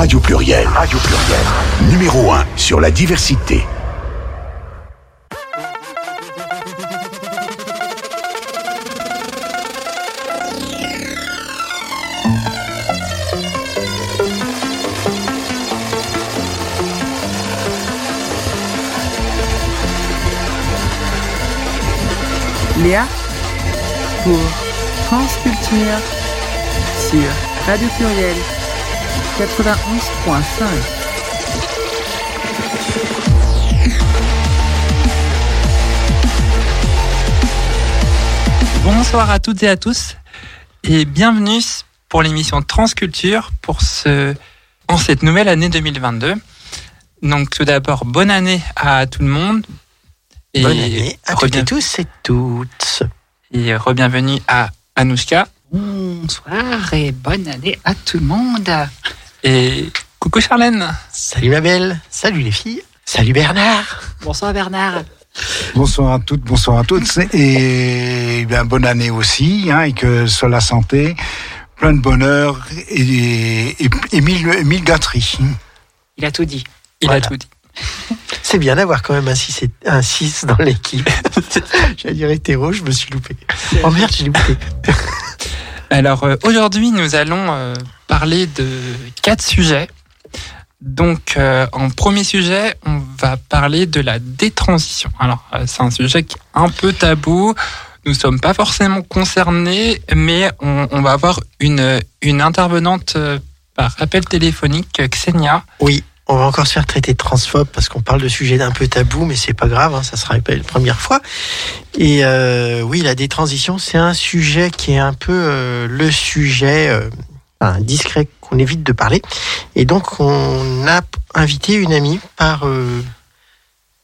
Radio Pluriel. Radio Pluriel. Numéro 1 sur la diversité. Léa pour France Culture sur Radio Pluriel 91.5. Bonsoir à toutes et à tous et bienvenue pour l'émission Transculture pour ce, en cette nouvelle année 2022. Donc tout d'abord, bonne année à tout le monde. Et bonne année à toutes et tous et toutes. Et re-bienvenue à Anouchka. Bonsoir et bonne année à tout le monde. Et coucou Charlène. Salut ma belle. Salut les filles. Salut Bernard. Bonsoir Bernard. Bonsoir à toutes, bonsoir à toutes. Et bien, bonne année aussi, hein, et que soit la santé, plein de bonheur et, et, et mille, mille gâteries. Il a tout dit. Il voilà. a tout dit. C'est bien d'avoir quand même un 6, un 6 dans l'équipe. J'allais dire hétéro, je me suis loupé. Oh merde, j'ai loupé. Alors euh, aujourd'hui, nous allons euh, parler de quatre sujets. Donc, euh, en premier sujet, on va parler de la détransition. Alors, c'est un sujet qui est un peu tabou. Nous sommes pas forcément concernés, mais on, on, va avoir une, une intervenante par appel téléphonique, Xenia. Oui, on va encore se faire traiter de transphobe parce qu'on parle de sujets d'un peu tabou, mais c'est pas grave, hein, ça sera pas la première fois. Et euh, oui, la détransition, c'est un sujet qui est un peu euh, le sujet euh, enfin, discret qu'on évite de parler. Et donc, on a invité une amie par.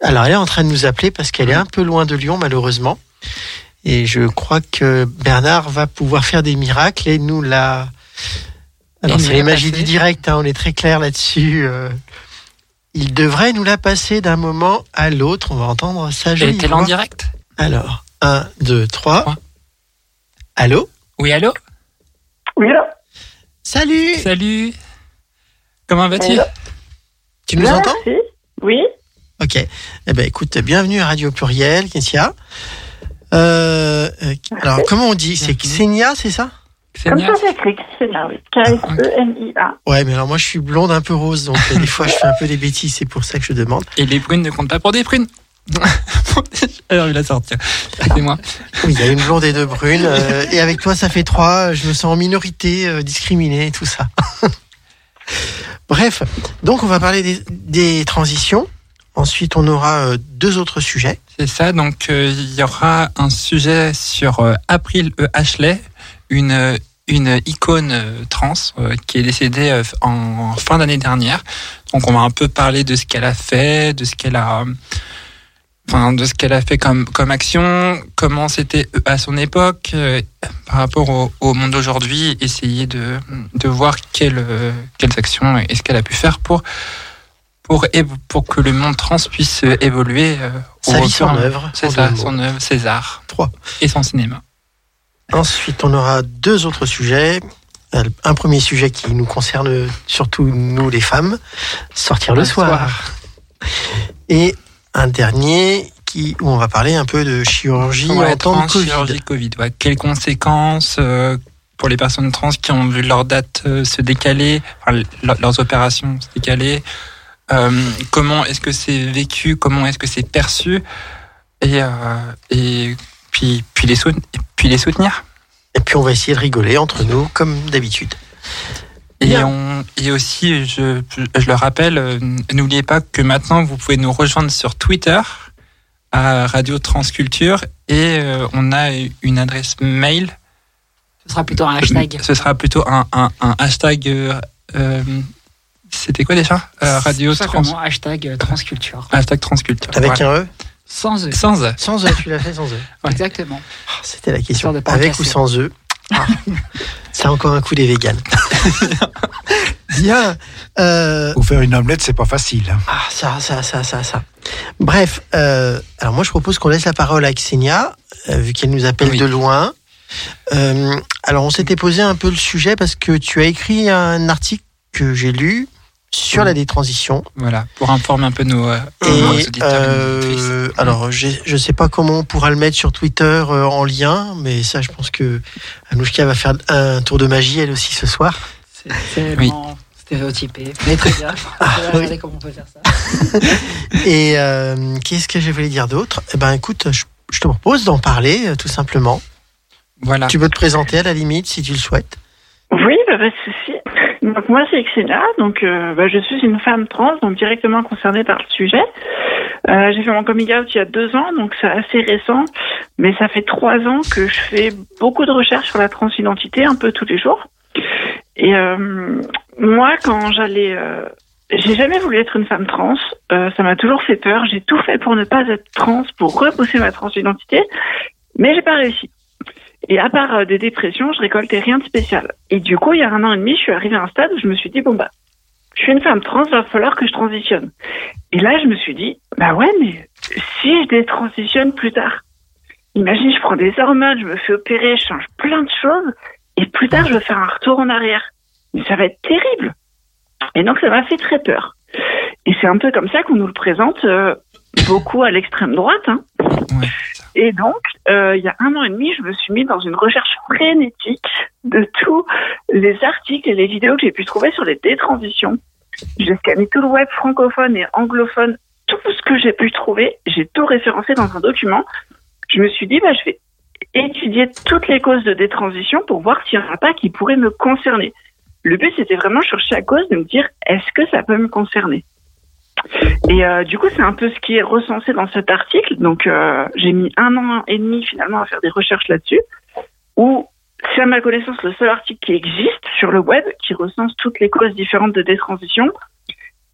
Alors, elle est en train de nous appeler parce qu'elle est un peu loin de Lyon, malheureusement. Et je crois que Bernard va pouvoir faire des miracles et nous la. Alors, c'est les magies du direct, hein, on est très clair là-dessus. Euh... Il devrait nous la passer d'un moment à l'autre. On va entendre ça. Elle était en direct? Alors, 1, 2, 3. Allô? Oui, allô? Oui, allô Salut. Salut. Comment vas-tu? Tu nous entends? Oui. Ok. Eh ben, écoute, bienvenue à Radio Pluriel, Kessia. Euh, alors, comment on dit? C'est Xenia, c'est ça? Comme ça s'écrit, Xenia, oui. K-S-E-N-I-A. Ouais, mais alors moi, je suis blonde un peu rose, donc euh, des fois, je fais un peu des bêtises, c'est pour ça que je demande. Et les prunes ne comptent pas pour des prunes alors il a sorti. C'est moi. Oui, il y a une blonde et deux brunes. Euh, et avec toi, ça fait trois. Je me sens en minorité, euh, discriminée, tout ça. Bref, donc on va parler des, des, transitions. Ensuite, on aura euh, deux autres sujets. C'est ça. Donc euh, il y aura un sujet sur euh, April E. Ashley, une une icône trans qui est décédée en fin d'année dernière. Donc on va un peu parler de ce qu'elle a fait, de ce qu'elle a enfin de ce qu'elle a fait comme comme action, comment c'était à son époque euh, par rapport au, au monde d'aujourd'hui, essayer de de voir quelles quelles actions est-ce qu'elle a pu faire pour pour pour que le monde trans puisse évoluer. Euh, Sa vie, son œuvre. C'est ça, son œuvre, ses arts. Trois. Et son cinéma. Ensuite, on aura deux autres sujets. Un premier sujet qui nous concerne surtout nous les femmes, sortir le, le soir. soir. Et un dernier qui, où on va parler un peu de chirurgie ouais, en temps de Covid. Chirurgie COVID ouais. Quelles conséquences euh, pour les personnes trans qui ont vu leur date euh, se décaler, enfin, leurs opérations se décaler euh, Comment est-ce que c'est vécu Comment est-ce que c'est perçu et, et puis, puis, les puis les soutenir. Et puis on va essayer de rigoler entre nous comme d'habitude. Et, on, et aussi, je, je le rappelle, euh, n'oubliez pas que maintenant, vous pouvez nous rejoindre sur Twitter à Radio Transculture et euh, on a une adresse mail. Ce sera plutôt un hashtag. Ce sera plutôt un, un, un hashtag. Euh, euh, C'était quoi déjà? Radio Trans. Hashtag Transculture. Hashtag Transculture. Avec un E? Sans E. Sans E. Sans E, tu l'as fait sans E. Ouais. Exactement. Oh, C'était la question. Avec ou sans E ah. C'est encore un coup des véganes. Bien. Euh... Pour faire une omelette, c'est pas facile. Ah, ça, ça, ça, ça, ça. Bref, euh, alors moi je propose qu'on laisse la parole à Xenia, euh, vu qu'elle nous appelle oui. de loin. Euh, alors on s'était posé un peu le sujet parce que tu as écrit un article que j'ai lu sur la détransition. Voilà, pour informer un peu nos, euh, nos Et auditeurs et nos euh, alors, je sais pas comment on pourra le mettre sur Twitter euh, en lien, mais ça, je pense que Anouchka va faire un tour de magie elle aussi ce soir. C'est tellement stéréotypé. Mais très bien. On va oui. comment on peut faire ça. Et euh, qu'est-ce que je voulais dire d'autre? Eh ben, écoute, je, je te propose d'en parler euh, tout simplement. Voilà. Tu peux te présenter à la limite si tu le souhaites. Oui, bah, pas de souci. Donc moi c'est Xena, donc euh, bah, je suis une femme trans, donc directement concernée par le sujet. Euh, j'ai fait mon coming out il y a deux ans, donc c'est assez récent, mais ça fait trois ans que je fais beaucoup de recherches sur la transidentité, un peu tous les jours. Et euh, moi, quand j'allais, euh, j'ai jamais voulu être une femme trans. Euh, ça m'a toujours fait peur. J'ai tout fait pour ne pas être trans, pour repousser ma transidentité, mais j'ai pas réussi. Et à part euh, des dépressions, je récoltais rien de spécial. Et du coup, il y a un an et demi, je suis arrivée à un stade où je me suis dit, bon bah, je suis une femme trans, va falloir que je transitionne. Et là, je me suis dit, bah ouais, mais si je détransitionne plus tard, imagine, je prends des hormones, je me fais opérer, je change plein de choses, et plus tard, je veux faire un retour en arrière. Mais ça va être terrible. Et donc, ça m'a fait très peur. Et c'est un peu comme ça qu'on nous le présente euh, beaucoup à l'extrême droite. Hein. Ouais. Et donc, euh, il y a un an et demi, je me suis mis dans une recherche frénétique de tous les articles et les vidéos que j'ai pu trouver sur les détransitions. J'ai scanné tout le web francophone et anglophone, tout ce que j'ai pu trouver, j'ai tout référencé dans un document. Je me suis dit, bah, je vais étudier toutes les causes de détransition pour voir s'il n'y en a pas qui pourraient me concerner. Le but, c'était vraiment chercher à cause de me dire, est-ce que ça peut me concerner? Et euh, du coup, c'est un peu ce qui est recensé dans cet article. Donc, euh, j'ai mis un an et demi finalement à faire des recherches là-dessus, où c'est à ma connaissance le seul article qui existe sur le web qui recense toutes les causes différentes de détransition.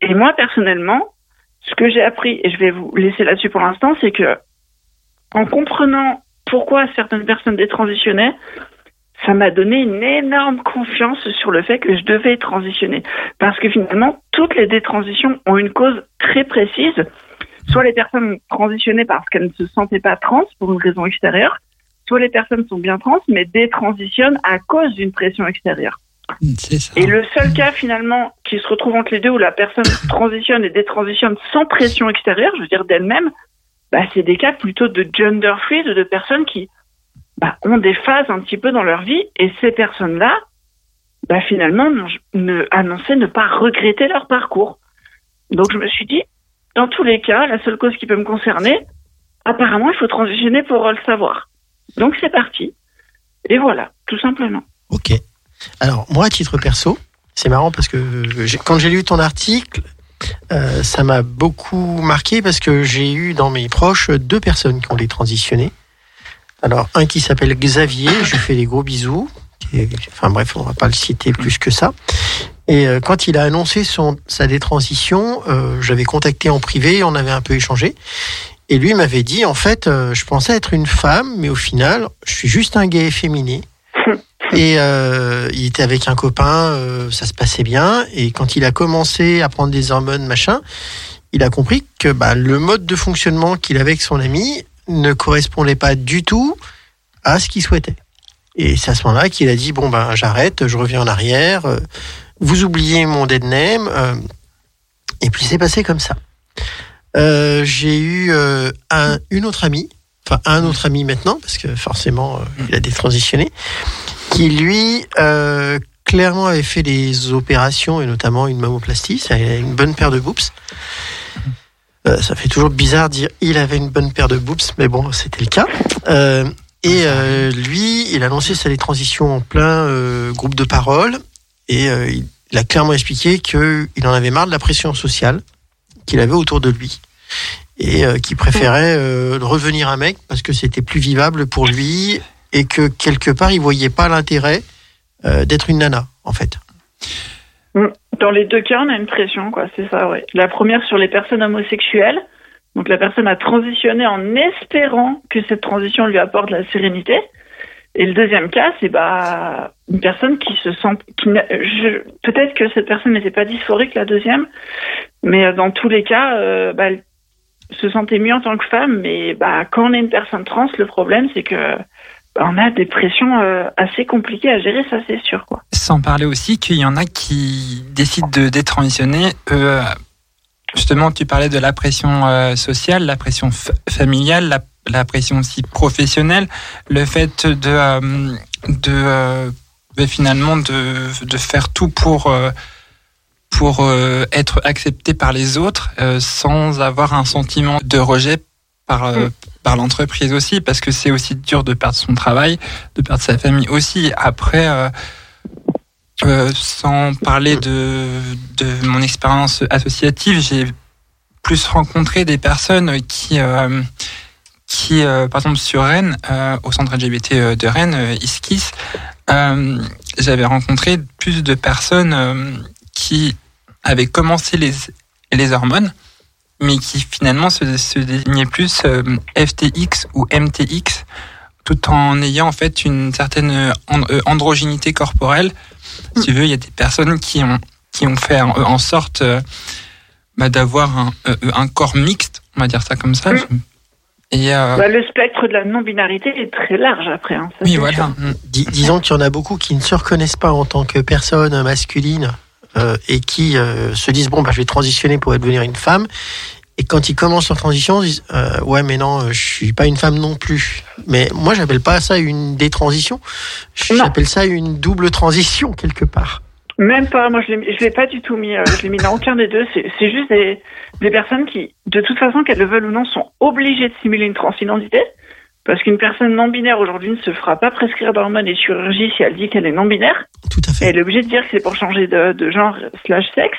Et moi, personnellement, ce que j'ai appris, et je vais vous laisser là-dessus pour l'instant, c'est que en comprenant pourquoi certaines personnes détransitionnaient, ça m'a donné une énorme confiance sur le fait que je devais transitionner. Parce que finalement, toutes les détransitions ont une cause très précise. Soit les personnes ont transitionné parce qu'elles ne se sentaient pas trans pour une raison extérieure, soit les personnes sont bien trans mais détransitionnent à cause d'une pression extérieure. Ça. Et le seul cas finalement qui se retrouve entre les deux où la personne transitionne et détransitionne sans pression extérieure, je veux dire d'elle-même, bah, c'est des cas plutôt de gender free, de, de personnes qui bah, ont des phases un petit peu dans leur vie et ces personnes-là, bah, finalement, ne, annonçaient ne pas regretter leur parcours. Donc je me suis dit, dans tous les cas, la seule cause qui peut me concerner, apparemment, il faut transitionner pour le savoir. Donc c'est parti. Et voilà, tout simplement. Ok. Alors, moi, à titre perso, c'est marrant parce que quand j'ai lu ton article, euh, ça m'a beaucoup marqué parce que j'ai eu dans mes proches deux personnes qui ont détransitionné. Alors, un qui s'appelle Xavier, je lui fais des gros bisous. Et- enfin bref, on va pas le citer plus que ça. Et euh, quand il a annoncé son, sa détransition, euh, j'avais contacté en privé, on avait un peu échangé. Et lui m'avait dit, en fait, euh, je pensais être une femme, mais au final, je suis juste un gay efféminé. Et euh, il était avec un copain, euh, ça se passait bien. Et quand il a commencé à prendre des hormones, machin, il a compris que bah, le mode de fonctionnement qu'il avait avec son ami ne correspondait pas du tout à ce qu'il souhaitait. Et c'est à ce moment-là qu'il a dit bon ben j'arrête, je reviens en arrière. euh, vous oubliez mon dead name. euh, et puis c'est passé comme ça. Euh, J'ai eu un, une autre amie, enfin un autre ami maintenant parce que forcément euh, il a détransitionné, qui lui clairement avait fait des opérations et notamment une mammoplastie, ça il a une bonne paire de boobs. Euh, ça fait toujours bizarre de dire il avait une bonne paire de boobs, mais bon, c'était le cas. Euh, et euh, lui, il a lancé sa détransition en plein euh, groupe de parole et euh, il, a clairement expliqué qu'il en avait marre de la pression sociale qu'il avait autour de lui et qu'il préférait revenir un mec parce que c'était plus vivable pour lui et que quelque part il voyait pas l'intérêt d'être une nana en fait. Dans les deux cas, on a une pression, quoi, c'est ça, ouais. La première sur les personnes homosexuelles. Donc la personne a transitionné en espérant que cette transition lui apporte la sérénité. Et le deuxième cas, c'est bah une personne qui se sent, qui peut-être que cette personne n'était pas dysphorique la deuxième, mais euh, dans tous les cas, euh, bah, elle se sentait mieux en tant que femme. Mais bah quand on est une personne trans, le problème c'est que on a des pressions euh, assez compliquées à gérer, ça c'est sûr. Quoi. Sans parler aussi qu'il y en a qui décident de détransitionner. Euh, justement, tu parlais de la pression euh, sociale, la pression familiale, la, pression aussi professionnelle, le fait de, ben, finalement de, faire tout pour pour être accepté par les autres sans avoir un sentiment de rejet par euh, par l'entreprise aussi parce que c'est aussi dur de perdre son travail, de perdre sa famille aussi. Après, euh, euh, sans parler de, de mon expérience associative, j'ai plus rencontré des personnes qui, euh, qui par exemple sur Rennes, au centre LGBT de Rennes, Iskis, j'avais rencontré plus de personnes qui avaient commencé les, les hormones, mais qui finalement se, se désignaient plus euh, FTX ou MTX, tout en ayant en fait une certaine and- euh, androgynité corporelle. Si tu veux, il y a des personnes qui ont qui ont fait en, en sorte euh, bah, d'avoir un, euh, un corps mixte, on va dire ça comme ça. Mm. Et euh, Bah, le spectre de la non-binarité est très large après. Hein, ça, oui, voilà. Mm. Dis- disons qu'il y en a beaucoup qui ne se reconnaissent pas en tant que personne masculine euh, et qui euh, se disent bon bah je vais transitionner pour devenir une femme. Et quand ils commencent leur transition ils disent euh, ouais mais non je suis pas une femme non plus. Mais moi j'appelle pas ça une détransition. J'appelle ça une double transition quelque part. Même pas, moi je l'ai, pas du tout mis, je l'ai mis dans aucun des deux. C'est, c'est juste des, des personnes qui, de toute façon, qu'elles le veulent ou non, sont obligées de simuler une transidentité. Parce qu'une personne non binaire aujourd'hui ne se fera pas prescrire d'hormones et chirurgie si elle dit qu'elle est non binaire. tout à fait Elle est obligée de dire que c'est pour changer de, de genre slash sexe.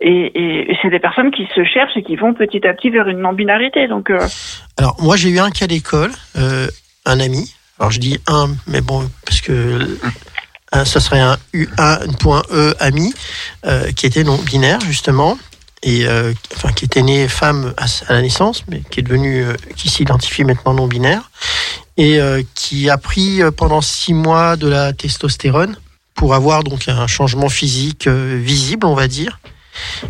Et, et, et c'est des personnes qui se cherchent et qui vont petit à petit vers une non-binarité. Donc, euh, Alors, moi, j'ai eu un cas d'école, euh, un ami. Alors, je dis un, mais bon, parce que ça serait un U1.E ami, euh, qui était non binaire, justement, et euh, enfin, qui était né femme à, à la naissance, mais qui est devenu, euh, qui s'identifie maintenant non binaire, et euh, qui a pris pendant six mois de la testostérone pour avoir donc un changement physique visible, on va dire.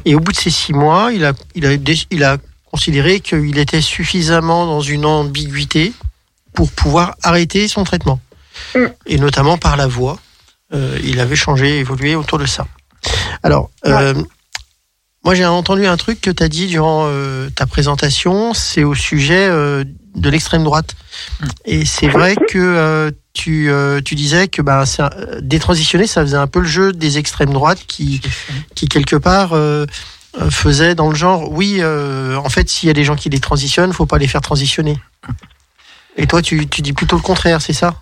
Et au bout de ces six mois, il a, il a, il a considéré qu'il était suffisamment dans une ambiguïté pour pouvoir arrêter son traitement. Mm. Et notamment par la voix. Il avait changé, évolué autour de ça. Alors, moi j'ai entendu un truc que tu as dit durant euh, ta présentation, c'est au sujet euh, de l'extrême droite. Et c'est vrai que euh, tu, euh, tu disais que bah, euh, détransitionner, ça faisait un peu le jeu des extrêmes droites qui, qui quelque part euh, faisait dans le genre oui euh, en fait s'il y a des gens qui les transitionnent faut pas les faire transitionner. Et toi tu, tu dis plutôt le contraire c'est ça?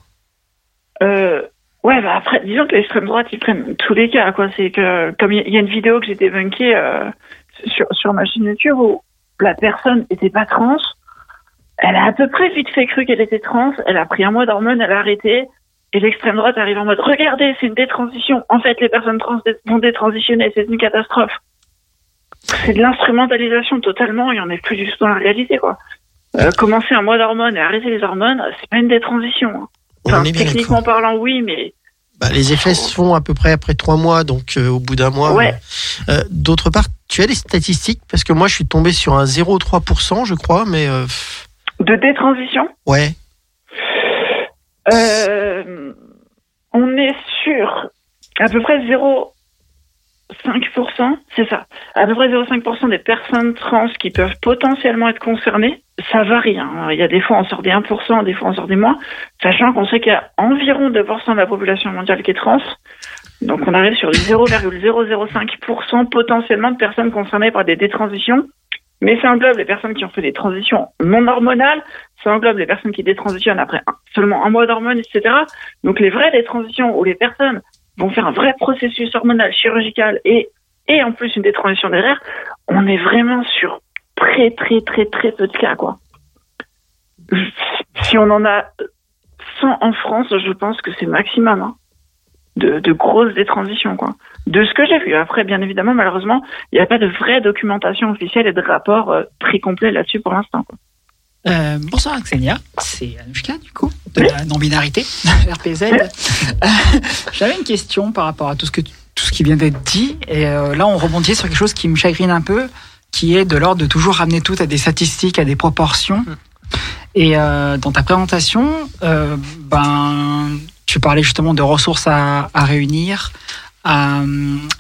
Euh, ouais, bah après, disons que l'extrême droite, ils prennent tous les cas, quoi. C'est que, comme il y, a une vidéo que j'ai débunkée euh, sur, sur ma chaîne YouTube où la personne était pas trans, elle a à peu près vite fait cru qu'elle était trans, elle a pris un mois d'hormones, elle a arrêté, et l'extrême droite arrive en mode, regardez, c'est une détransition. En fait, les personnes trans vont détransitionner, c'est une catastrophe. C'est de l'instrumentalisation totalement, et on n'est plus du tout dans la réalité, quoi. Euh, commencer un mois d'hormones et arrêter les hormones, c'est pas une détransition. hein. Enfin, techniquement parlant, oui, mais bah, les effets se font à peu près après trois mois donc euh, au bout d'un mois Ouais. euh, d'autre part tu as des statistiques parce que moi je suis tombé sur un 0,3% je crois mais euh, de détransition, ouais. Euh, on est sur à peu près 0,5%, c'est ça, à peu près 0,5% des personnes trans qui peuvent potentiellement être concernées. Ça varie, hein. il y a des fois on sort des 1%, des fois on sort des moins, sachant qu'on sait qu'il y a environ 2% de la population mondiale qui est trans. Donc on arrive sur du 0,005% potentiellement de personnes concernées par des détransitions. Mais ça englobe les personnes qui ont fait des transitions non hormonales, ça englobe les personnes qui détransitionnent après seulement un mois d'hormones, etc. Donc les vraies détransitions où les personnes vont faire un vrai processus hormonal, chirurgical et, en plus une détransition derrière, on est vraiment sur très très très très peu de cas, quoi. Si on en a 100 en France, je pense que c'est maximum, hein, de, de grosses détransitions, quoi. De ce que j'ai vu. Après, bien évidemment, malheureusement, il n'y a pas de vraie documentation officielle et de rapport euh, très complet là-dessus pour l'instant. Euh, bonsoir Xenia, c'est Anushka du coup, de la non-binarité, RPZ. Euh, J'avais une question par rapport à tout ce, que, tout ce qui vient d'être dit, et euh, là on rebondit sur quelque chose qui me chagrine un peu, qui est de l'ordre de toujours ramener tout à des statistiques, à des proportions. Et dans ta présentation, ben, tu parlais justement de ressources à, réunir, à,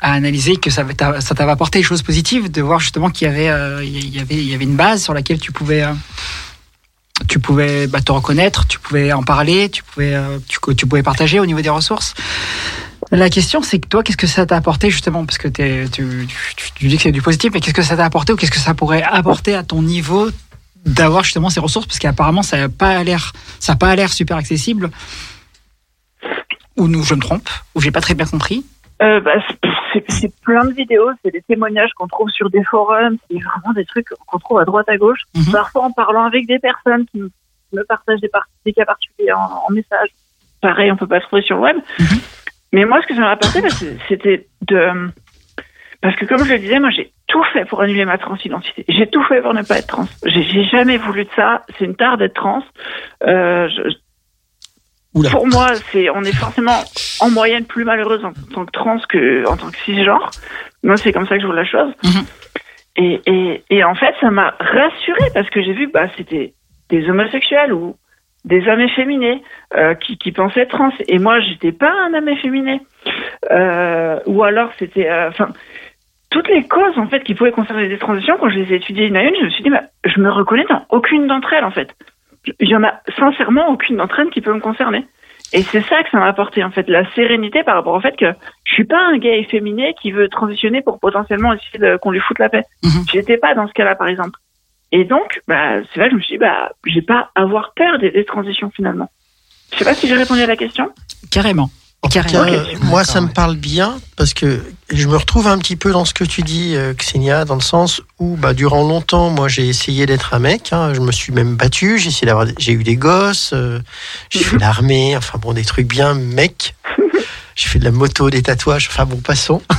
analyser, que ça t'avait apporté des choses positives, de voir justement qu'il y avait, y avait, une base sur laquelle tu pouvais, tu pouvais bah, te reconnaître, tu pouvais en parler, tu pouvais, euh, tu, pouvais partager au niveau des ressources. La question, c'est que toi, qu'est-ce que ça t'a apporté justement? Parce que tu, dis que c'est du positif, mais qu'est-ce que ça t'a apporté ou qu'est-ce que ça pourrait apporter à ton niveau d'avoir justement ces ressources? Parce qu'apparemment, ça n'a pas l'air, ça a pas l'air super accessible. Ou nous, je me trompe, ou j'ai pas très bien compris. Euh, bah, c'est plein de vidéos, c'est des témoignages qu'on trouve sur des forums, c'est vraiment des trucs qu'on trouve à droite à gauche. -hmm. Parfois en parlant avec des personnes qui me partagent des, des cas particuliers en, en, message. Pareil, on peut pas le trouver sur le web. -hmm. Mais moi, ce que ça m'a apporté, bah, c'était de... Parce que comme je le disais, moi j'ai tout fait pour annuler ma transidentité. J'ai tout fait pour ne pas être trans. J'ai jamais voulu de ça. C'est une tare d'être trans. Euh, je, Oula. Pour moi, c'est on est forcément en moyenne plus malheureuse en tant que trans que en tant que cisgenre. Moi, c'est comme ça que je vois la chose. Mm -hmm. et, et, et, en fait, ça m'a rassurée parce que j'ai vu que bah, c'était des homosexuels ou des hommes efféminés euh, qui, qui pensaient trans. Et moi, j'étais pas un homme efféminé. Euh, ou alors, c'était, enfin, toutes les causes en fait qui pouvaient concerner des transitions. Quand je les ai étudiées une à une, je me suis dit, bah, je me reconnais dans aucune d'entre elles en fait il y en a sincèrement aucune d'entre elles qui peut me concerner. Et c'est ça que ça m'a apporté, en fait, la sérénité par rapport au fait que je suis pas un gay efféminé qui veut transitionner pour potentiellement essayer qu'on lui foute la paix. Mm -hmm. J'étais pas dans ce cas-là, par exemple. Et donc, bah, c'est là que je me suis dit, bah, j'ai pas à avoir peur des, des transitions, finalement. Je sais pas si j'ai répondu à la question. Carrément. Cas, moi, ça me parle bien parce que je me retrouve un petit peu dans ce que tu dis, euh, Xenia, dans le sens où, bah, durant longtemps, moi, j'ai essayé d'être un mec. Hein, je me suis même battu. J'ai essayé d'avoir, j'ai eu des gosses. Euh, j'ai fait l'armée. Enfin bon, des trucs bien mec. j'ai fait de la moto, des tatouages. Enfin bon, passons.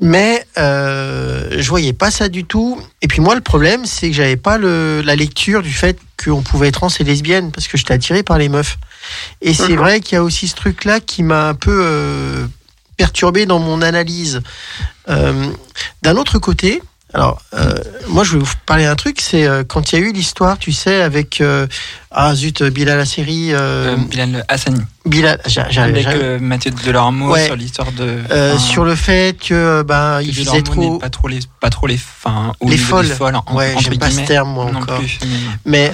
Mais euh, je voyais pas ça du tout. Et puis moi, le problème, c'est que j'avais pas le, la lecture du fait qu'on pouvait être trans et lesbienne parce que j'étais attiré par les meufs. Et c'est vrai qu'il y a aussi ce truc-là qui m'a un peu euh, perturbé dans mon analyse. Euh, D'un autre côté, alors euh, moi je vais vous parler d'un truc, c'est euh, quand il y a eu l'histoire, tu sais, avec ah zut Bilal la série Bilal Hassani. Bilal, avec Mathieu Delormeau ouais. sur l'histoire de enfin, sur le fait que ben il faisait trop pas trop les pas trop les enfin les folles. Les folles en, ouais, j'aime pas ce terme moi encore. Plus, mais, mais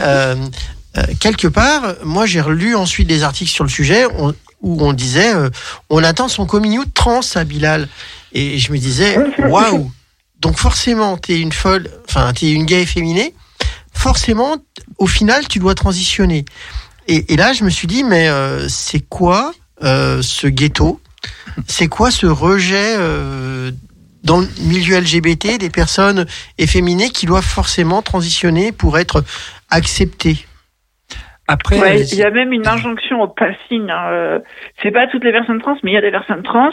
euh, quelque part, moi j'ai relu ensuite des articles sur le sujet on, où on disait euh, on attend son coming trans à Bilal. Et je me disais waouh. Donc forcément, tu es une folle, enfin tu es une gay efféminée, forcément, au final, tu dois transitionner. Et, et là, je me suis dit mais euh, c'est quoi ce ghetto? C'est quoi ce rejet dans le milieu LGBT des personnes efféminées qui doivent forcément transitionner pour être acceptées? Après, ouais, il y a même une injonction au passing. Hein. Euh, c'est pas toutes les personnes trans, mais il y a des personnes trans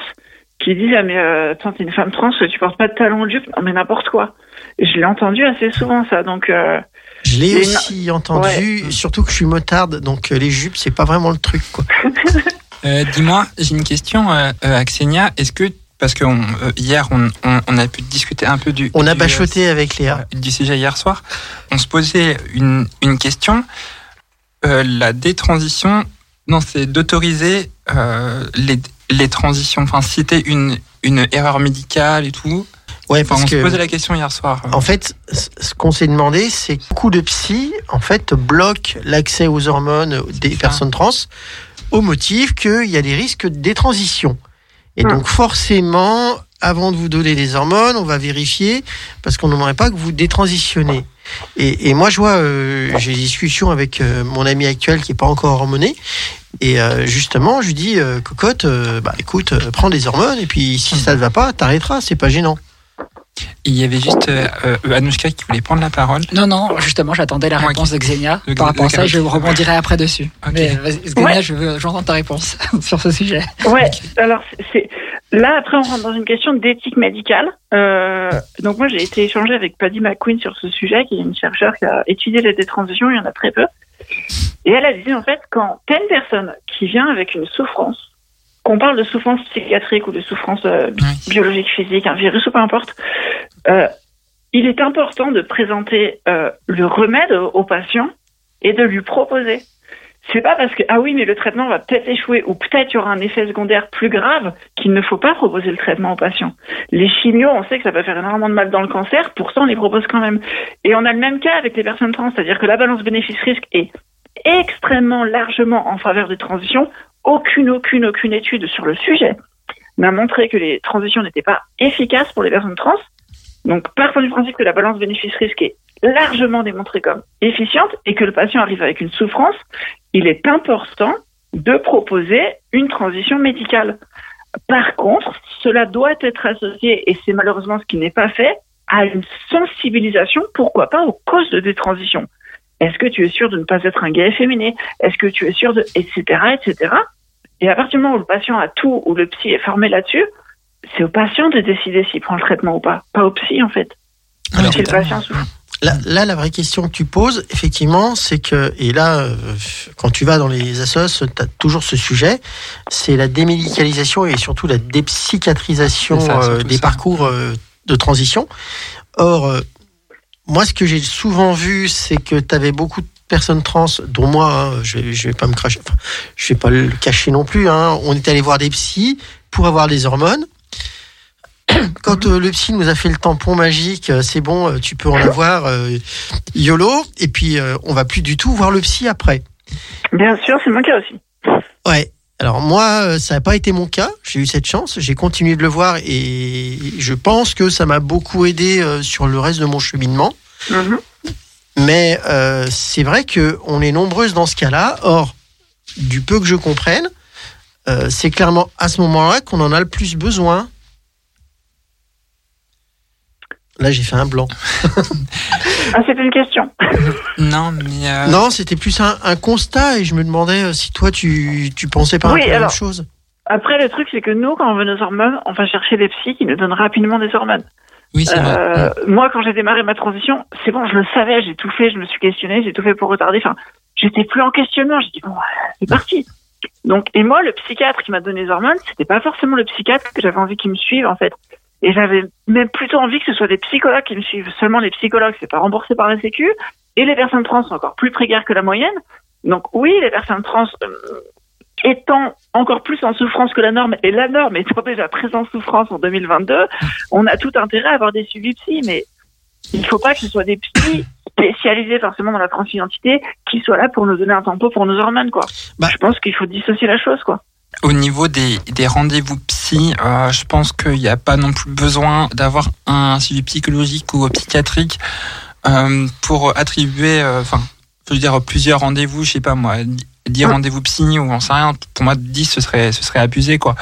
qui disent ah mais euh, attends t'es une femme trans, tu portes pas de talons de jupe, non mais n'importe quoi. Et je l'ai entendu assez souvent ça, donc. Euh, je l'ai aussi entendu, ouais. surtout que je suis motarde, donc euh, les jupes c'est pas vraiment le truc quoi. Euh, dis-moi, j'ai une question, Axenia. Est-ce que parce que on, hier on, on, on, a pu discuter un peu du. On a bachoté avec Léa. Du sujet hier soir. On se posait une, une question. Euh, la détransition, non, c'est d'autoriser euh, les, les transitions. Enfin, si c'était une, une erreur médicale et tout. Ouais, parce on que, se posait la question hier soir. En fait, ce qu'on s'est demandé, c'est que beaucoup de psy, en fait, bloquent l'accès aux hormones des personnes trans au motif qu'il y a des risques de détransition. Et donc, forcément, avant de vous donner les hormones, on va vérifier parce qu'on n'aimerait pas que vous détransitionnez. Et, et moi, je vois, euh, j'ai des discussions avec euh, mon ami actuel qui est pas encore hormoné. Et euh, justement, je lui dis, euh, cocotte, bah écoute, prends des hormones et puis si ça ne va pas, t'arrêteras, c'est pas gênant. Il y avait juste euh, Anouchka qui voulait prendre la parole. Non, non, justement, j'attendais la réponse okay. de Xenia. Par rapport à ça, je rebondirai après dessus. Okay. Mais Xenia, ouais. je veux, j'entends ta réponse sur ce sujet. Ouais, alors c'est là après on rentre dans une question d'éthique médicale. Euh, donc moi j'ai été échangée avec Paddy McQueen sur ce sujet, qui est une chercheure qui a étudié les détransitions, il y en a très peu. Et elle a dit en fait quand une personne qui vient avec une souffrance qu'on parle de souffrance psychiatrique ou de souffrance euh, biologique, physique, un virus ou peu importe, euh, il est important de présenter euh, le remède aux patients et de lui proposer. C'est pas parce que ah oui mais le traitement va peut-être échouer ou peut-être y aura un effet secondaire plus grave qu'il ne faut pas proposer le traitement aux patients. Les chimios, on sait que ça peut faire énormément de mal dans le cancer, pourtant on les propose quand même. Et on a le même cas avec les personnes trans, c'est-à-dire que la balance bénéfice-risque est extrêmement largement en faveur des transitions. Aucune, aucune, aucune étude sur le sujet n'a montré que les transitions n'étaient pas efficaces pour les personnes trans. Donc, partant du principe que la balance bénéfice-risque est largement démontrée comme efficiente et que le patient arrive avec une souffrance, il est important de proposer une transition médicale. Par contre, cela doit être associé, et c'est malheureusement ce qui n'est pas fait, à une sensibilisation, pourquoi pas, aux causes de des transitions. Est-ce que tu es sûr de ne pas être un gay efféminé? Est-ce que tu es sûr de... etc., etc. Et à partir du moment où le patient a tout, où le psy est formé là-dessus, c'est au patient de décider s'il prend le traitement ou pas. Pas au psy, en fait. Alors, si le patient souffre. Là, là, la vraie question que tu poses, effectivement, c'est que, et là, euh, quand tu vas dans les assos, tu as toujours ce sujet, c'est la démédicalisation et surtout la dépsychiatrisation ça, euh, des ça. parcours euh, de transition. Or, euh, moi, ce que j'ai souvent vu, c'est que tu avais beaucoup de personnes trans, dont moi, hein, je, vais, je vais pas me cracher, enfin, je vais pas le cacher non plus, hein, on est allé voir des psys pour avoir des hormones. Quand euh, le psy nous a fait le tampon magique, euh, c'est bon, euh, tu peux en avoir, euh, YOLO, et puis on va plus du tout voir le psy après. Bien sûr, c'est mon cas aussi. Ouais. Alors moi, ça n'a pas été mon cas. J'ai eu cette chance. J'ai continué de le voir et je pense que ça m'a beaucoup aidé sur le reste de mon cheminement. Mhm. Mais euh, c'est vrai que on est nombreuses dans ce cas-là. Or, du peu que je comprenne, euh, c'est clairement à ce moment-là qu'on en a le plus besoin. Là, j'ai fait un blanc. Ah, c'était une question. Non, mais euh, Non, c'était plus un, un constat et je me demandais euh, si toi, tu, tu pensais pas Oui, un peu la même chose. Après, le truc, c'est que nous, quand on veut nos hormones, on va chercher des psys qui nous donnent rapidement des hormones. oui, c'est vrai. Euh, moi, quand j'ai démarré ma transition, c'est bon, je le savais, j'ai tout fait, je me suis questionné, j'ai tout fait pour retarder. Enfin, j'étais plus en questionnement. J'ai dit bon, c'est parti. Donc, et moi, le psychiatre qui m'a donné les hormones, c'était pas forcément le psychiatre que j'avais envie qu'il me suive en fait. Et j'avais même plutôt envie que ce soit des psychologues qui me suivent. Seulement les psychologues, c'est pas remboursé par la Sécu, et les personnes trans sont encore plus précaires que la moyenne. Donc oui, les personnes trans euh, étant encore plus en souffrance que la norme, et la norme étant déjà très en souffrance en 2022, on a tout intérêt à avoir des suivis psy, mais il faut pas que ce soit des psys spécialisés forcément dans la transidentité qui soient là pour nous donner un tempo pour nos hormones, quoi. Bah. Je pense qu'il faut dissocier la chose, quoi. Au niveau des, des rendez-vous psy, euh, je pense qu'il n'y a pas non plus besoin d'avoir un suivi psychologique ou psychiatrique euh, pour attribuer, euh, enfin, je veux dire plusieurs rendez-vous, je sais pas moi, 10 Mm. rendez-vous psy ou on sait rien. Pour moi, 10 ce serait, ce serait abusé quoi.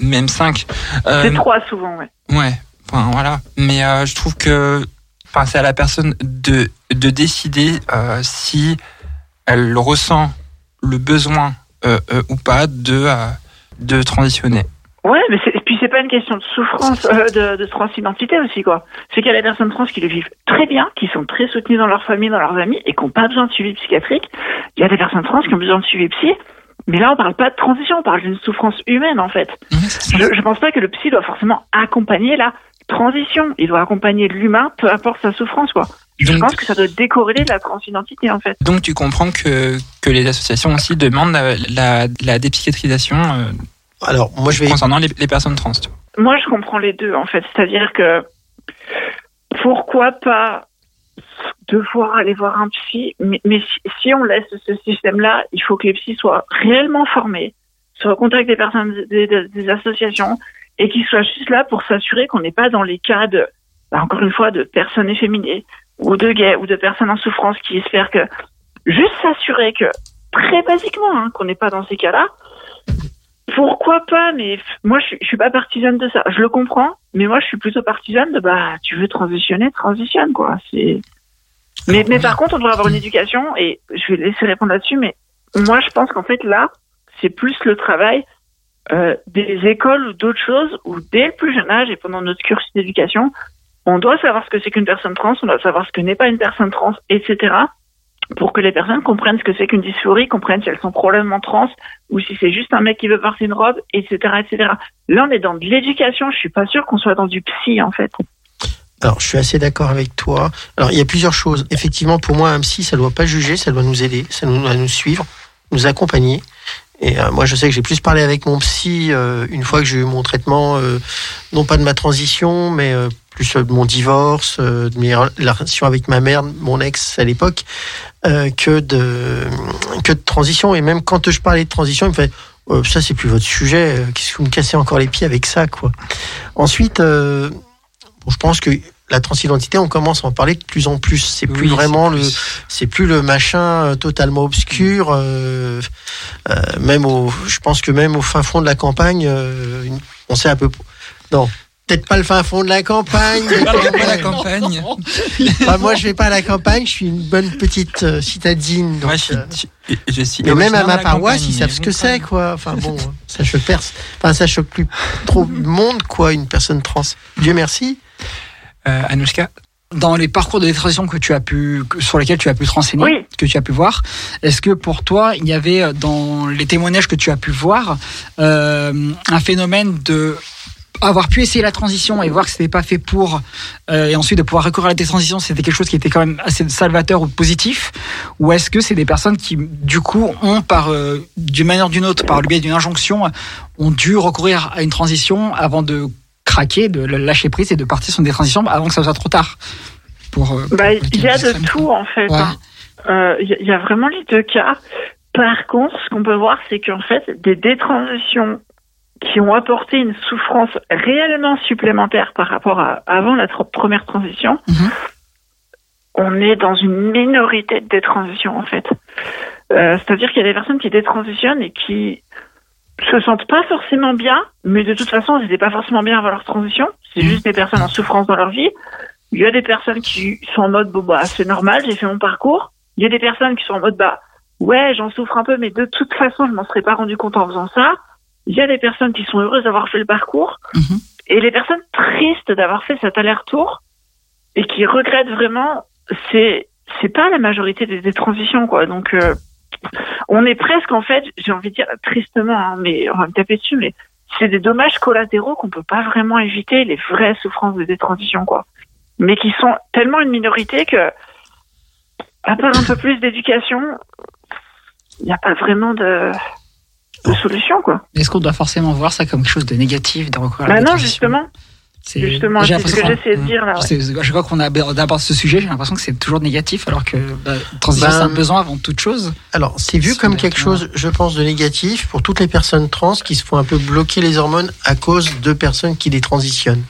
Même 5. Euh, C'est trois souvent, ouais. Ouais, enfin voilà. Mais euh, je trouve que enfin, c'est à la personne de, de décider euh, si elle ressent le besoin ou pas de, euh, de transitionner. Ouais, mais et puis c'est pas une question de souffrance, euh, de, de transidentité aussi, quoi. C'est qu'il y a des personnes trans qui le vivent très bien, qui sont très soutenues dans leur famille, dans leurs amis, et qui n'ont pas besoin de suivi psychiatrique. Il y a des personnes trans qui ont besoin de suivi psy, mais là on parle pas de transition, on parle d'une souffrance humaine en fait. Je, je pense pas que le psy doit forcément accompagner la transition. Il doit accompagner l'humain, peu importe sa souffrance, quoi. Je Donc, pense que ça doit décorréler de la transidentité, en fait. donc tu comprends que, que les associations aussi demandent la, la, la dépsychiatrisation euh, Alors, moi, je vais. concernant les, les personnes trans. Moi, je comprends les deux, en fait. C'est-à-dire que pourquoi pas devoir aller voir un psy, mais, mais si, si on laisse ce système-là, il faut que les psys soient réellement formés, soient en contact des personnes, des, des- des associations, et qu'ils soient juste là pour s'assurer qu'on n'est pas dans les cas de, bah, encore une fois, de personnes efféminées, ou de gays, ou de personnes en souffrance qui espèrent que, juste s'assurer que, très basiquement, hein, qu'on n'est pas dans ces cas-là, pourquoi pas Mais moi, je suis pas partisane de ça. Je le comprends, mais moi, je suis plutôt partisane de bah, tu veux transitionner, transitionne quoi. C'est. Mais, mais par contre, on devrait avoir une éducation et je vais laisser répondre là-dessus. Mais moi, je pense qu'en fait là, c'est plus le travail euh, des écoles ou d'autres choses où dès le plus jeune âge et pendant notre cursus d'éducation, on doit savoir ce que c'est qu'une personne trans, on doit savoir ce que n'est pas une personne trans, etc. Pour que les personnes comprennent ce que c'est qu'une dysphorie, comprennent si elles sont probablement trans ou si c'est juste un mec qui veut porter une robe, etc., etc. Là, on est dans de l'éducation. Je suis pas sûre qu'on soit dans du psy, en fait. Alors, je suis assez d'accord avec toi. Alors, il y a plusieurs choses. Effectivement, pour moi, un psy, ça doit pas juger, ça doit nous aider, ça doit nous suivre, nous accompagner. Et euh, moi, je sais que j'ai plus parlé avec mon psy euh, une fois que j'ai eu mon traitement, euh, non pas de ma transition, mais plus de mon divorce, de mes, la relation avec ma mère, mon ex à l'époque, que de que de transition. Et même quand je parlais de transition, il me fait ça c'est plus votre sujet. Qu'est-ce que vous me cassez encore les pieds avec ça, quoi. Ensuite, bon, je pense que la transidentité, on commence à en parler de plus en plus. C'est plus Oui, vraiment c'est le, plus- c'est plus le machin euh, totalement obscur. euh, euh, même au, je pense que même au fin fond de la campagne, euh, on sait un peu. Non, peut-être pas le fin fond de la campagne. Pas la. Enfin, moi, je vais pas à la campagne. Je suis une bonne petite euh, citadine. donc, je euh, je, je suis mais même à ma paroisse, ils savent ce que c'est, quoi. Enfin bon, ça choque perce. Enfin, ça choque plus trop de monde, quoi, une personne trans. Dieu merci. Euh, Anouchka Dans les parcours de transition que tu as pu, que- sur lesquels tu as pu te renseigner, Oui. que tu as pu voir, est-ce que pour toi, il y avait euh, dans les témoignages que tu as pu voir euh, un phénomène de avoir pu essayer la transition et voir que c'était pas fait pour euh, et ensuite de pouvoir recourir à la détransition c'était quelque chose qui était quand même assez salvateur ou positif? Ou est-ce que c'est des personnes qui du coup ont par euh, d'une manière ou d'une autre par le biais d'une injonction ont dû recourir à une transition avant de craquer de lâcher prise et de partir sur des transitions avant que ça soit trop tard pour euh, Bah, il y a de tout en fait. Ouais. hein. Euh, Il il y a vraiment les deux cas. Par contre, ce qu'on peut voir, c'est qu'en fait, des détransitions qui ont apporté une souffrance réellement supplémentaire par rapport à avant la tr- première transition, Mhm. on est dans une minorité de détransitions en fait. Euh, C'est-à-dire qu'il y a des personnes qui détransitionnent et qui se sentent pas forcément bien, mais de toute façon, ils n'étaient pas forcément bien avant leur transition. C'est juste des personnes en souffrance dans leur vie. Il y a des personnes qui sont en mode, bon, bah, c'est normal, j'ai fait mon parcours. Il y a des personnes qui sont en mode, bah, ouais, j'en souffre un peu, mais de toute façon, je m'en serais pas rendu compte en faisant ça. Il y a des personnes qui sont heureuses d'avoir fait le parcours. Mhm. Et les personnes tristes d'avoir fait cet aller-retour et qui regrettent vraiment, c'est, c'est pas la majorité des, des transitions, quoi. Donc, euh, on est presque, en fait, j'ai envie de dire tristement, hein, mais on va me taper dessus, mais c'est des dommages collatéraux qu'on peut pas vraiment éviter, les vraies souffrances de détransition, quoi. Mais qui sont tellement une minorité que, à part un peu plus d'éducation, il n'y a pas vraiment de, de solution, quoi. est-ce qu'on doit forcément voir ça comme quelque chose de négatif de recourir à la Bah non, détransition justement, C'est- justement, c'est ce que j'essayais de dire, là, ouais. Je crois qu'on a d'abord ce sujet, j'ai l'impression que c'est toujours négatif, alors que bah, transition, Ben, c'est un besoin avant toute chose. Alors, c'est vu comme quelque chose, je pense, de négatif pour toutes les personnes trans qui se font un peu bloquer les hormones à cause de personnes qui les transitionnent.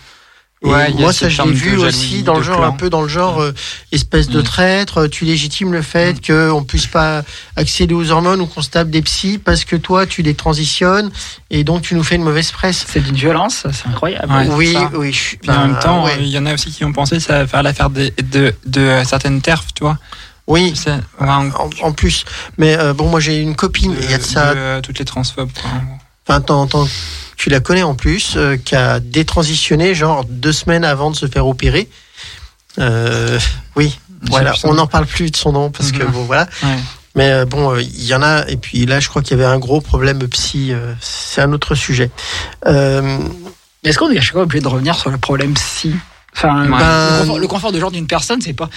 Et Ouais, moi, ça, je l'ai vu aussi dans le genre, clan. un peu dans le genre, euh, espèce de Mm. traître, euh, tu légitimes le fait Mm. qu'on puisse pas accéder aux hormones ou qu'on se tape des psys parce que toi, tu les transitionnes et donc tu nous fais une mauvaise presse. C'est d'une violence, c'est incroyable. Ouais, oui, ça. oui. je- Puis en ben, même temps, ouais. il y en a aussi qui ont pensé ça faire l'affaire de, de, de euh, certaines terfs, tu vois. oui. En, en plus, mais euh, bon, moi j'ai une copine, il y a de ça de, euh, toutes les transphobes. quoi. Enfin, t'en- tu la connais en plus, euh, qui a détransitionné genre deux semaines avant de se faire opérer. Euh, oui, voilà, on n'en parle plus de son nom parce que Mhm. bon, voilà. Ouais. Mais euh, bon, euh, il y en a, et puis là, je crois qu'il y avait un gros problème psy, euh, c'est un autre sujet. Euh, Est-ce qu'on est à chaque fois obligé de revenir sur le problème si Enfin, Ouais. le, Ben- confort, le confort de genre d'une personne, c'est pas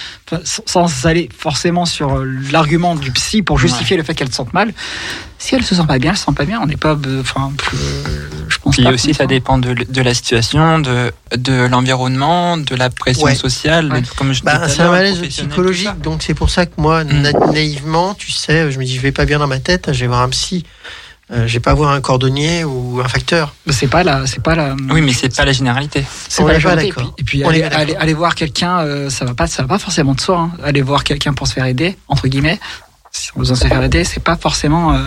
sans- aller forcément sur euh, l'argument du psy pour justifier le fait qu'elle se sente mal. Si elle se sent pas bien, elle se sent pas bien. On n'est pas, enfin, je pense Puis pas. aussi, ça dépend. dépend de, de la situation, de, de l'environnement, de la pression Ouais. sociale, Ouais. de- comme je bah, c'est un malaise psychologique, donc c'est pour ça que moi, Mm. na- naïvement, tu sais, je me dis, je vais pas bien dans ma tête, je vais voir un psy. Euh, je vais pas voir un cordonnier ou un facteur. C'est pas la, c'est pas la. Oui, mais c'est pas la généralité. C'est pas la pas majorité. Et puis, et aller, aller, aller voir quelqu'un, euh, ça va pas, ça va pas forcément de soi. hein. Aller voir quelqu'un pour se faire aider, entre guillemets, si on a besoin de se faire aider, c'est pas forcément. Euh,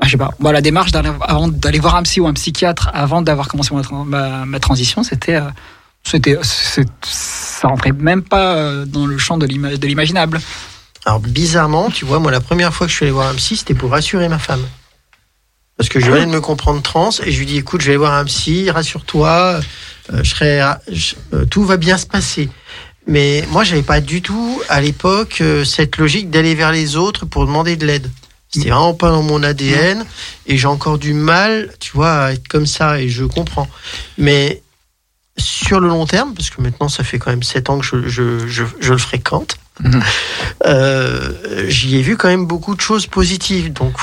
ah, je sais pas. Bon, la démarche d'aller, avant d'aller voir un psy ou un psychiatre avant d'avoir commencé ma, tra- ma, ma transition, c'était, euh, c'était, ça rentrait même pas euh, dans le champ de l'imaginable. Alors bizarrement, tu vois, moi la première fois que je suis allé voir un psy, c'était pour rassurer ma femme. Parce que je venais de me comprendre trans et je lui dis écoute, je vais voir un psy, rassure-toi, euh, je serai, je- euh, tout va bien se passer. Mais moi, j'avais pas du tout à l'époque euh, cette logique d'aller vers les autres pour demander de l'aide. C'était vraiment pas dans mon ADN et j'ai encore du mal, tu vois, à être comme ça et je comprends. Mais sur le long terme, parce que maintenant ça fait quand même sept ans que je, je, je, je le fréquente, Euh, j'y ai vu quand même beaucoup de choses positives. Donc,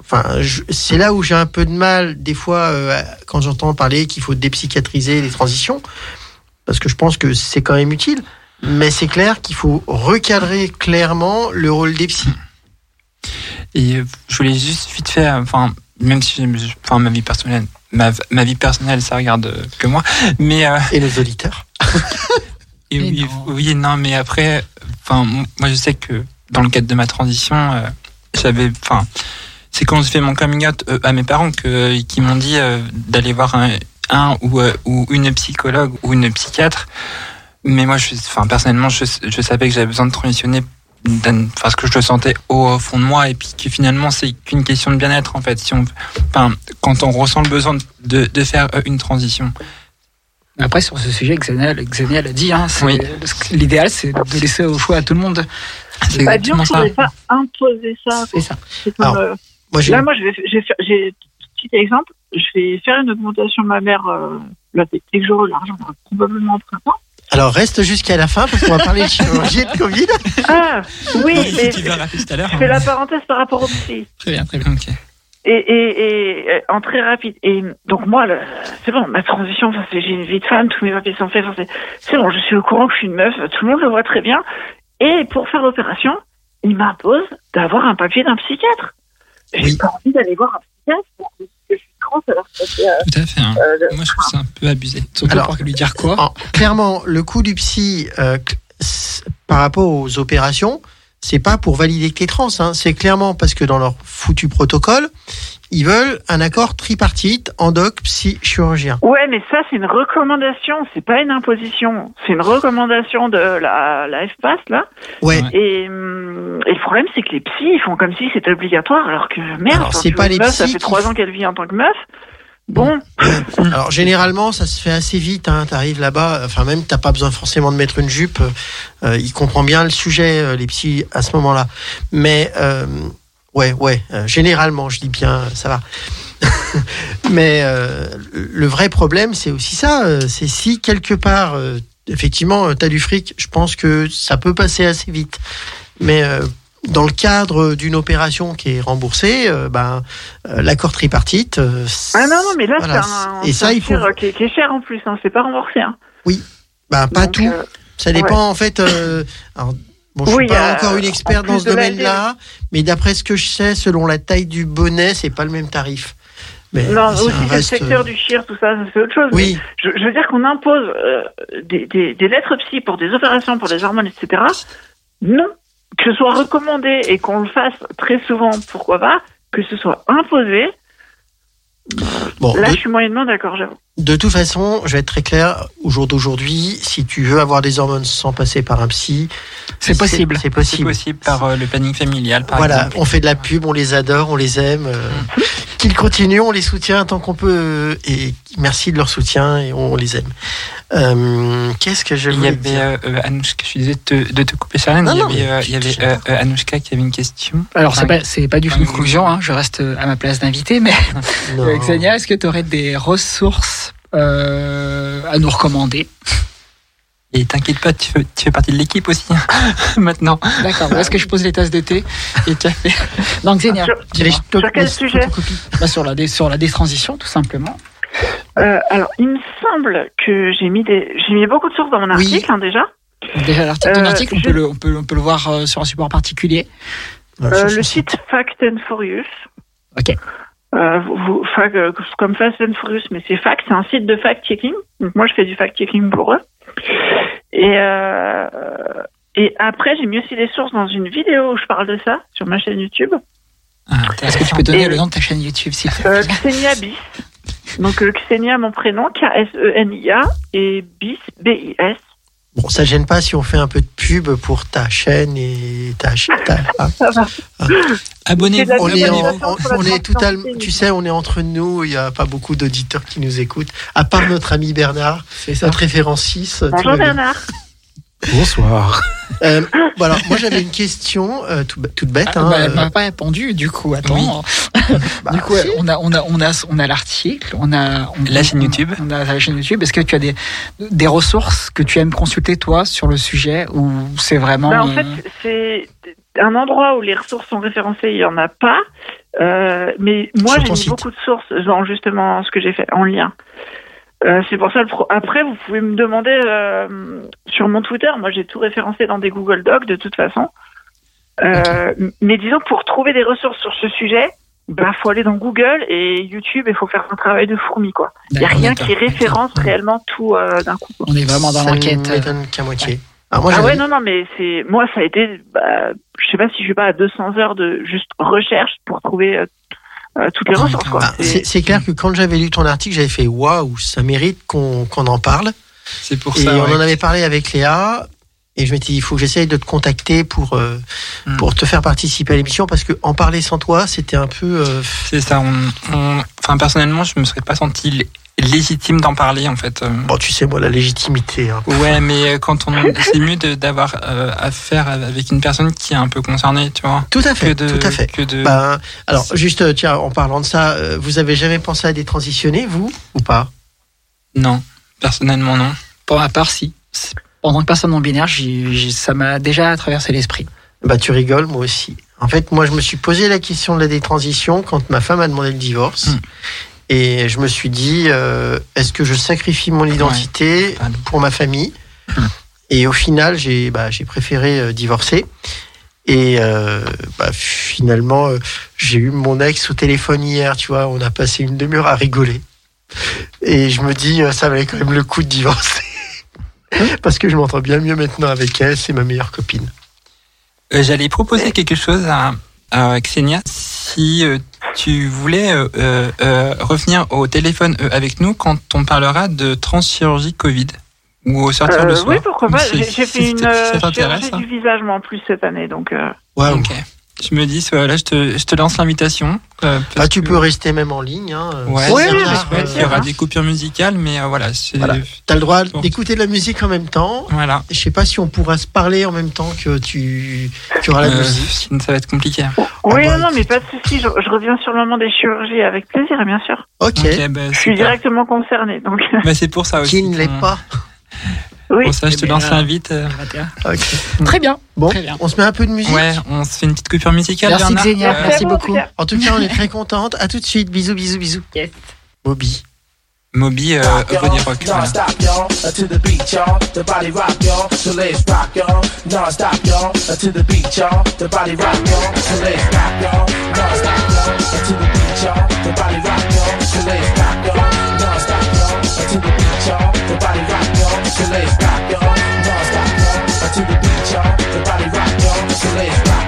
enfin, c'est là où j'ai un peu de mal des fois euh, quand j'entends parler qu'il faut dépsychiatriser les transitions, parce que je pense que c'est quand même utile. Mais c'est clair qu'il faut recadrer clairement le rôle des psys. Et euh, je voulais juste vite fait, enfin, même si enfin, ma vie personnelle, ma, ma vie personnelle, ça regarde que moi, mais Et nos auditeurs. et Mais oui, non. oui, et non, mais après, enfin, moi je sais que dans le cadre de ma transition, euh, j'avais, enfin, c'est quand j'ai fait mon coming out euh, à mes parents que qui m'ont dit euh, d'aller voir un, un ou, euh, ou une psychologue ou une psychiatre. Mais moi, je, enfin, personnellement, je, je savais que j'avais besoin de transitionner parce que je le sentais au fond de moi et puis que finalement c'est qu'une question de bien-être en fait si on enfin quand on ressent le besoin de, de faire euh, une transition Après, sur ce sujet, Xenia, Xenia l'a dit, hein, Oui. l'idéal, c'est de laisser au choix à tout le monde. c'est exactement qu'on ça ne pas imposer ça. C'est ça. Comme, Alors, euh, Moi, j'ai Là, moi, je vais, j'ai, petit exemple, je vais faire une augmentation de ma mère, euh, là, dès que j'aurai l'argent, probablement au printemps. Alors reste jusqu'à la fin parce qu'on va parler de chirurgie et de Covid. Ah, oui, mais tu verras tout à l'heure je fais la parenthèse par rapport au psy. très bien très bien ok Et, et, et en très rapide. Et donc moi, c'est bon, ma transition, j'ai une vie de femme, tous mes papiers sont faits. enfin, c'est, bon, je suis au courant que je suis une meuf, tout le monde le voit très bien. Et pour faire l'opération, il m'impose d'avoir un papier d'un psychiatre. J'ai Oui. pas envie d'aller voir un psychiatre parce que je suis trans alors que c'est, euh, tout à fait hein. euh, moi je trouve ça un peu abusé Surtout Alors- pour lui dire quoi En- clairement, le coût du psy euh, par rapport aux opérations, c'est pas pour valider que t'es trans, hein, c'est clairement parce que dans leur foutu protocole, ils veulent un accord tripartite endoc psy chirurgien. Ouais, mais ça, c'est une recommandation, c'est pas une imposition. C'est une recommandation de la, la FPAS, là. Ouais. Et, hum, et le problème, c'est que les psys, ils font comme si c'était obligatoire, alors que merde, Alors, c'est pas les meuf, ça psys fait trois ans qu'elle vit en tant que meuf. Bon, Alors généralement, ça se fait assez vite. Hein, T'arrives là-bas, enfin même t'as pas besoin forcément de mettre une jupe. Euh, il comprend bien le sujet, euh, les psys à ce moment-là. Mais euh, ouais, ouais. euh, généralement, je dis bien, ça va. Mais euh, le vrai problème, c'est aussi ça. euh, c'est si quelque part, euh, effectivement, tu as du fric, je pense que ça peut passer assez vite. Mais euh, dans le cadre d'une opération qui est remboursée, euh, ben, euh, l'accord tripartite. euh, ah non, non, mais là, voilà, c'est un, ça, un il faut- euh, qui, est- qui est cher en plus, hein, c'est pas remboursé. Hein. ben, pas Donc, tout. Ça dépend en fait. alors, bon, je Oui, suis pas encore une experte en dans ce domaine-là, mais d'après ce que je sais, selon la taille du bonnet, c'est pas le même tarif. Mais non, aussi, le secteur du chir, tout ça, c'est autre chose. mais Oui, Je, je veux dire qu'on impose des, des, des lettres psy pour des opérations, pour des hormones, etc. Non. Que ce soit recommandé et qu'on le fasse très souvent, pourquoi pas, que ce soit imposé, bon. là, de, je suis moyennement d'accord, j'avoue. de toute façon, je vais être très clair. Au jour d'aujourd'hui, si tu veux avoir des hormones sans passer par un psy, C'est possible. C'est c'est possible. possible par euh, le planning familial par Voilà, exemple on fait de la pub, on les adore, on les aime. euh, Qu'ils continuent, on les soutient tant qu'on peut. euh, Et merci de leur soutien et on les aime. Euh, Qu'est-ce que je il y voulais avait dire euh, Anouchka, je suis désolé de te, de te couper il y non, avait, euh, il y avait Anouchka qui avait une question. Alors, c'est Enfin, pas, pas du tout une conclusion, hein, je reste à ma place d'invité, mais Xenia, est-ce que tu aurais des ressources euh, à nous recommander? Et t'inquiète pas, tu fais, tu fais partie de l'équipe aussi maintenant. D'accord, où est-ce que je pose les tasses de thé et café Non, Xenia, Sur, Sur quel sujet. Bah, sur, la dé- sur la détransition, tout simplement. euh, alors, il me semble que j'ai mis des, j'ai mis beaucoup de sources dans mon Oui. article, hein, déjà. Déjà, l'article, ton Euh, article, on, je- peut le, on, peut, on peut le voir euh, sur un support particulier. Euh, le site Fact and Furious. Ok. Euh, vous, vous- fac- euh, comme Fast and Furious, mais c'est fact, c'est un site de fact-checking. Donc moi, je fais du fact-checking pour eux. Et, euh, et après, j'ai mis aussi des sources dans une vidéo où je parle de ça sur ma chaîne YouTube. Ah, Est-ce que tu peux donner Et- le nom de ta chaîne YouTube, s'il te plaît Euh, Xenia Bis. Donc euh, Xenia, mon prénom, K-S-E-N-I-A, et Bis, B-I-S. Bon, ça gêne pas si on fait un peu de pub pour ta chaîne et ta chaîne. Ça va. Abonnez-vous. On la est, en- on, on est totalement, tu sais, on est entre nous. Il y a pas beaucoup d'auditeurs qui nous écoutent, à part notre ami Bernard, C'est ça. notre référent 6. tout Bonjour. Bernard. Bonsoir. Euh, bon, alors, moi j'avais une question euh, tout- toute bête. Ah, hein, bah, elle euh, m'a pas répondu, du coup, attends. bah, du coup, si. on a, on a, on a, on a l'article, on a on- La chaîne on- YouTube. On a la chaîne YouTube. Est-ce que tu as des, des ressources que tu aimes consulter toi sur le sujet ou c'est vraiment Bah, en euh, fait, c'est un endroit où les ressources sont référencées, il y en a pas. Euh, mais moi, j'ai mis site. beaucoup de sources dans justement ce que j'ai fait en lien. Euh, c'est pour ça. Le pro- Après, vous pouvez me demander euh, sur mon Twitter. Moi, j'ai tout référencé dans des Google Docs de toute façon. Euh, Mais disons, que pour trouver des ressources sur ce sujet, bah, faut aller dans Google et YouTube. Il faut faire un travail de fourmi, quoi. Il y a rien qui référence réellement tout euh, d'un coup. quoi. On est vraiment dans l'enquête. euh, qu'à moitié. Moi, ah j'avais- ouais, non, non, mais c'est moi, ça a été, bah, je sais pas si je suis pas à 200 heures de juste recherche pour trouver euh, toutes les Ah, ressources. Quoi. Ah, C'est- clair que quand j'avais lu ton article, j'avais fait waouh, ça mérite qu'on qu'on en parle. C'est pour Et ça. on ouais. en avait parlé avec Léa. Et je m'étais dit, il faut que j'essaye de te contacter pour, euh, Hmm. pour te faire participer à l'émission parce que en parler sans toi, c'était un peu. euh, C'est ça. On, on- Enfin, personnellement, je me serais pas senti légitime d'en parler, en fait. Euh, Bon, tu sais, moi, la légitimité. hein. Ouais, mais quand on, c'est mieux d'avoir euh, affaire avec une personne qui est un peu concernée, tu vois. Tout à fait, Que de, tout à fait. Que de. Ben, alors, juste, euh, tiens, en parlant de ça, euh, vous avez jamais pensé à détransitionner, vous, ou pas? Non, personnellement non. Pour ma part, si. En tant que personne non binaire, ça m'a déjà traversé l'esprit. Bah, tu rigoles, moi aussi. En fait, moi, je me suis posé la question de la détransition quand ma femme a demandé le divorce. Mm. Et je me suis dit, euh, est-ce que je sacrifie mon identité Ouais. pour ma famille. Et au final, j'ai bah, préféré euh, divorcer. Et euh, bah, finalement, j'ai eu mon ex au téléphone hier, tu vois, on a passé une demi-heure à rigoler. Et je me dis, ça valait quand même le coup de divorcer. Parce que je m'entends bien mieux maintenant avec elle, c'est ma meilleure copine. Euh, J'allais proposer quelque chose à, à Xenia. Si tu voulais euh, euh, euh, revenir au téléphone euh, avec nous quand on parlera de transchirurgie Covid ou au sortir Euh, le soir. oui, pourquoi pas. J'ai fait une euh, chirurgie hein. du visage, en plus cette année. Donc, euh, Waouh. Ok. Je me dis, voilà, je te, je te lance l'invitation. euh, Ah, parce tu que- peux rester même en ligne. Hein. Ouais, il y aura hein. des coupures musicales, mais euh, voilà, Voilà. T'as le droit d'écouter de la musique en même temps. voilà. Je sais pas si on pourra se parler en même temps que tu, tu auras la Euh, musique. ça va être compliqué. oui, bah, non, non, mais pas de souci. Je, je reviens sur le moment des chirurgies avec plaisir, bien sûr. Ok. Bah, Je suis directement concernée. Donc, Bah, c'est pour ça aussi. Qui ne l'est pas. Oui. Pour ça, je te lance l'invite. euh, 21. Ok. Très bien. Bon, Très bien. on se met un peu de musique. Ouais, on se fait une petite coupure musicale. Merci Bernard. Xenia, Euh, merci beaucoup. cas. En tout cas, on est très contente. À tout de suite. Bisous, bisous, bisous. Yes. Moby. Moby, euh, body rock. voilà. Non-stop, y'all, to the beat, y'all. The body rock, y'all. So let's rock, y'all. Non-stop, y'all, to the beat, y'all. The body rock, y'all. So let's rock, y'all. Non-stop, y'all, to the beat, y'all. The body rock, y'all. So let's rock, y'all. Non-stop, y'all, to the beat, y'all. The body rock, y'all. So let's rock, y'all. Non-stop, y'all, to the beat, y'all. The body rock, y'all. Rock,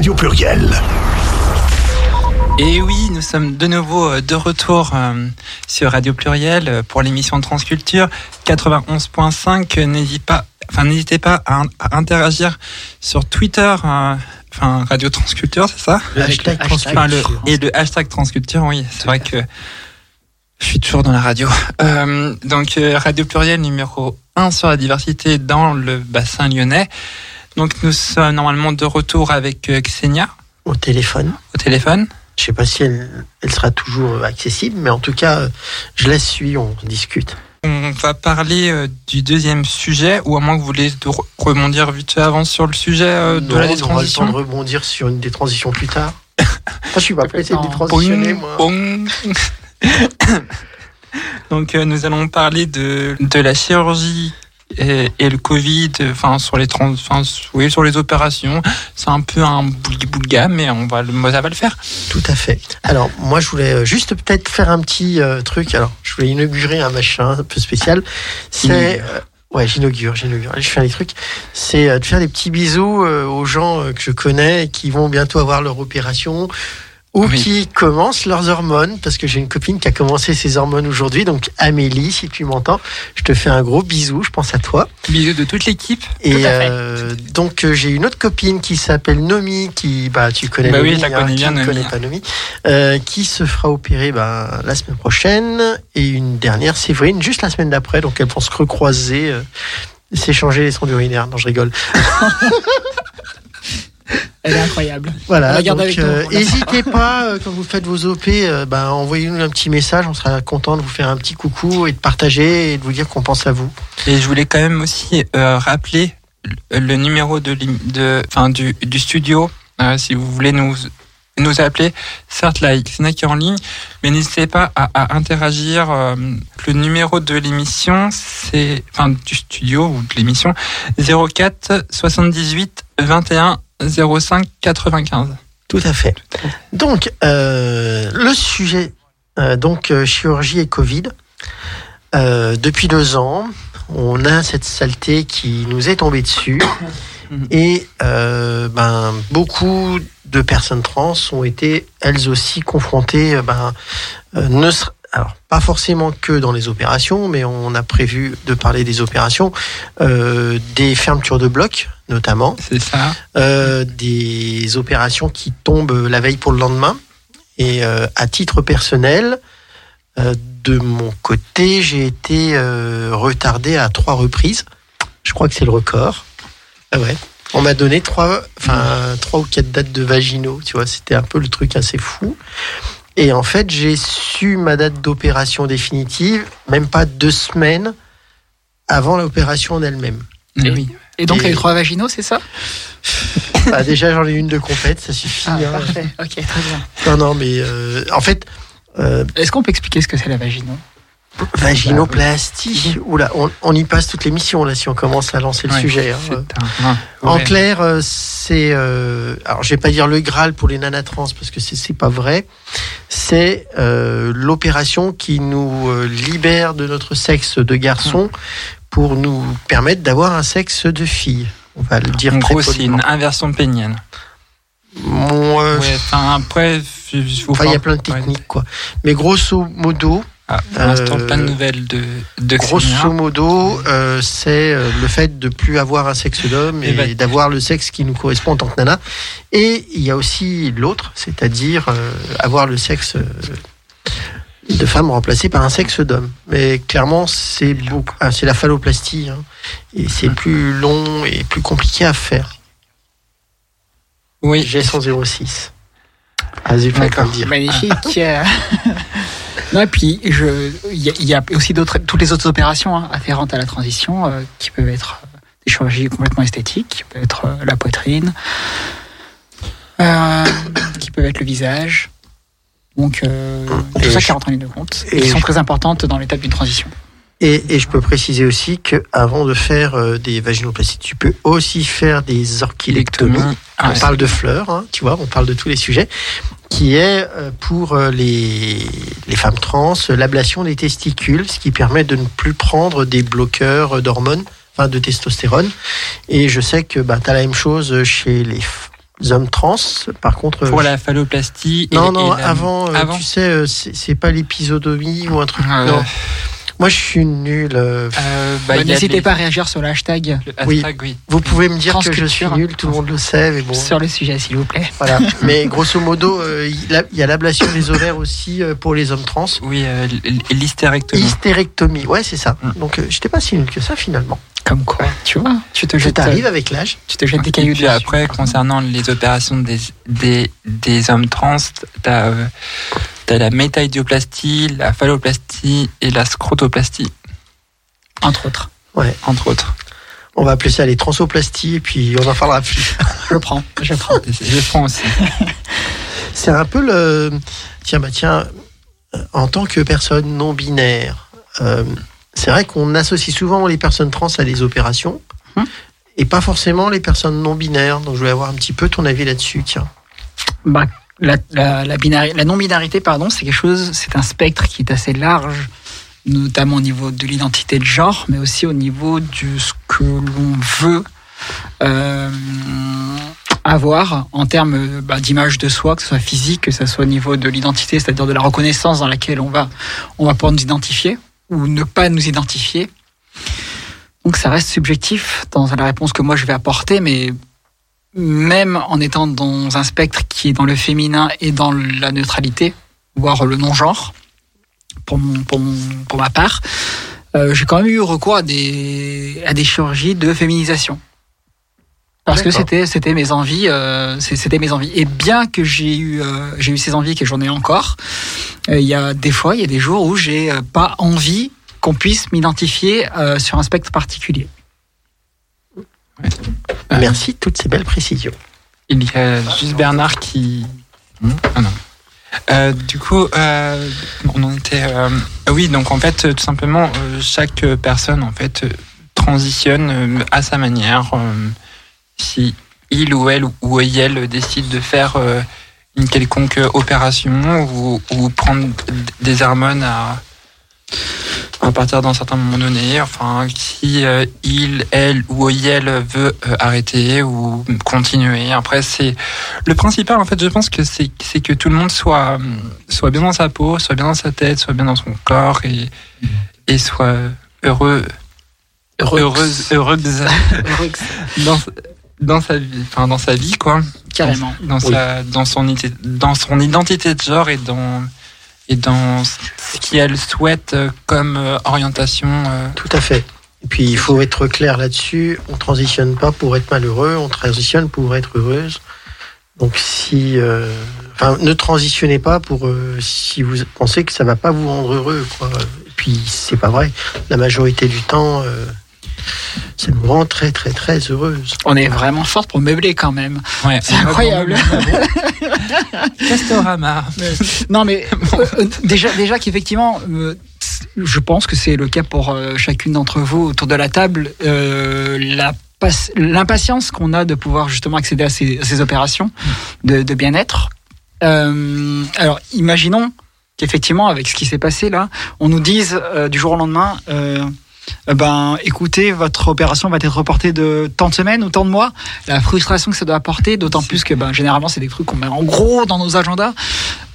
Radio Pluriel. Et oui, nous sommes de nouveau euh, de retour euh, sur Radio Pluriel euh, pour l'émission Transculture 91.5. N'hésitez pas, enfin n'hésitez pas à, à interagir sur Twitter, euh, enfin Radio Transculture, c'est ça? Le hashtag. Enfin, le, et le hashtag Transculture, oui, c'est vrai que je suis toujours dans la radio. Euh, donc Radio Pluriel numéro 1 sur la diversité dans le bassin lyonnais. Donc nous sommes normalement de retour avec euh, Xenia Au téléphone. au téléphone. Je sais pas si elle, elle sera toujours accessible, mais en tout cas, euh, je la suis, on discute. On va parler euh, du deuxième sujet, ou à moins que vous voulez rebondir vite fait avant sur le sujet euh, de Non, la on aura le temps de rebondir sur une des transitions plus tard. Moi, je suis pas pressé de Boing, moi. Donc euh, nous allons parler de, de la chirurgie et, et le Covid, enfin sur les trans, enfin, oui, sur les opérations. C'est un peu un boulga mais on va, le- ça va le faire. Tout à fait. Alors, moi, je voulais euh, juste peut-être faire un petit euh, truc. Alors, je voulais inaugurer un machin un peu spécial. C'est. Euh, ouais, j'inaugure, j'inaugure. Je fais les trucs. C'est de faire des petits bisous aux gens que je connais qui vont bientôt avoir leur opération ou Oui. qui commencent leurs hormones. Parce que j'ai une copine qui a commencé ses hormones aujourd'hui. Donc, Amélie, si tu m'entends, je te fais un gros bisou. Je pense à toi. Bisous de toute l'équipe. Et à fait. euh, donc euh, j'ai une autre copine qui s'appelle Nomi, qui bah tu connais Bah oui, Nomi, je la connais qui bien, ne connaît pas Nomi, euh, qui se fera opérer bah, la semaine prochaine et une dernière Séverine juste la semaine d'après, donc elles vont se recroiser, euh, s'échanger les sondes urinaires. Non, je rigole. Elle est incroyable. Voilà. la euh, la N'hésitez pas euh, quand vous faites vos OP, euh, bah, envoyez-nous un petit message, on sera content de vous faire un petit coucou et de partager et de vous dire qu'on pense à vous. Et je voulais quand même aussi euh, rappeler le, numéro de, enfin, du, du studio, euh, si vous voulez nous nous appeler. Certes, là, Xena qui est en ligne, mais n'hésitez pas à, à interagir. euh, le numéro de l'émission, c'est, enfin, du studio ou de l'émission, 04 78 21 05 95. Tout à fait. Donc, euh, le sujet, euh, donc euh, chirurgie et Covid. Euh, depuis deux ans, on a cette saleté qui nous est tombée dessus. Et euh, ben, beaucoup de personnes trans ont été elles aussi confrontées, euh, ben, euh, ne alors pas forcément que dans les opérations, mais on a prévu de parler des opérations, euh, des fermetures de blocs notamment, C'est ça. euh, des opérations qui tombent la veille pour le lendemain. Et euh, à titre personnel, euh, de mon côté, j'ai été euh, retardé à trois reprises. Je crois que c'est le record. Ah ouais. On m'a donné trois, enfin trois ou quatre dates de vaginaux. Tu vois, c'était un peu le truc assez fou. Et en fait, j'ai su ma date d'opération définitive, même pas deux semaines avant l'opération en elle-même. Eh Et- oui. Et donc, Et- il y a eu trois vaginaux, c'est ça? Bah, déjà, j'en ai une de complète, ça suffit. Ah, hein. parfait. Ok, très bien. Non, non, mais euh, en fait, euh, Est-ce qu'on peut expliquer ce que c'est la vaginaux vaginoplastie. Oula, on, on y passe toute l'émission là si on commence à lancer le sujet. hein. Un- En ouais. clair, euh, c'est euh, alors je vais pas dire le Graal pour les nanatrans parce que c'est pas vrai. C'est euh, l'opération qui nous euh, libère de notre sexe de garçon pour nous permettre d'avoir un sexe de fille. On va le dire En très gros, c'est une inversion pénienne. Bon, Ouais, enfin, après, Enfin, il y a plein de ouais. techniques quoi. Mais grosso modo, Ah, pour l'instant, Euh, pas de nouvelles de, de Grosso modo, euh, c'est euh, le fait de plus avoir un sexe d'homme Et et, bah- d'avoir le sexe qui nous correspond en tant que nana. Et il y a aussi l'autre, c'est-à-dire euh, avoir le sexe euh, de femme remplacé par un sexe d'homme. Mais clairement, c'est beaucoup, ah, c'est la phalloplastie, hein. et c'est plus long et plus compliqué à faire. Oui, J'ai 106. Vas-y, dire. Magnifique. non, et puis, il y, a- il y a aussi d'autres, toutes les autres opérations hein, afférentes à la transition euh, qui peuvent être euh, des chirurgies complètement esthétiques, qui peuvent être euh, la poitrine, euh, qui peuvent être le visage. Donc, euh, tout ça qui rentre en ligne de compte et et qui sont très importantes dans l'étape d'une transition. Et, et je peux préciser aussi que avant de faire euh, des vaginoplasties, tu peux aussi faire des orchilectomies. Ah, on parle de fleurs, hein, tu vois, on parle de tous les sujets, qui est euh, pour euh, les, les femmes trans l'ablation des testicules, ce qui permet de ne plus prendre des bloqueurs d'hormones enfin de testostérone. Et je sais que bah, tu as la même chose chez les hommes trans. Par contre, Pour la phalloplastie. et- non, non, et la- avant, avant tu sais, c'est c'est pas l'épisodomie ou un truc. Euh, non. Moi, je suis nul. euh, euh, bah, Bah, N'hésitez les- pas à réagir sur le hashtag le Oui. hashtag, oui. Vous pouvez me dire que je suis nul, tout le monde le sait, mais bon. sur le sujet, s'il vous plaît. Voilà. Mais grosso modo, euh, il y a- il y a l'ablation des ovaires aussi euh, pour les hommes trans. Oui, euh, l'hystérectomie. Hystérectomie, ouais, c'est ça. Mm. Donc, euh, j'étais pas si nul que ça finalement. Comme quoi, tu vois, tu te jettes, t'arrive avec l'âge. tu te jettes des Et cailloux puis dessus. après, concernant les opérations des, des, des hommes trans, t'as euh, t'as la métaïdioplastie, la phalloplastie et la scrotoplastie, entre autres. entre autres. On va appeler ça les transoplasties et puis on en parlera plus. Je prends, je prends. Je prends aussi. C'est un peu le. Tiens, bah tiens, en tant que personne non binaire, euh, c'est vrai qu'on associe souvent les personnes trans à des opérations Hum. et pas forcément les personnes non binaires. Donc je voulais avoir un petit peu ton avis là-dessus, tiens. Bah, la, la, la, binari- la non-binarité, pardon, c'est quelque chose, c'est un spectre qui est assez large, notamment au niveau de l'identité de genre, mais aussi au niveau de ce que l'on veut euh, avoir en termes bah, d'image de soi, que ce soit physique, que ce soit au niveau de l'identité, c'est-à-dire de la reconnaissance dans laquelle on va, on va pouvoir nous identifier ou ne pas nous identifier. Donc ça reste subjectif dans la réponse que moi je vais apporter, mais même en étant dans un spectre qui est dans le féminin et dans la neutralité, voire le non-genre, pour, mon, pour, mon- pour ma part, euh, j'ai quand même eu recours à des, à des chirurgies de féminisation. Parce que c'était c'était mes envies, euh, c'était mes envies. Et bien que j'ai eu euh, j'ai eu ces envies que j'en ai encore, euh, il y a des fois il y a des jours où j'ai euh, pas envie qu'on puisse m'identifier euh, sur un spectre particulier. Merci de toutes ces belles précisions. Il y a juste Bernard qui. Hmm Ah non. Euh, du coup, euh, on en était. euh, ah oui, donc en fait, tout simplement, chaque personne en fait transitionne à sa manière. si il ou elle ou elle décide de faire une quelconque opération ou, ou prendre des hormones à, à partir d'un certain moment donné, enfin, si euh, il, elle ou elle veut euh, arrêter ou continuer. Après, c'est le principal. En fait, je pense que c'est que tout le monde soit soit bien dans sa peau, soit bien dans sa tête, soit bien dans son corps et et soit heureux, heureuse, heureuse dans dans sa vie, enfin dans sa vie quoi Carrément. dans Oui. sa dans son ité- dans son identité de genre et dans et dans ce qu'elle souhaite euh, comme euh, orientation euh, Tout à fait. Et puis il faut être clair là-dessus. On transitionne pas pour être malheureux, on transitionne pour être heureuse. Donc si, euh, enfin, ne transitionnez pas pour euh, si vous pensez que ça va pas vous rendre heureux, quoi. Et puis c'est pas vrai. La majorité du temps, euh, ça nous rend très très très heureuse. On est vraiment fort pour meubler quand même. ouais C'est incroyable. Castorama Non, mais euh, euh, déjà, déjà qu'effectivement, euh, je pense que c'est le cas pour euh, chacune d'entre vous autour de la table. euh, la L'impatience qu'on a de pouvoir justement accéder à ces, à ces opérations de, de bien-être. Euh, alors, imaginons qu'effectivement, avec ce qui s'est passé là, on nous dise euh, du jour au lendemain. euh, ben, écoutez, votre opération va être reportée de tant de semaines ou tant de mois. La frustration que ça doit apporter, d'autant plus que ben, généralement, c'est des trucs qu'on met en gros dans nos agendas,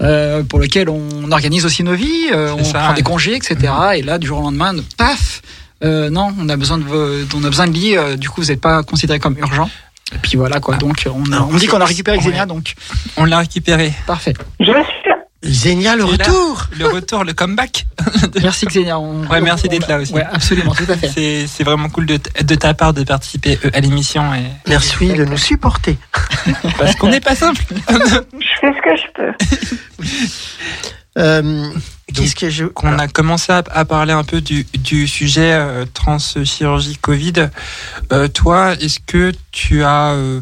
euh, pour lesquels on organise aussi nos vies, euh, on ça, prend des congés, etc. Et là, du jour au lendemain, paf, euh, non, on a besoin de, on a besoin de lit. euh, du coup, vous n'êtes pas considéré comme urgent. Et puis voilà quoi. Donc on, a- on dit qu'on a récupéré Xenia, donc on l'a récupéré parfait. Je suis Zénia, le là. retour. le retour le comeback Merci Xenia. On, Ouais, merci d'être là aussi. Ouais, absolument, tout à fait. c'est vraiment cool de, ta part de participer euh, à l'émission et Merci de nous supporter. parce qu'on n'est pas simple Je fais ce que je peux. Euh, Qu'est-ce que je qu'on a commencé à, à parler un peu du, du sujet euh, transchirurgie Covid. Euh, toi, est-ce que tu as euh,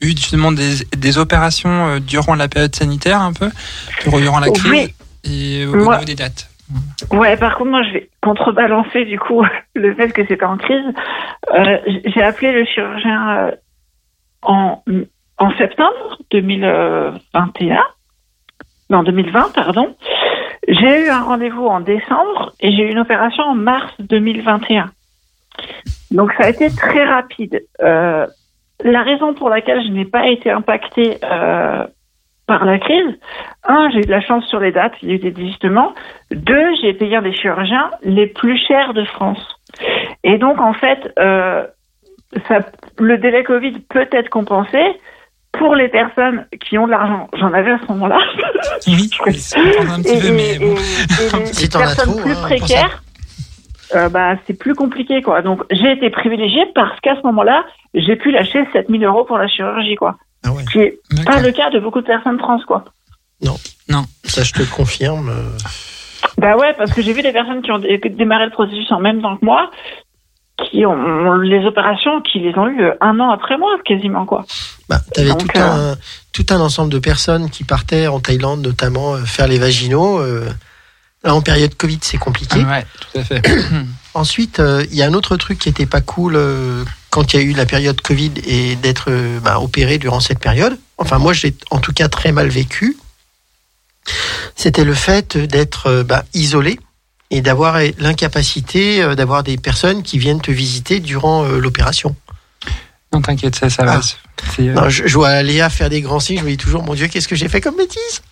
eu justement des, des opérations euh, durant la période sanitaire un peu, durant la crise Oui. et au Moi- niveau des dates Ouais, par contre, moi, je vais contrebalancer du coup le fait que c'était en crise. Euh, J'ai appelé le chirurgien euh, en, en septembre 2021. Non, 2020, pardon. J'ai eu un rendez-vous en décembre et j'ai eu une opération en mars 2021. Donc ça a été très rapide. Euh, la raison pour laquelle je n'ai pas été impactée euh, par la crise, un, j'ai eu de la chance sur les dates, il y a eu des désistements. Deux, j'ai payé un des chirurgiens les plus chers de France. Et donc en fait, euh, ça, le délai Covid peut être compensé pour les personnes qui ont de l'argent. J'en avais à ce moment-là. Oui, un petit Et, peu, mais et- bon. et- et les Si personnes trop, plus hein, précaires, euh, bah, c'est plus compliqué, quoi. Donc, j'ai été privilégiée parce qu'à ce moment-là, j'ai pu lâcher 7000 euros pour la chirurgie, quoi. Ah ouais. Ce qui est pas le cas de beaucoup de personnes trans, quoi. Ça, je te confirme. euh, Bah ouais, parce que j'ai vu des personnes qui ont dé- démarré le processus en même temps que moi, qui ont, ont les opérations, qui les ont eu euh, un an après moi, quasiment, quoi. Bah, t'avais Donc, tout, un, tout un ensemble de personnes qui partaient en Thaïlande, notamment, euh, faire les vaginaux. euh, en période Covid, c'est compliqué. Ouais, tout à fait. Ensuite, euh, il y a un autre truc qui était pas cool euh, quand il y a eu la période Covid et d'être euh, bah, opéré durant cette période. Enfin, moi, j'ai en tout cas très mal vécu. C'était le fait d'être euh, bah, isolé et d'avoir l'incapacité euh, d'avoir des personnes qui viennent te visiter durant euh, l'opération. Non, t'inquiète, ça, ça va. Ah. Euh, Non, je, je vois Léa faire des grands signes, je me dis toujours, mon Dieu, qu'est-ce que j'ai fait comme bêtise?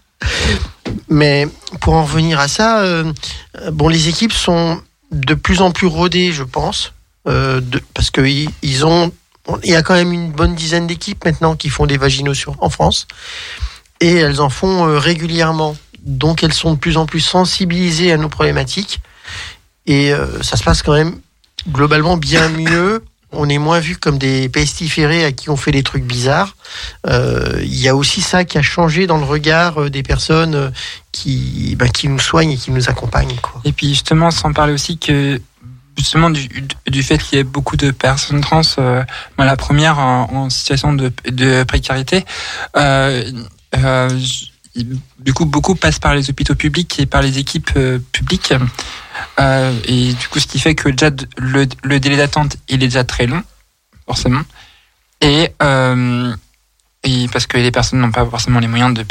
Mais pour en revenir à ça, euh, bon, les équipes sont de plus en plus rodées, je pense, euh, parce que ils, ont, il y a quand même une bonne dizaine d'équipes maintenant qui font des vaginaux en France, et elles en font euh, régulièrement. Donc elles sont de plus en plus sensibilisées à nos problématiques, et ça se passe quand même globalement bien mieux. On est moins vu comme des pestiférés à qui on fait des trucs bizarres. Euh, Il y a aussi ça qui a changé dans le regard euh, des personnes euh, qui, bah, qui nous soignent et qui nous accompagnent. Quoi. Et puis justement, sans parler aussi que justement du, fait qu'il y ait beaucoup de personnes trans, euh, la première en, situation de, précarité, du coup beaucoup passent par les hôpitaux publics et par les équipes publiques. Euh, et du coup, ce qui fait que déjà le, délai d'attente il est déjà très long, forcément. Et, euh, et parce que les personnes n'ont pas forcément les moyens de,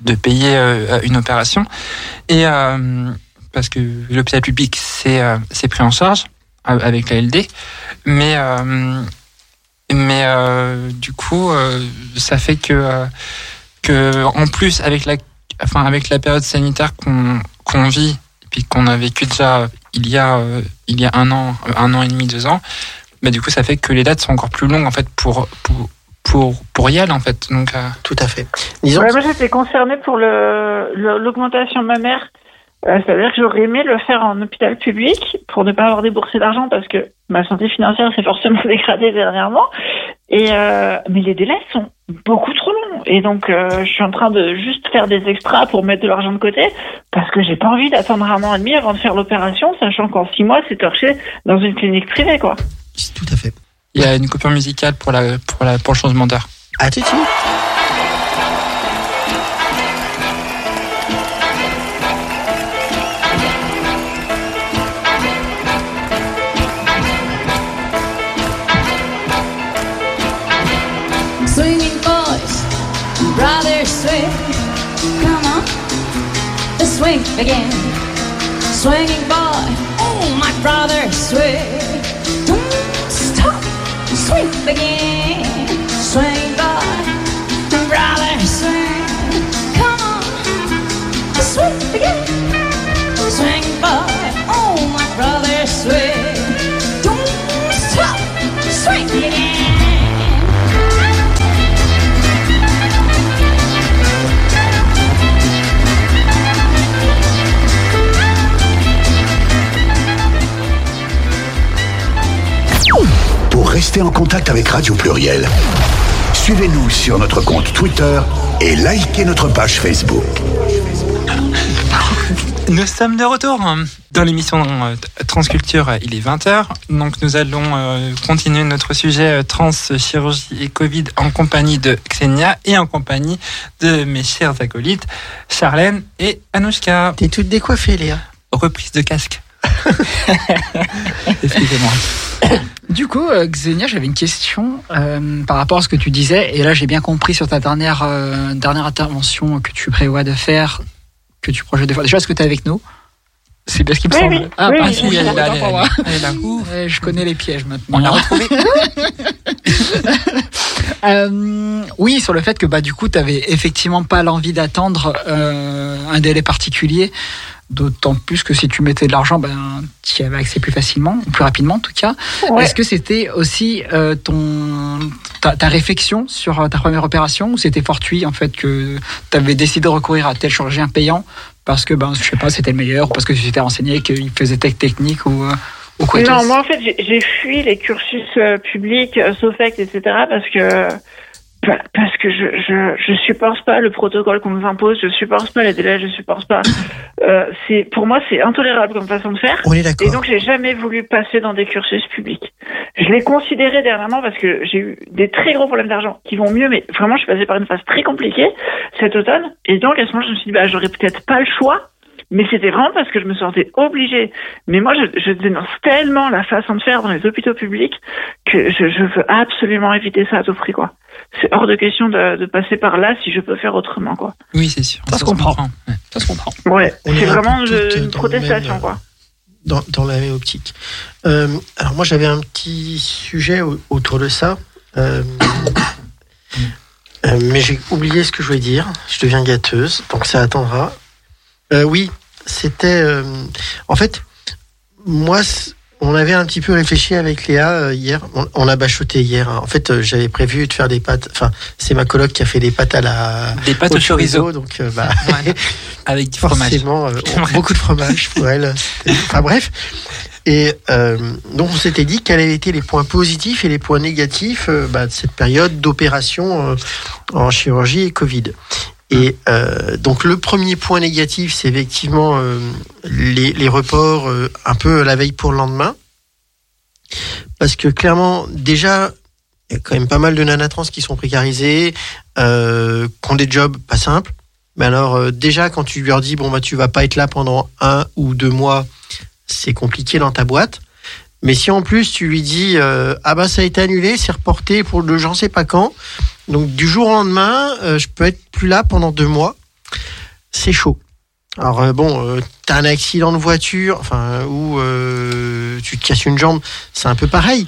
de, payer euh, une opération. Et parce que l'hôpital public, c'est pris en charge avec la LD. Mais, mais du coup, ça fait que, que, en plus, avec la, enfin, avec la période sanitaire qu'on qu'on vit, puis qu'on a vécu déjà il y a, euh, il y a un an, euh, un an et demi, deux ans, bah, du coup, ça fait que les dates sont encore plus longues en fait pour, pour, pour, pour y aller en fait. Donc, euh, Tout à fait. Disons, Ouais, moi, j'étais concernée pour le le- l'augmentation mammaire. Euh, C'est-à-dire que j'aurais aimé le faire en hôpital public pour ne pas avoir déboursé d'argent parce que ma santé financière s'est forcément dégradée dernièrement. Et euh, mais les délais sont beaucoup trop longs. Et donc, euh, je suis en train de juste faire des extras pour mettre de l'argent de côté parce que j'ai pas envie d'attendre un an et demi avant de faire l'opération, sachant qu'en six mois, c'est torché dans une clinique privée, quoi. tout à fait. il y a une coupure musicale pour, la, pour, la, pour le changement d'heure. À tout de suite. Swing again. Swinging boy, oh my brother swing. Don't stop, swing again. Rester en contact avec Radio Pluriel, suivez-nous sur notre compte Twitter et likez notre page Facebook. Nous sommes de retour hein, dans l'émission euh, Transculture, il est 20h. Donc nous allons euh, continuer notre sujet euh, trans, chirurgie et Covid en compagnie de Xenia et en compagnie de mes chers acolytes Charlène et Anouchka. T'es toute décoiffée, Léa. Reprise de casque. Excusez-moi. Du coup, euh, Xenia, j'avais une question euh, par rapport à ce que tu disais. Et là, j'ai bien compris sur ta dernière, euh, dernière intervention que tu prévois de faire, que tu projettes de faire. Déjà, est-ce que tu es avec nous? C'est bien ce qui me Oui, semble. oui, ah, oui, bah, oui, oui, elle est elle, là, elle, pour moi. elle est là. Ouh. Ouais, je connais les pièges maintenant. On l'a retrouvée. Euh, oui, sur le fait que bah du coup, tu avais effectivement pas l'envie d'attendre euh, un délai particulier. D'autant plus que si tu mettais de l'argent, ben, tu y avais accès plus facilement, ou plus rapidement en tout cas. Ouais. Est-ce que c'était aussi euh, ton ta, ta réflexion sur euh, ta première opération ou c'était fortuit en fait que tu avais décidé de recourir à tel chirurgien payant parce que ben je sais pas c'était le meilleur ou parce que tu t'étais renseigné qu'il faisait tech technique ou euh, ou quoi Non, moi en fait j'ai- fui les cursus euh, publics, Sofec, etc. parce que parce que je, je je supporte pas le protocole qu'on nous impose, je supporte pas les délais, je supporte pas. Euh, c'est pour moi c'est intolérable comme façon de faire. On est Et d'accord. donc j'ai jamais voulu passer dans des cursus publics. Je l'ai considéré dernièrement parce que j'ai eu des très gros problèmes d'argent qui vont mieux, mais vraiment je suis passée par une phase très compliquée cet automne. Et donc à ce moment je me suis dit bah j'aurais peut-être pas le choix. Mais c'était vraiment parce que je me sentais obligée. Mais moi, je, je dénonce tellement la façon de faire dans les hôpitaux publics que je, je veux absolument éviter ça à tout prix, quoi. C'est hors de question de, de passer par là si je peux faire autrement, quoi. Oui, c'est sûr. Ça se comprend. Ouais. Ça se comprend. Ouais, c'est vraiment une le protestation, même, quoi. dans, dans la même optique. Euh, alors moi j'avais un petit sujet au- autour de ça, Euh, euh, mais j'ai oublié ce que je voulais dire. Je deviens gâteuse, donc ça attendra. Euh, oui, c'était euh, en fait moi. On avait un petit peu réfléchi avec Léa euh, hier. On, on a bachoté hier. hein. En fait, euh, j'avais prévu de faire des pâtes. Enfin, c'est ma coloc qui a fait des pâtes à la Des pâtes au chorizo. donc bah, Ouais. Avec du fromage. forcément beaucoup de fromage pour elle. Enfin bref. Et donc on s'était dit quels avaient été les points positifs et les points négatifs bah, de cette période d'opération en chirurgie et Covid. Et euh, donc le premier point négatif, c'est effectivement euh, les, les reports euh, un peu la veille pour le lendemain. Parce que clairement, déjà, il y a quand même pas mal de nanatrans qui sont précarisés, euh, qui ont des jobs pas simples. Mais alors euh, déjà quand tu leur dis bon bah tu vas pas être là pendant un ou deux mois, c'est compliqué dans ta boîte. Mais si en plus tu lui dis euh, ah bah ça a été annulé, c'est reporté pour le j'en sais pas quand, donc du jour au lendemain euh, je peux être plus là pendant deux mois, c'est chaud. Alors euh, bon, euh, t'as un accident de voiture, enfin ou tu te casses une jambe, c'est un peu pareil.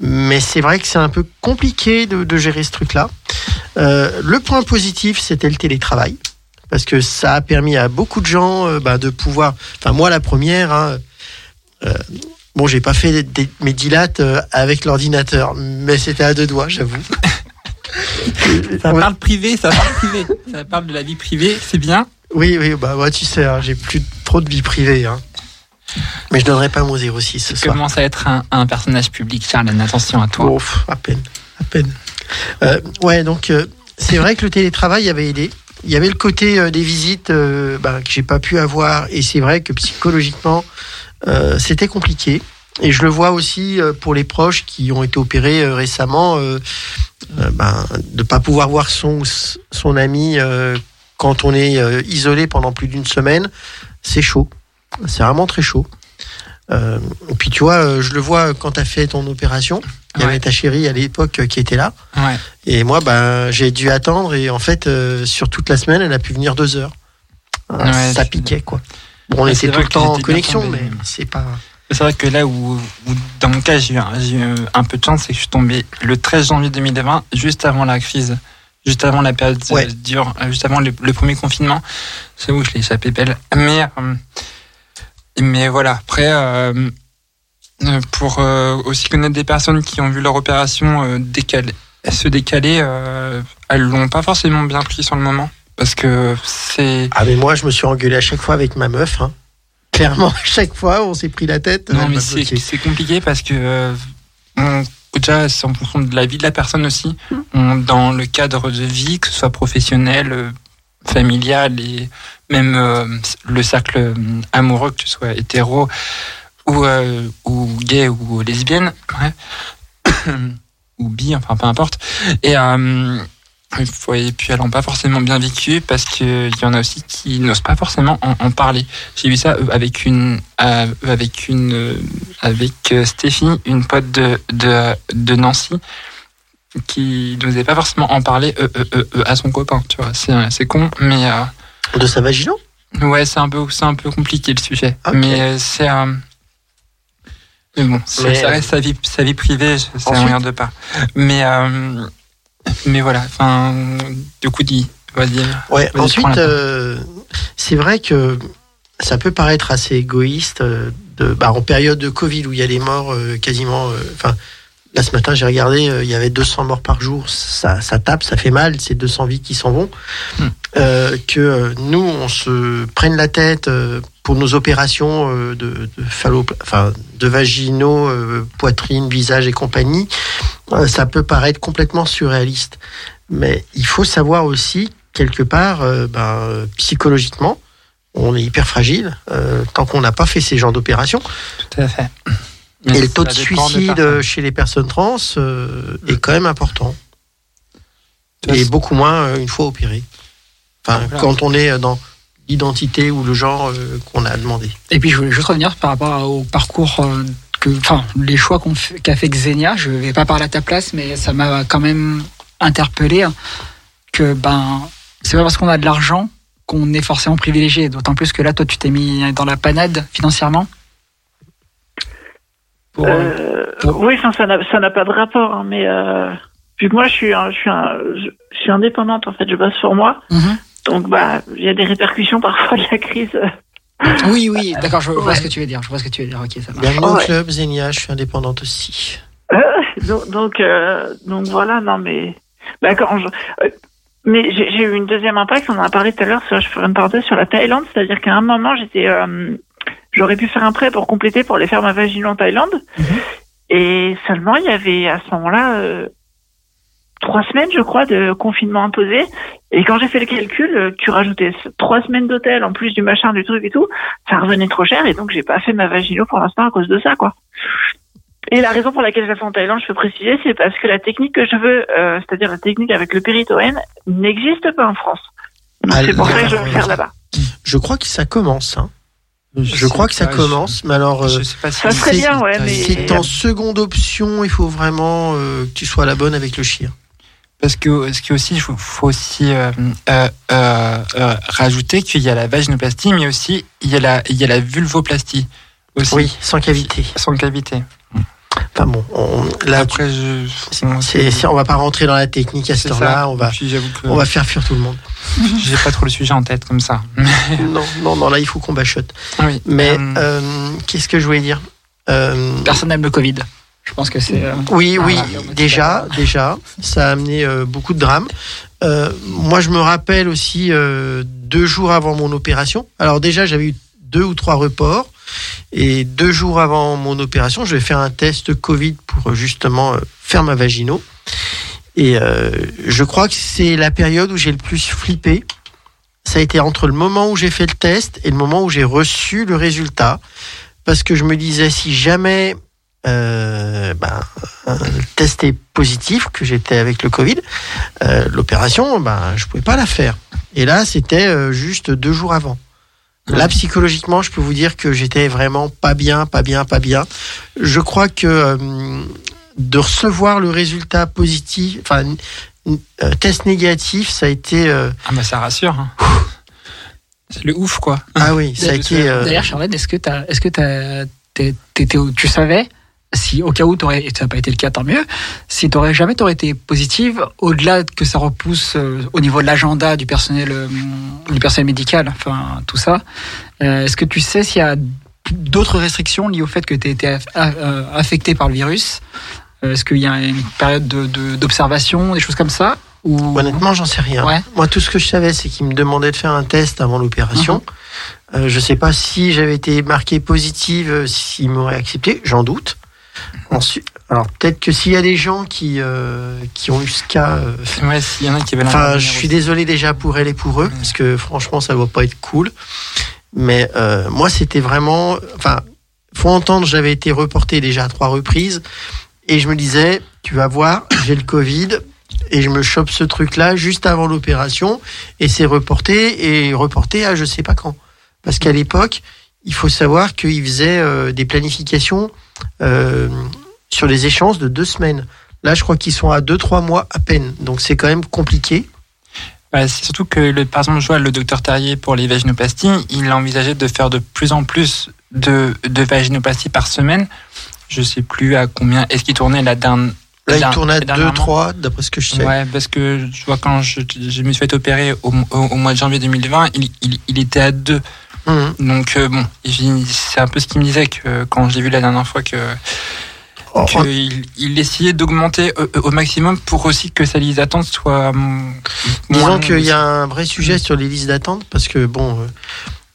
Mais c'est vrai que c'est un peu compliqué de, gérer ce truc-là. Le point positif, c'était le télétravail parce que ça a permis à beaucoup de gens bah, de pouvoir. Enfin, moi, la première. Hein, bon, j'ai pas fait des- mes dilates avec l'ordinateur, mais c'était à deux doigts, j'avoue. Ça parle privé, ça parle privé. Ça parle de la vie privée, c'est bien. Oui, oui, bah, moi, tu sais, hein, j'ai plus trop de vie privée. Hein. Mais je donnerai pas mon 06 ce Tu soir. commences à être un, un personnage public, Charlène. Attention à toi. Pff, à peine, à peine. Euh, ouais, donc euh, c'est vrai que le télétravail avait aidé. Il y avait le côté euh, des visites bah, que j'ai pas pu avoir, et c'est vrai que psychologiquement c'était compliqué. Et je le vois aussi euh, pour les proches qui ont été opérés euh, récemment, euh, ben, de pas pouvoir voir son son ami euh, quand on est isolé pendant plus d'une semaine, c'est chaud. C'est vraiment très chaud. Euh, et puis tu vois, je le vois quand tu as fait ton opération. Il y Ouais. avait ta chérie à l'époque qui était là. Ouais. Et moi, ben, j'ai dû attendre. Et en fait, sur toute la semaine, elle a pu venir deux heures. Ouais, ça piquait, quoi. Bon, on était tout le temps en connexion, mais c'est pas. C'est vrai que là où, où, dans mon cas, j'ai eu, un- j'ai eu un peu de chance, c'est que je suis tombé le 13 janvier 2020, juste avant la crise, juste avant la période euh, Ouais. dure, euh, juste avant le, le premier confinement. C'est où je l'ai échappé belle. Mais, euh, mais voilà, après, euh, pour euh, aussi connaître des personnes qui ont vu leur opération euh, décaler, se décaler, elles l'ont pas forcément bien pris sur le moment. Parce que c'est. Ah, mais moi, je me suis engueulé à chaque fois avec ma meuf. Hein. Clairement, à chaque fois, on s'est pris la tête. Non, mais m'a c'est compliqué parce que euh, on- déjà, c'est en fonction de la vie de la personne aussi. On- dans le cadre de vie, que ce soit professionnel, euh, familial et même euh, le cercle euh, amoureux, que tu sois hétéro ou, euh, ou gay ou lesbienne, ouais. ou bi, enfin peu importe. Et, euh, et puis elles n'ont pas forcément bien vécu parce qu'il y en a aussi qui n'osent pas forcément en, en parler. J'ai vu ça euh, avec une, euh, avec une, euh, avec Stéphie, une pote de, de, de Nancy, qui n'osait pas forcément en parler euh, euh, euh, à son copain. Tu vois, c'est, c'est con, mais euh, De sa vagino Ouais, c'est un peu, c'est un peu compliqué le sujet. Ok. Mais euh, c'est, euh, mais bon, ça, Mais, ça reste sa vie, sa vie privée, ça ne regarde pas. Mais, euh, mais voilà. Enfin, du coup, dis, vas-y. Ouais, ensuite, euh, c'est vrai que ça peut paraître assez égoïste euh, de, bah, en période de Covid où il y a les morts euh, quasiment. euh, Enfin, là ce matin j'ai regardé, il y avait 200 morts par jour. Ça, ça tape, ça fait mal. C'est 200 vies qui s'en vont. Hmm. Que nous on se prenne la tête pour nos opérations euh, de, de phallo- enfin de vaginaux, euh, poitrine, visage et compagnie. euh, ça peut paraître complètement surréaliste, mais il faut savoir aussi quelque part, ben, psychologiquement, on est hyper fragile euh, tant qu'on n'a pas fait ces genres d'opérations. Tout à fait. Mais Et le taux de suicide chez les personnes trans euh, est quand même important. Et beaucoup moins euh, une fois opéré. Enfin, Voilà. quand on est dans l'identité ou le genre euh, qu'on a demandé. Et puis je voulais juste revenir par rapport au parcours euh, que, enfin, les choix qu'a fait Xenia. Je vais pas parler à ta place, mais ça m'a quand même interpellé hein, que ben c'est pas parce qu'on a de l'argent qu'on est forcément privilégié. D'autant plus que là, toi, tu t'es mis dans la panade financièrement. Pour, euh, pour- Oui, ça n'a pas de rapport, hein, mais euh, vu que moi, je suis, un- je suis, un- je, je suis indépendante en fait, je bosse sur moi, mhm. Donc bah, il y a des répercussions parfois de la crise. Oui, oui, d'accord, je vois Ouais. ce que tu veux dire. Je vois ce que tu veux dire. Ok, ça marche. Bienvenue au Ouais. club, Zenia, je suis indépendante aussi. donc, donc, euh, donc voilà, non mais, bah, quand je- euh, mais j'ai eu une deuxième impact. On en a parlé tout à l'heure. sur- Je ferai une parenthèse sur la Thaïlande, c'est-à-dire qu'à un moment, j'étais, euh, j'aurais pu faire un prêt pour compléter pour les faire ma vaginale en Thaïlande, Mhm. et seulement il y avait à ce moment-là euh, trois semaines, je crois, de confinement imposé. Et quand j'ai fait le calcul, euh, tu rajoutais trois semaines d'hôtel en plus du machin, du truc et tout, ça revenait trop cher, et donc j'ai pas fait ma vaginale pour l'instant à cause de ça, quoi. Et la raison pour laquelle je la fais en Thaïlande, je peux préciser, c'est parce que la technique que je veux, euh, c'est-à-dire la technique avec le péritoène, n'existe pas en France. Donc c'est pour ça que je vais là, le faire là-bas. Je crois que ça commence. Hein. Je, crois que ça je- commence, mais alors Je, euh, sais pas si Ça serait bien, ouais, mais c'est en seconde option. Il faut vraiment euh, que tu sois la bonne avec le chien. Parce que ce qui est aussi, il faut, faut aussi euh, euh, euh, rajouter qu'il y a la vaginoplastie, mais aussi il y a la, il y a la vulvoplastie aussi, Oui, sans cavité. sans cavité. Enfin bon, on, là, Après, je, on va pas rentrer dans la technique à heure-là. ça. On va, Puis j'avoue que on va faire fuir tout le monde. j'ai pas trop le sujet en tête comme ça. non, non, non, là, il faut qu'on bachote. oui. Mais Euh, euh, qu'est-ce que je voulais dire? Euh, Personne n'aime le Covid. Je pense que c'est. euh, Oui, oui, déjà, déjà, ça a amené euh, beaucoup de drames. Euh, moi, je me rappelle aussi euh, deux jours avant mon opération. Alors déjà, j'avais eu deux ou trois reports. Et deux jours avant mon opération, je vais faire un test Covid pour justement euh, faire ma vagino. Et je crois que c'est la période où j'ai le plus flippé. Ça a été entre le moment où j'ai fait le test et le moment où j'ai reçu le résultat. Parce que je me disais, si jamais euh, ben, le test est positif, que j'étais avec le Covid, euh, l'opération, ben, je pouvais pas la faire. Et là, c'était euh, juste deux jours avant. Là, psychologiquement, je peux vous dire que j'étais vraiment pas bien, pas bien, pas bien. Je crois que euh, de recevoir le résultat positif, enfin, euh, test négatif, ça a été. euh, Ah bah ça rassure. hein. C'est le ouf quoi. ah oui, ça a été. euh, D'ailleurs, Charlotte, est-ce que, tu savais si au cas où t'aurais, et ça n'a pas été le cas, tant mieux, si t'aurais jamais t'aurais été positive, au-delà que ça repousse euh, au niveau de l'agenda du personnel, euh, du personnel médical, enfin tout ça, euh, est-ce que tu sais s'il y a d'autres restrictions liées au fait que tu été aff- affecté par le virus? Est-ce qu'il y a une période de- de- d'observation, des choses comme ça ou... Honnêtement, j'en sais rien. Ouais. Moi, tout ce que je savais, c'est qu'il me demandait de faire un test avant l'opération. Mhm. Euh, je sais pas si j'avais été marqué positive, euh, s'il m'aurait accepté. J'en doute. Ensuite, alors peut-être que s'il y a des gens qui euh, qui ont eu ce cas, euh, Ouais, s'il y en a qui veulent enfin, je suis aussi. désolé déjà pour elle et pour eux, parce que franchement, ça va pas être cool. Mais euh, moi, c'était vraiment, enfin, faut entendre, j'avais été reporté déjà à trois reprises, et je me disais, tu vas voir, j'ai le Covid, et je me chope ce truc-là juste avant l'opération, et c'est reporté, et reporté à je sais pas quand. Parce qu'à l'époque, il faut savoir qu'ils faisaient euh, des planifications euh, sur les échéances de deux semaines. Là, je crois qu'ils sont à deux, trois mois à peine. Donc, c'est quand même compliqué. Bah, c'est surtout que, le, par exemple, je vois le docteur Terrier pour les vaginoplasties, il a envisagé de faire de plus en plus de, de vaginoplasties par semaine. Je sais plus à combien. Est-ce qu'il tournait la dernière Là, il tourne à dernièrement 2-3, d'après ce que je sais. Ouais, parce que je vois quand je, je me suis fait opérer au, au- au mois de janvier 2020, il, il, il était à 2. Mhm. Donc euh, bon, c'est un peu ce qu'il me disait que quand j'ai vu la dernière fois que en- qu'il il essayait d'augmenter au, au maximum pour aussi que sa liste d'attente soit Disons qu'il y a un vrai sujet sur les listes d'attente parce que bon, euh,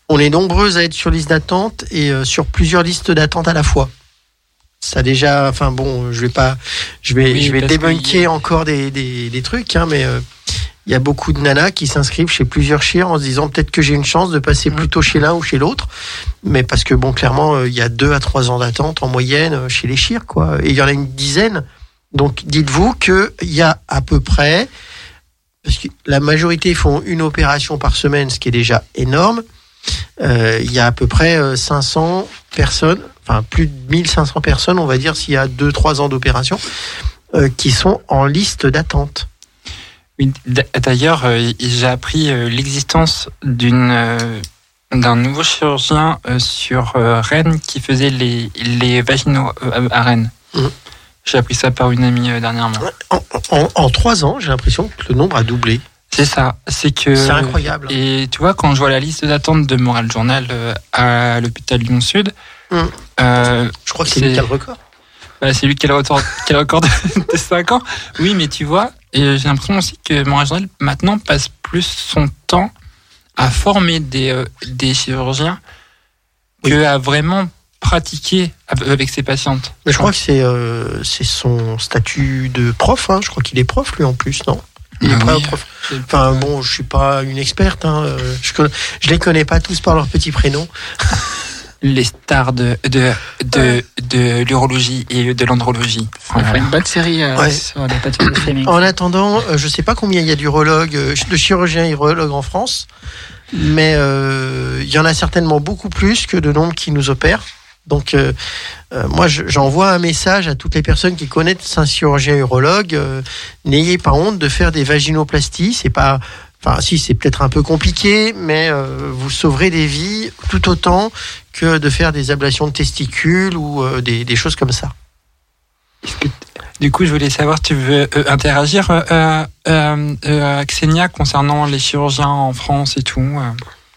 on est nombreux à être sur liste d'attente et euh, sur plusieurs listes d'attente à la fois. Ça déjà, enfin bon, euh, je vais pas, je vais, Oui, je vais débunker encore des, des, des trucs, hein, mais euh, il y a beaucoup de nanas qui s'inscrivent chez plusieurs chiens en se disant peut-être que j'ai une chance de passer Mm. plutôt chez l'un ou chez l'autre, mais parce que bon, clairement, euh, il y a deux à trois ans d'attente en moyenne euh, chez les chires, quoi, et il y en a une dizaine. Donc dites-vous que il y a à peu près parce que la majorité font une opération par semaine, ce qui est déjà énorme. Euh, il y a à peu près euh, 500 personnes, enfin plus de 1500 personnes, on va dire, s'il y a 2-3 ans d'opération, euh, qui sont en liste d'attente. Oui, D'ailleurs, euh, j'ai appris euh, l'existence d'une euh, d'un nouveau chirurgien sur Rennes qui faisait les, les vaginaux à Rennes. Mhm. J'ai appris ça par une amie dernièrement. En, en, en 3 ans, j'ai l'impression que le nombre a doublé. C'est ça, c'est que... C'est incroyable. Et tu vois, quand je vois la liste d'attente de Moral Journal à l'hôpital Lyon Sud, euh, Je crois que c'est c'est- lui qui a le record. bah, c'est lui qui a le record, qui a le record de, de 5 ans. Oui, mais tu vois, et j'ai l'impression aussi que Journal maintenant passe plus son temps à former des, euh, des chirurgiens Oui. que à vraiment pratiquer av- avec ses patientes. Mais je crois que c'est euh, son statut de prof. Hein. Je crois qu'il est prof, lui, en plus, non? Il est Ah pas oui. prof. Enfin bon, je suis pas une experte. Hein. euh, Je, je les connais pas tous par leur petit prénom. Les stars de, de, de, de l'urologie et de l'andrologie. On fera une bonne série euh, Ouais. sur les plateformes de streaming. En attendant, euh, je sais pas combien il y a d'urologues, euh, de chirurgiens urologues en France, mais euh, il y en a certainement beaucoup plus que de nombres qui nous opèrent. Donc, euh, euh, moi, je- j'envoie un message à toutes les personnes qui connaissent un chirurgien urologue. euh, N'ayez pas honte de faire des vaginoplasties. C'est pas, enfin, si c'est peut-être un peu compliqué, mais euh, vous sauverez des vies tout autant que de faire des ablations de testicules ou euh, des, des choses comme ça. Du coup, je voulais savoir, tu veux euh, interagir, euh, euh, Xenia, concernant les chirurgiens en France et tout euh,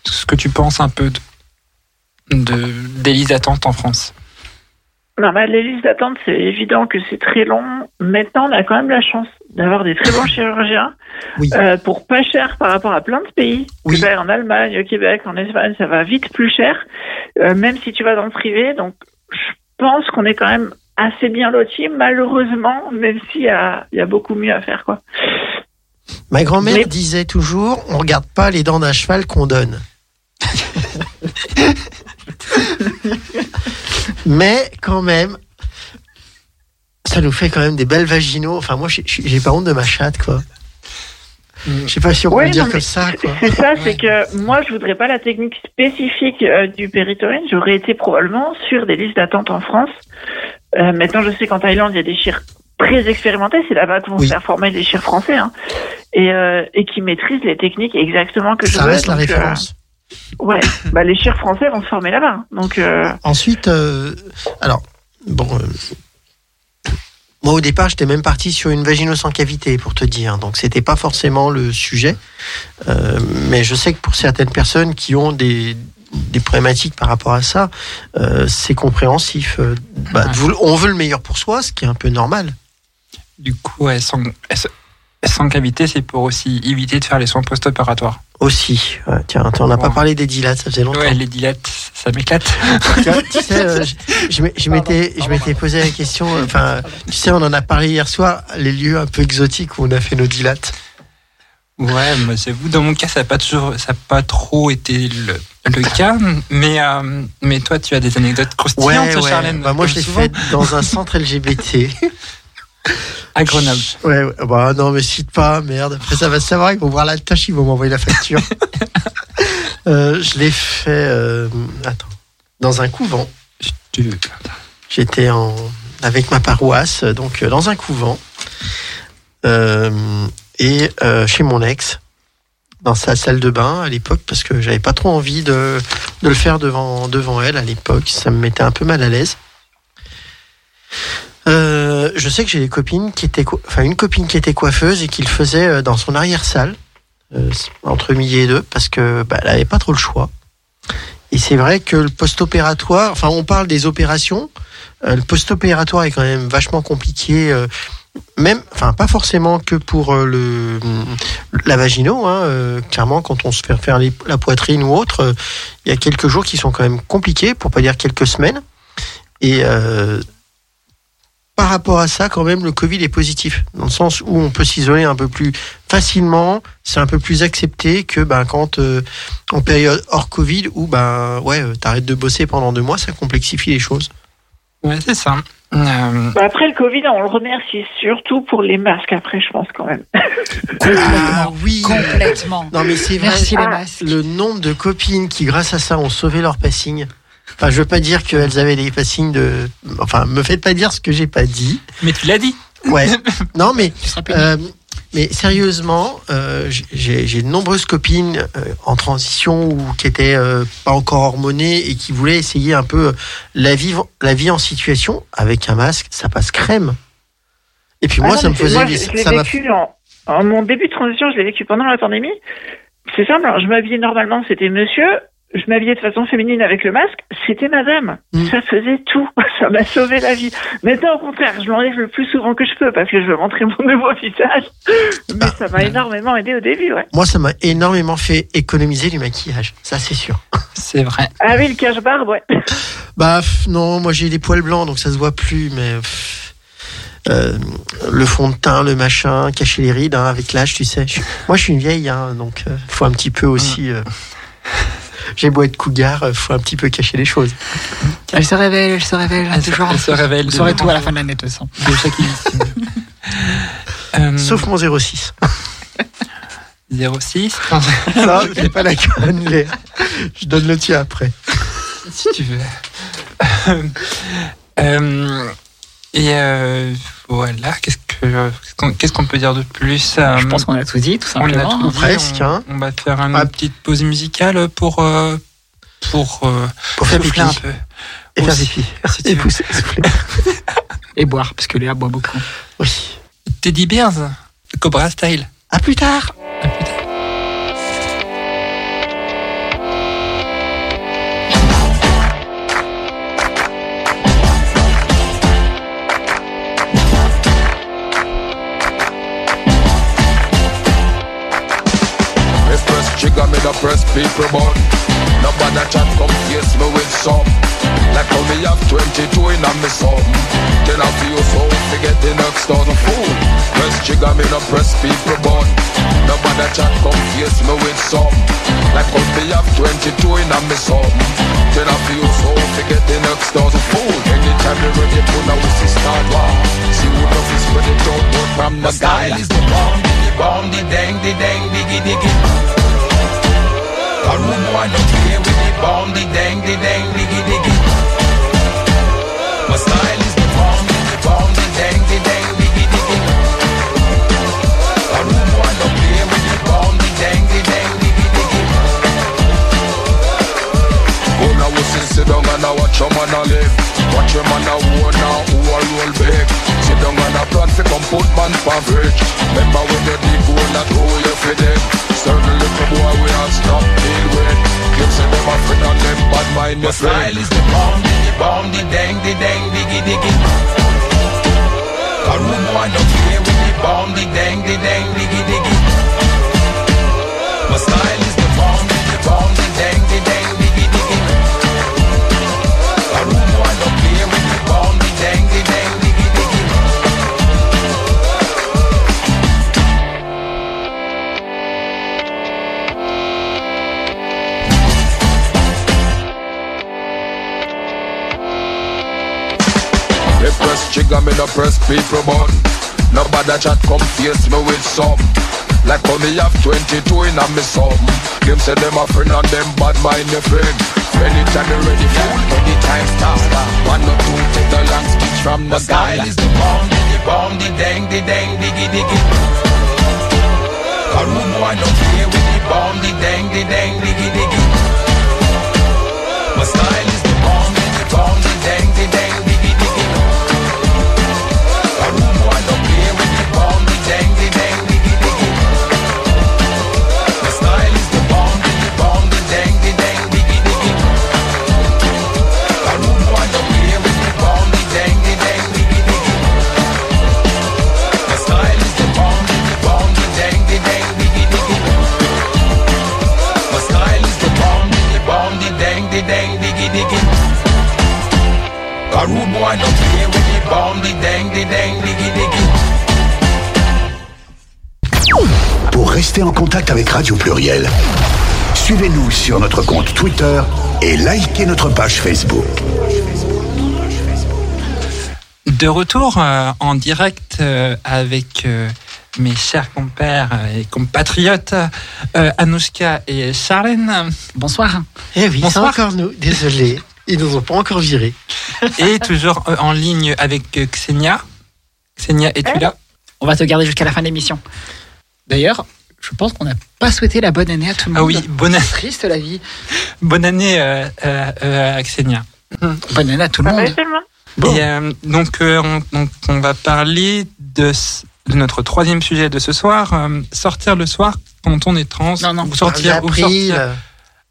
Ce que tu penses un peu de, de, des listes d'attente en France? Non, mais les listes d'attente, c'est évident que c'est très long. Maintenant, on a quand même la chance d'avoir des très bons chirurgiens Oui. euh, pour pas cher par rapport à plein de pays. Oui. En Allemagne, au Québec, en Espagne, ça va vite plus cher, euh, même si tu vas dans le privé. Donc, je pense qu'on est quand même assez bien lotis, malheureusement, même s'il y a, y a beaucoup mieux à faire, quoi. Ma grand-mère Mais- disait toujours on regarde pas les dents d'un cheval qu'on donne. Mais quand même, ça nous fait quand même des belles vaginaux. Enfin, moi, j'ai- pas honte de ma chatte, quoi. Je sais pas si on peut dire comme ça, quoi. C'est ça, Ouais. c'est que moi, je voudrais pas la technique spécifique euh, du péritorine. J'aurais été probablement sur des listes d'attente en France. Euh, maintenant, je sais qu'en Thaïlande, il y a des chires très expérimentés. C'est là-bas que vont Oui. se faire former des chires français, hein, et, euh, et qui maîtrisent les techniques exactement que je Ça veux. reste la Donc, euh, référence. ouais, bah, les chires français vont se former là-bas. hein. Donc, euh, Ensuite, euh, alors, bon, euh, moi au départ, j'étais même parti sur une vaginose sans cavité, pour te dire. Donc, c'était pas forcément le sujet. Euh, mais je sais que pour certaines personnes qui ont des, des problématiques par rapport à ça, euh, c'est compréhensif. Euh, bah, on veut le meilleur pour soi, ce qui est un peu normal. Du coup, ouais, sans, sans cavité, c'est pour aussi éviter de faire les soins post-opératoires. Aussi. Ouais, tiens, on n'a pas Ouais. parlé des dilates, ça faisait longtemps. Ouais, les dilates, ça m'éclate. Tu sais, euh, je, je m'ai- je m'étais, je m'étais posé la question. euh, Enfin, tu sais, on en a parlé hier soir, les lieux un peu exotiques où on a fait nos dilates. Ouais, moi j'avoue, dans mon cas, ça n'a pas toujours, ça a pas trop été le, le cas, mais euh, mais toi, tu as des anecdotes croustillantes, Charlène. Bah, moi, je l'ai souvent, fait dans un centre LGBT. à Grenoble. Ouais, bah non, mais cite pas, merde. Après, ça va se savoir, ils vont voir la tâche, ils vont m'envoyer la facture. Euh, je l'ai fait, euh, attends, dans un couvent. J'étais en avec ma paroisse, donc euh, dans un couvent, euh, et chez mon ex. dans sa salle de bain à l'époque parce que j'avais pas trop envie de, de le faire devant, devant elle à l'époque. Ça me mettait un peu mal à l'aise. Euh, je sais que j'ai des copines qui étaient, enfin une copine qui était coiffeuse et qui le faisait euh, dans son arrière-salle euh, entre midi et deux parce que bah, elle avait pas trop le choix. Et c'est vrai que le post-opératoire, enfin on parle des opérations, euh, le post-opératoire est quand même vachement compliqué. euh, même, enfin pas forcément que pour le la vagino, hein, euh, clairement quand on se fait faire la poitrine ou autre, il y a quelques jours qui sont quand même compliqués, pour pas dire quelques semaines. Et euh, par rapport à ça, quand même, le Covid est positif, dans le sens où on peut s'isoler un peu plus facilement, c'est un peu plus accepté que ben, quand euh, en période hors Covid, où ben, ouais, euh, t'arrêtes de bosser pendant deux mois, ça complexifie les choses. Ouais, c'est ça. Euh, Bah, après le Covid, on le remercie surtout pour les masques. Après, je pense quand même. Ah oui Complètement. Non mais c'est vrai, Merci les Ah. masques. le nombre de copines qui, grâce à ça, ont sauvé leur passing. Enfin, je veux pas dire qu'elles avaient des passings de... Enfin, me faites pas dire ce que j'ai pas dit. mais tu l'as dit. Ouais. non, mais Tu seras puni. Euh, mais sérieusement, euh, j'ai j'ai de nombreuses copines euh, en transition ou qui étaient euh, pas encore hormonées et qui voulaient essayer un peu euh, la vie, la vie en situation avec un masque, ça passe crème. Et puis Ah moi, non, ça me faisait moi, des, je, ça m'a vécu en, en mon début de transition, je l'ai vécu pendant la pandémie. C'est simple, hein, je m'habillais normalement, c'était monsieur. Je m'habillais de façon féminine avec le masque, c'était madame. Mm. Ça faisait tout. Ça m'a sauvé la vie. Maintenant, au contraire, je l'enlève le plus souvent que je peux parce que je veux montrer mon nouveau visage. Mais Bah, ça m'a énormément aidé au début, ouais. moi, ça m'a énormément fait économiser du maquillage. Ça, c'est sûr. C'est vrai. Ah oui, le cache-barbe, ouais. Bah non, moi j'ai des poils blancs donc ça se voit plus, mais euh, le fond de teint, le machin, cacher les rides hein, avec l'âge, tu sais. Je moi je suis une vieille, hein, donc euh, faut un petit peu aussi. euh, j'ai beau être cougar, euh, faut un petit peu cacher les choses. Elle se révèle, elle se révèle. Elle se- toujours. elle se révèle Vous saurez tout à la fin de l'année, de toute façon. De chaque. Euh, Sauf mon 06. 06, non, j'ai pas la conne, Léa. Je donne le tien après. si tu veux. Euh, et euh, voilà, qu'est-ce que qu'est-ce qu'on- qu'est-ce qu'on peut dire de plus euh, Je pense qu'on a tout dit, tout on l'a simplement. tout dit, Presque, on, hein. on va faire une Ah. petite pause musicale pour euh, pour euh, Pour faire souffler un peu. Et faire pipi. si Et veux. pousser, souffler. Et boire, parce que Léa boit beaucoup. Oui. Teddy Bears, Cobra Style. À plus tard. The press people button. Nobody chat come face me with some. Like how me have 22 in a me some. Then I feel so to get the next thousand fool. Press trigger, me the press people button. Nobody chat come face me with some. Like how me have 22 in a me some. Then I feel so to get the next thousand fool. Anytime you ready, put a whistle start war. See who love is when it don't from the style. is the bomb, the bomb, the dang, the dang, diggy, diggy. A room boy don't with the bomb, the dang, the dang, diggy, diggy. My style is the bomb, the bomb, the dang, the dang, diggy, diggy. A room boy don't with the bomb, the dang, the dang, diggy, diggy. Go now, we sit, down and I watch your man a live. Watch your man a war now, who a roll big. Sit down and a plan fi come put man for bridge. Remember when you dig hole that hole you fi dig. Certain little boy we stop deal with. Say them and them bad mind your style is the bomb, the bomb, the dang, the dang, diggy, diggy. A room boy no play with the bomb, the dang, the dang, diggy, diggy. My style is the bomb, the bomb, the dang, the dang, trigger, me no press people button. Nobody chat come face me with some. Like how me have 22 in a me some. Them say them a friend and them bad mind your friend. Anytime you ready, fool, anytime stop. One or two, take the long speech from the style is the bomb, the bomb, the dang, the dang, diggy, diggy. A room boy don't play with the bomb, the dang, the dang, diggy, diggy. My style Pour rester en contact avec Radio Pluriel, suivez-nous sur notre compte Twitter et likez notre page Facebook. De retour euh, en direct euh, avec euh, mes chers compères et compatriotes euh, Anouchka et Charlène. Bonsoir. Eh oui, c'est Bonsoir. encore nous. Désolé. Ils nous ont pas encore virés. Et toujours euh, en ligne avec euh, Xenia. Xenia, es-tu là? On va te garder jusqu'à la fin de l'émission. D'ailleurs, je pense qu'on n'a pas souhaité la bonne année à tout le Ah monde. oui, bonne, C'est triste la vie. bonne année euh, euh, euh, à Xenia. Bonne année à tout le va monde. tellement Bon. Et euh, donc, euh, on, donc, on va parler de, notre troisième sujet de ce soir, euh, sortir le soir quand on est trans. Non, non. ou sortir, ou April. sortir-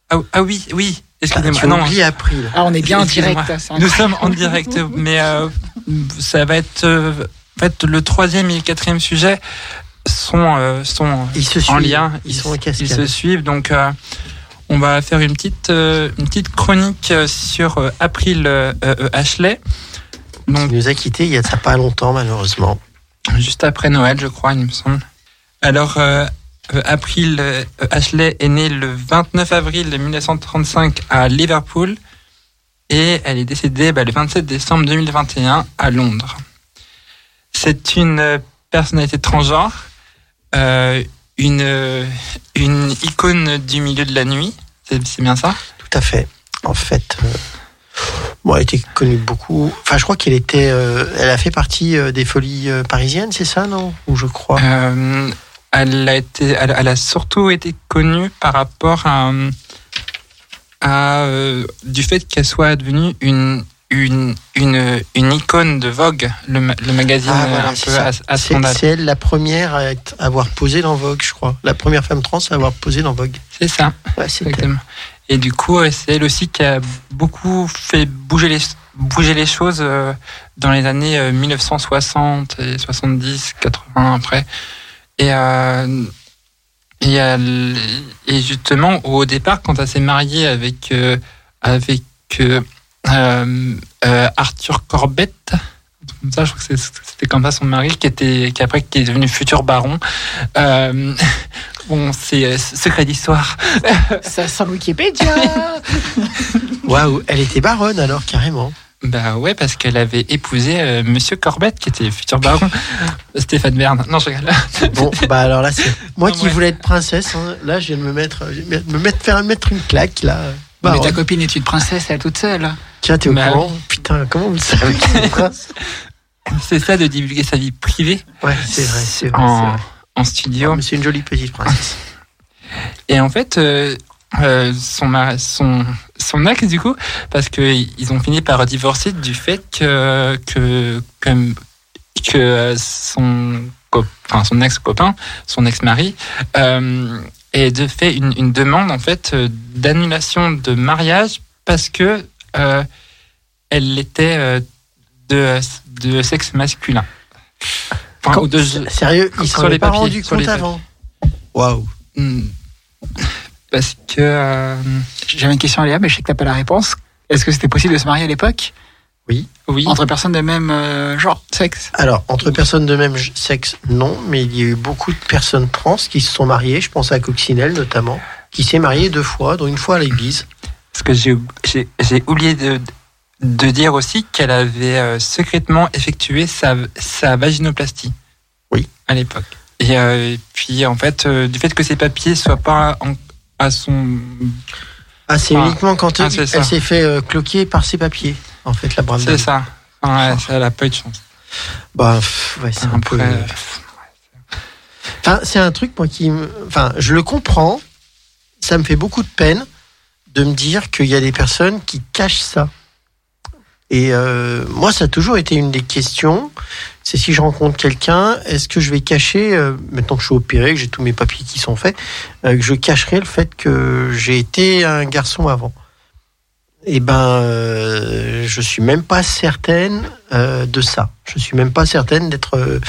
Ah, ah oui, oui, Ah, excusez-moi. tu non, April. Ah, on est bien en direct. c'est Nous sommes en direct, mais euh, ça va être, euh, en fait, le troisième et le quatrième sujet sont, euh, sont Ils se en suivent. lien. Ils sont en ils se suivent. Donc, euh, on va faire une petite, euh, une petite chronique sur April Ashley. Donc, nous a quittés il y a pas longtemps, malheureusement. juste après Noël, je crois, il me semble. Alors, euh, April euh, Ashley est née le 29 avril 1935 à Liverpool et elle est décédée bah, le 27 décembre 2021 à Londres. C'est une personnalité transgenre, euh, une, euh, une icône du milieu de la nuit, c'est bien ça? Tout à fait. En fait, euh, bon, elle était connue beaucoup. Enfin, je crois qu'elle était. euh, elle a fait partie des folies parisiennes, c'est ça, non? Ou je crois. Elle, a été, elle, elle a surtout été connue par rapport à, à, du fait qu'elle soit devenue une, une, une, une icône de Vogue, le, le magazine Ah, euh, voilà, un c'est peu ça. à, à C'est elle la première à être- avoir posé dans Vogue, je crois. La première femme trans à avoir posé dans Vogue. C'est ça, Ouais, exactement. Et du coup, euh, c'est elle aussi qui a beaucoup fait bouger les, bouger les choses euh, dans les années euh, 1960 et 70, 80 après. Et, euh, et, justement, au départ, quand elle s'est mariée avec, euh, avec euh, euh, euh, Arthur Corbett, comme ça, je crois que c'était comme ça son mari, qui était, qui après qui est devenu futur baron. Euh, bon, c'est euh, secret d'histoire. Ça sent Wikipédia. Waouh, elle était baronne alors, carrément. Bah ouais, parce qu'elle avait épousé euh, Monsieur Corbett, qui était futur baron. Stéphane Bern. Non, je rigole. Bon, bah alors là, c'est moi Non, qui voulais être princesse. hein. Là, je viens de me mettre, me mettre, faire mettre une claque là. Mais Baronne. ta copine est une princesse, elle toute seule. Tiens, t'es au Bah courant Putain, comment vous le savez C'est ça de divulguer sa vie privée Ouais, c'est vrai, c'est vrai. en, vrai. en studio. Mais c'est une jolie petite princesse. Et en fait, euh, euh, son, son, son ex, du coup, parce qu'ils ont fini par divorcer du fait que, que, que, que son, enfin, son ex-copain, son ex-mari, euh, ait de fait une, une demande en fait euh, d'annulation de mariage parce que euh, elle était euh, de, de sexe masculin. Enfin, Quand- de- Sérieux, ils s'en les pas papiers, rendu sur les compte avant. Waouh. Hmm. Parce que euh, J'avais une question à Léa, mais je sais que t'as pas la réponse. Est-ce que c'était possible de se marier à l'époque? Oui, entre personnes de même euh, genre, sexe? Alors, entre personnes de même sexe, non, mais il y a eu beaucoup de personnes trans qui se sont mariées. Je pense à Coccinelle notamment, qui s'est mariée deux fois, dont une fois à l'église. Parce que j'ai oublié de, de dire aussi qu'elle avait euh, secrètement effectué sa, sa vaginoplastie. Oui. À l'époque. Et, euh, et puis en fait, euh, du fait que ses papiers soient pas en- à son Ah, c'est Ah. uniquement quand Ah, elle, s'est fait cloquer par ses papiers, en fait, la brave c'est ça. Ouais, ça, elle a pas eu de chance. Bah, pff, ouais, c'est un peu. Enfin, c'est un truc moi qui, enfin, je le comprends, ça me fait beaucoup de peine de me dire qu'il y a des personnes qui cachent ça. Et euh, moi, ça a toujours été une des questions. C'est si je rencontre quelqu'un, est-ce que je vais cacher, euh, maintenant que je suis opéré, que j'ai tous mes papiers qui sont faits, euh, que je cacherai le fait que j'ai été un garçon avant? Eh ben, euh, je suis même pas certaine euh, de ça. Je suis même pas certaine d'être euh,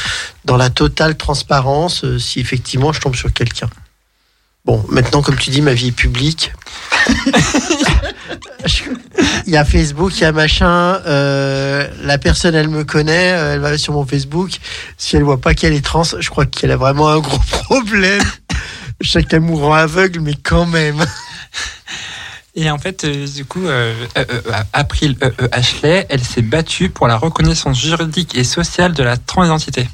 dans la totale transparence si effectivement je tombe sur quelqu'un. Bon, maintenant, comme tu dis, ma vie est publique. Il y a Facebook, il y a machin. euh, la personne, elle me connaît, euh, elle va sur mon Facebook. Si elle voit pas qu'elle est trans, je crois qu'elle a vraiment un gros problème. Chacun mourant aveugle, mais quand même. Et en fait, euh, du coup, euh, euh, euh, April euh, euh, Ashley, elle s'est battue pour la reconnaissance juridique et sociale de la transidentité.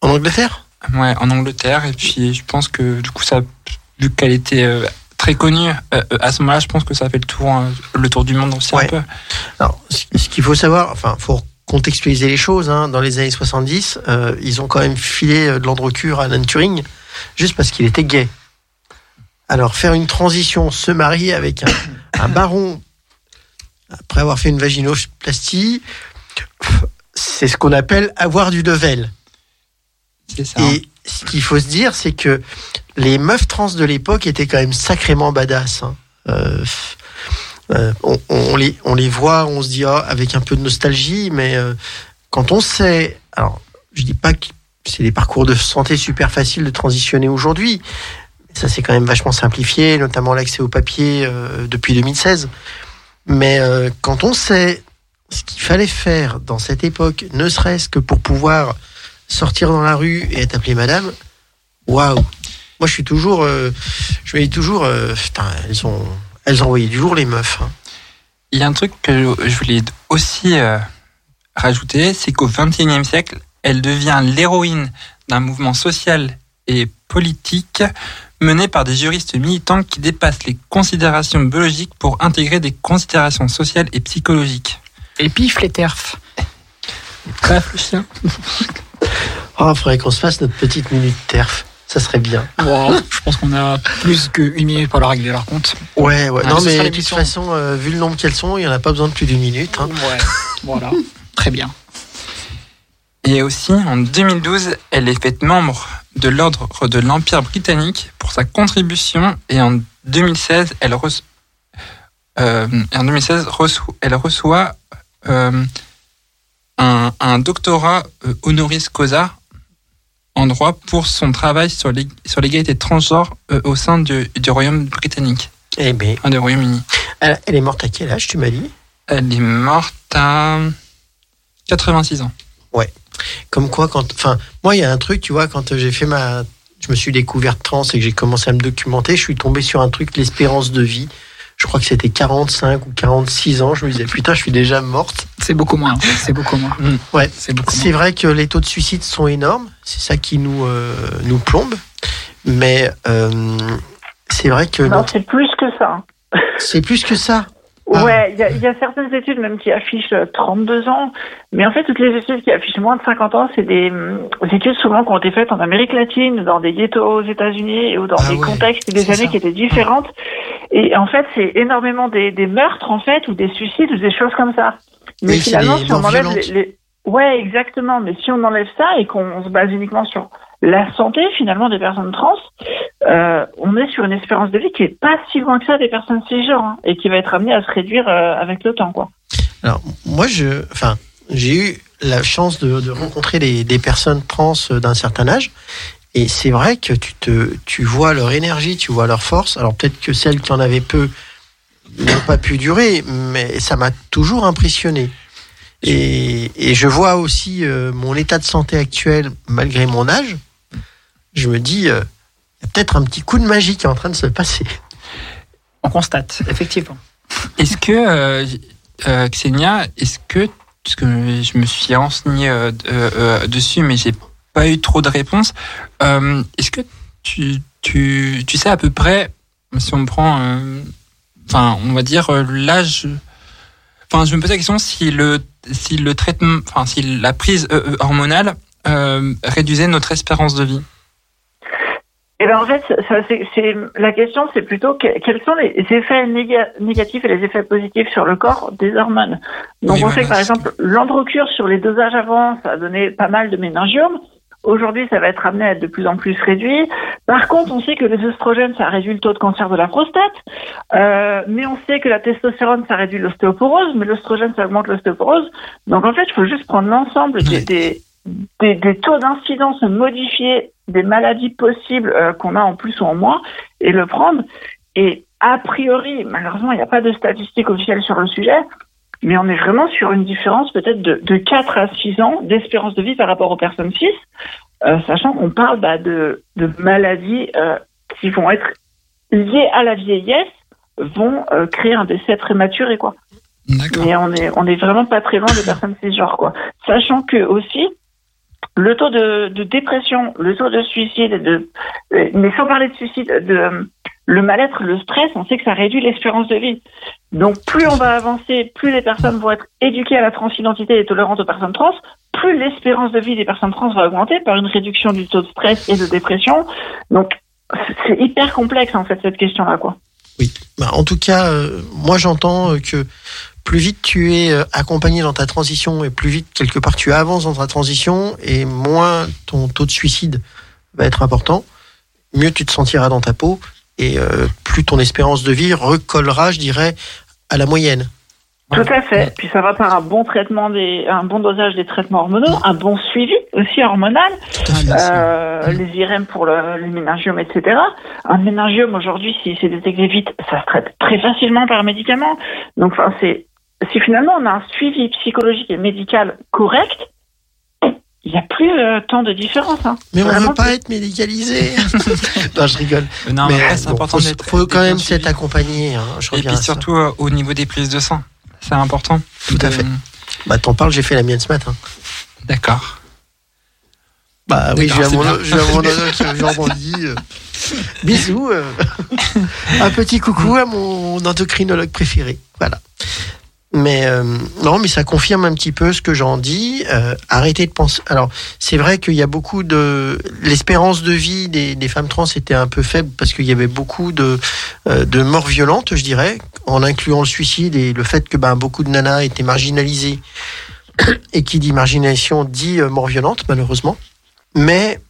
En Angleterre? Ouais, en Angleterre. Et puis, je pense que du coup, ça, vu qu'elle était euh, très connue euh, euh, à ce moment-là, je pense que ça fait le tour, euh, le tour du monde aussi Ouais. un peu. Alors, ce qu'il faut savoir, enfin, faut contextualiser les choses. Hein, dans les années 70, euh, ils ont quand même filé de l'androcure à Alan Turing juste parce qu'il était gay. Alors, faire une transition, se marier avec un, un baron après avoir fait une vaginoplastie, c'est ce qu'on appelle avoir du level. Et ce qu'il faut se dire, c'est que les meufs trans de l'époque étaient quand même sacrément badass. hein. Euh, euh, on, les, on les voit, on se dit ah, avec un peu de nostalgie, mais euh, quand on sait, alors je dis pas que c'est des parcours de santé super faciles de transitionner aujourd'hui, ça c'est quand même vachement simplifié, notamment l'accès au papier depuis 2016. Mais quand on sait ce qu'il fallait faire dans cette époque, ne serait-ce que pour pouvoir sortir dans la rue et être appelé madame, waouh Moi, je suis toujours, euh, je me dis toujours, euh, putain, elles ont, elles ont envoyé du lourd les meufs. hein. Il y a un truc que je voulais aussi euh, rajouter, c'est qu'au XXIe siècle, elle devient l'héroïne d'un mouvement social et politique mené par des juristes militants qui dépassent les considérations biologiques pour intégrer des considérations sociales et psychologiques. Et pif les terfs. Bref, le chien. Oh, il faudrait qu'on se fasse notre petite minute terf. Ça serait bien. Wow, je pense qu'on a plus qu'une minute pour leur régler leur compte. Ouais, ouais. Ah, non, mais de toute façon, euh, vu le nombre qu'elles sont, il n'y en a pas besoin de plus d'une minute. hein. Ouais, voilà. Très bien. Et aussi, en 2012, elle est faite membre de l'ordre de l'Empire britannique pour sa contribution et en 2016, elle, reço- euh, en 2016 reço- elle reçoit euh, un, un doctorat euh, honoris causa en droit pour son travail sur l'ég- sur l'égalité transgenre euh, au sein du, du Royaume britannique, Eh ben, enfin, du Royaume-Uni. elle, elle est morte à quel âge, tu m'as dit? Elle est morte à 86 ans. Comme quoi, quand. Enfin, moi, il y a un truc, tu vois, quand j'ai fait ma. Je me suis découverte trans et que j'ai commencé à me documenter, je suis tombé sur un truc, l'espérance de vie. Je crois que c'était 45 ou 46 ans. Je me disais, putain, je suis déjà morte. C'est beaucoup moins. C'est beaucoup moins. Ouais. C'est beaucoup C'est moins. vrai que les taux de suicide sont énormes. C'est ça qui nous, euh, nous plombe. Mais euh, c'est vrai que Non, notre- c'est plus que ça. c'est plus que ça. Ah. Ouais, il y, a- il y a certaines études même qui affichent euh, 32 ans, mais en fait toutes les études qui affichent moins de 50 ans, c'est des, hum, des études souvent qui ont été faites en Amérique latine, dans des ghettos aux États-Unis, ou dans Ah des ouais, contextes et des années ça. qui étaient différentes. Et en fait, c'est énormément des, des meurtres en fait, ou des suicides, ou des choses comme ça. Mais finalement, si on enlève les, les- Ouais, exactement. Mais si on enlève ça et qu'on se base uniquement sur la santé finalement des personnes trans, euh, on est sur une espérance de vie qui est pas si loin que ça des personnes cisgenres hein, et qui va être amenée à se réduire euh, avec le temps. Alors, moi, je, enfin, j'ai eu la chance de, rencontrer des, personnes trans d'un certain âge. Et c'est vrai que tu te, tu vois leur énergie, tu vois leur force. Alors peut-être que celles qui en avaient peu n'ont pas pu durer, mais ça m'a toujours impressionné. Et, et je vois aussi euh, mon état de santé actuel, malgré mon âge. Je me dis, euh, il y a peut-être un petit coup de magie qui est en train de se passer. On constate, effectivement. Est-ce que, euh, euh, Xenia, est-ce que, parce que je me suis renseigné euh, euh, euh, dessus, mais j'ai pas eu trop de réponses, euh, est-ce que tu, tu, tu sais à peu près, si on prend, euh, enfin, on va dire euh, l'âge, enfin, je me pose la question si le, si le traitement, enfin, si la prise hormonale euh, réduisait notre espérance de vie. Et ben en fait, ça, c'est, c'est- la question, c'est plutôt que- quels sont les effets néga- négatifs et les effets positifs sur le corps des hormones? Donc Oui, on voilà, sait que par exemple, l'androcure sur les dosages avant, ça a donné pas mal de méningiomes. Aujourd'hui, ça va être amené à être de plus en plus réduit. Par contre, on sait que les oestrogènes, ça réduit le taux de cancer de la prostate. Euh, mais on sait que la testostérone, ça réduit l'ostéoporose, mais l'oestrogène, ça augmente l'ostéoporose. Donc en fait, il faut juste prendre l'ensemble des, des, des, des taux d'incidence modifiés des maladies possibles euh, qu'on a en plus ou en moins et le prendre. Et a priori, malheureusement, il n'y a pas de statistiques officielles sur le sujet, mais on est vraiment sur une différence peut-être de, de 4 à 6 ans d'espérance de vie par rapport aux personnes 6, euh, sachant qu'on parle bah, de, de maladies euh, qui vont être liées à la vieillesse, vont euh, créer un décès prématuré, quoi. Mais on est, on est vraiment pas très loin des personnes cisgenres, quoi. Sachant que aussi, le taux de, dépression, le taux de suicide, de, mais sans parler de suicide, de le mal-être, le stress, on sait que ça réduit l'espérance de vie. Donc plus on va avancer, plus les personnes vont être éduquées à la transidentité et tolérantes aux personnes trans, plus l'espérance de vie des personnes trans va augmenter par une réduction du taux de stress et de dépression. Donc c'est hyper complexe en fait cette question-là, quoi. Bah, en tout cas, euh, moi j'entends euh, que plus vite tu es euh, accompagné dans ta transition et plus vite quelque part tu avances dans ta transition et moins ton taux de suicide va être important, mieux tu te sentiras dans ta peau et euh, plus ton espérance de vie recollera, je dirais, à la moyenne. Tout à fait. Puis ça va par un bon traitement des, un bon dosage des traitements hormonaux, un bon suivi aussi hormonal, euh, les IRM pour le, les méningiomes, etc. Un méningiome aujourd'hui, si c'est détecté vite, ça se traite très facilement par médicament. Donc, enfin, c'est si finalement on a un suivi psychologique et médical correct, il n'y a plus euh, tant de différence. Hein. Mais on Vraiment, veut pas être médicalisé. non, je rigole. Euh, Non, mais euh, c'est bon, important faut, d'être. faut quand même s'être accompagné. Hein, je Et puis surtout euh, au niveau des prises de sang. C'est important. Tout à De- fait. Bah, t'en parles, j'ai fait la mienne ce matin. D'accord. Bah oui, vais à mon, c'est bien. je vais à mon onologue qui rebondit. euh. Bisous. euh. Un petit coucou à mon endocrinologue préféré. Voilà. Mais euh, non, mais ça confirme un petit peu ce que j'en dis. Euh, arrêtez de penser. Alors, c'est vrai qu'il y a beaucoup de l'espérance de vie des, des femmes trans était un peu faible parce qu'il y avait beaucoup de euh, de morts violentes, je dirais, en incluant le suicide et le fait que ben beaucoup de nanas étaient marginalisées. Et qui dit marginalisation dit euh, mort violente, malheureusement. Mais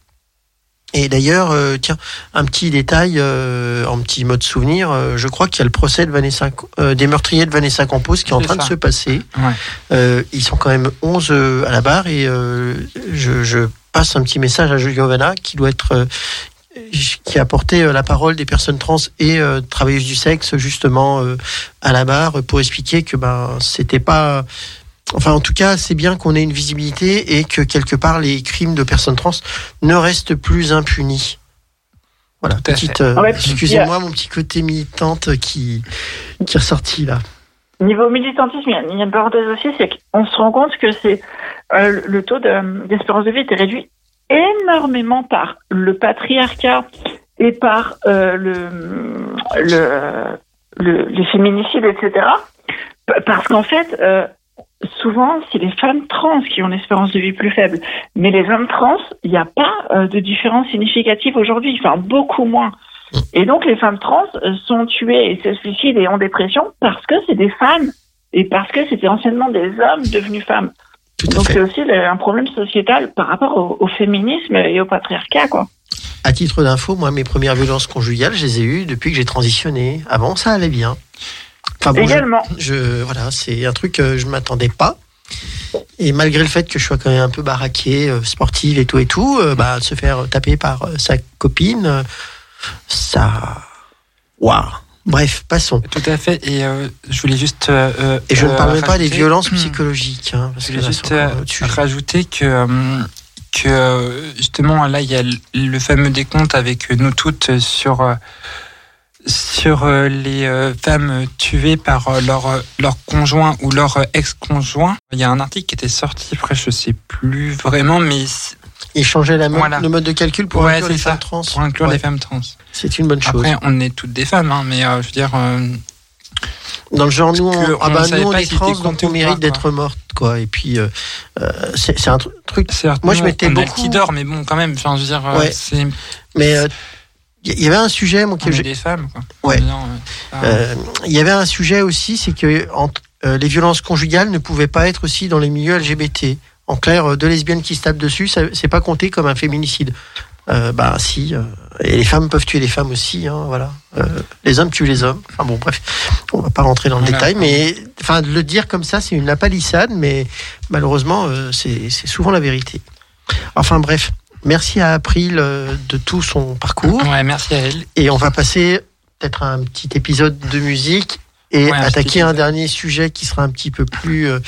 et d'ailleurs, euh, tiens, un petit détail, euh, en petit mode souvenir, euh, je crois qu'il y a le procès de Vanessa, euh, des meurtriers de Vanessa Campos qui est en train de se passer. Ouais. Ils sont quand même 11 euh, à la barre et je, je passe un petit message à Giovanna qui doit être qui a apporté euh, la parole des personnes trans et euh, travailleuses du sexe justement euh, à la barre pour expliquer que ben c'était pas Enfin, en tout cas, c'est bien qu'on ait une visibilité et que quelque part les crimes de personnes trans ne restent plus impunis. Voilà, petite. euh, Ouais, Excusez-moi, mon petit côté militante qui qui est ressorti là. Niveau militantisme, il y a- une parenthèse aussi, c'est qu'on se rend compte que c'est euh, le taux de- d'espérance de, vie était réduit énormément par le patriarcat et par euh, le, le, le- les féminicides, etc. Parce qu'en fait, euh, souvent, c'est les femmes trans qui ont une espérance de vie plus faible. Mais les hommes trans, il n'y a pas euh, de différence significative aujourd'hui, enfin beaucoup moins. Et donc, les femmes trans euh, sont tuées et se suicident et ont dépression parce que c'est des femmes et parce que c'était anciennement des hommes devenus femmes. Donc, c'est aussi un problème sociétal par rapport au, au féminisme et au patriarcat, quoi. À titre d'info, moi, mes premières violences conjugales, je les ai eues depuis que j'ai transitionné. Avant, ça allait bien. Enfin, bon, je- Également. je, voilà, c'est un truc que je m'attendais pas. Et malgré le fait que je sois quand même un peu baraqué, euh, sportive et tout et tout, euh, bah, se faire taper par euh, sa copine, euh, ça, waouh. Bref, passons. Tout à fait. Et euh, je voulais juste. euh, euh, Et je ne euh, parle même pas des violences Hmm. psychologiques, hein, parce Je voulais juste euh, rajouter que, euh, que euh, justement là il y a le- le fameux décompte avec nous toutes sur euh, sur euh, les euh, femmes tuées par euh, leur leur conjoint ou leur ex-conjoint. Il y a un article qui était sorti après je sais plus vraiment mais Et changer la mo- Voilà. le mode de calcul pour Ouais, inclure les ça. femmes trans. pour inclure Ouais, les femmes trans. C'est une bonne chose. Après on est toutes des femmes hein, mais euh, je veux dire euh, Dans le genre, nous, on, ah bah, nous, on est trans, donc on mérite d'être morte, quoi. Et puis, euh, c'est un tru- truc. Moi, je le beaucoup- qui dort mais bon quand même enfin je veux dire Ouais. c'est Mais euh, Il y avait un sujet, moi, que est j'ai- des femmes, quoi. Ouais. Non, euh, ah, Euh, il y avait un sujet aussi, c'est que euh, les violences conjugales ne pouvaient pas être aussi dans les milieux LGBT. En clair, deux lesbiennes qui se tapent dessus, c'est pas compté comme un féminicide. Euh, bah si, euh, et les femmes peuvent tuer les femmes aussi, hein, voilà. Euh, les hommes tuent les hommes. Enfin bon, bref, on va pas rentrer dans le Voilà. détail, mais enfin de le dire comme ça, c'est une lapalissade, mais malheureusement, c'est souvent la vérité. Enfin bref, merci à April euh, de tout son parcours. Ouais, merci à elle. Et on va passer peut-être à un petit épisode de musique et Ouais, attaquer un dernier sujet qui sera un petit peu plus, euh,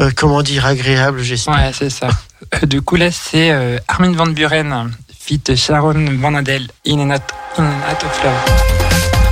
euh, comment dire, agréable, j'espère. Ouais, c'est ça. Du coup, là, c'est euh, Armin Van Buren, fit Sharon Van Adel, In and Out, in and Out of Love.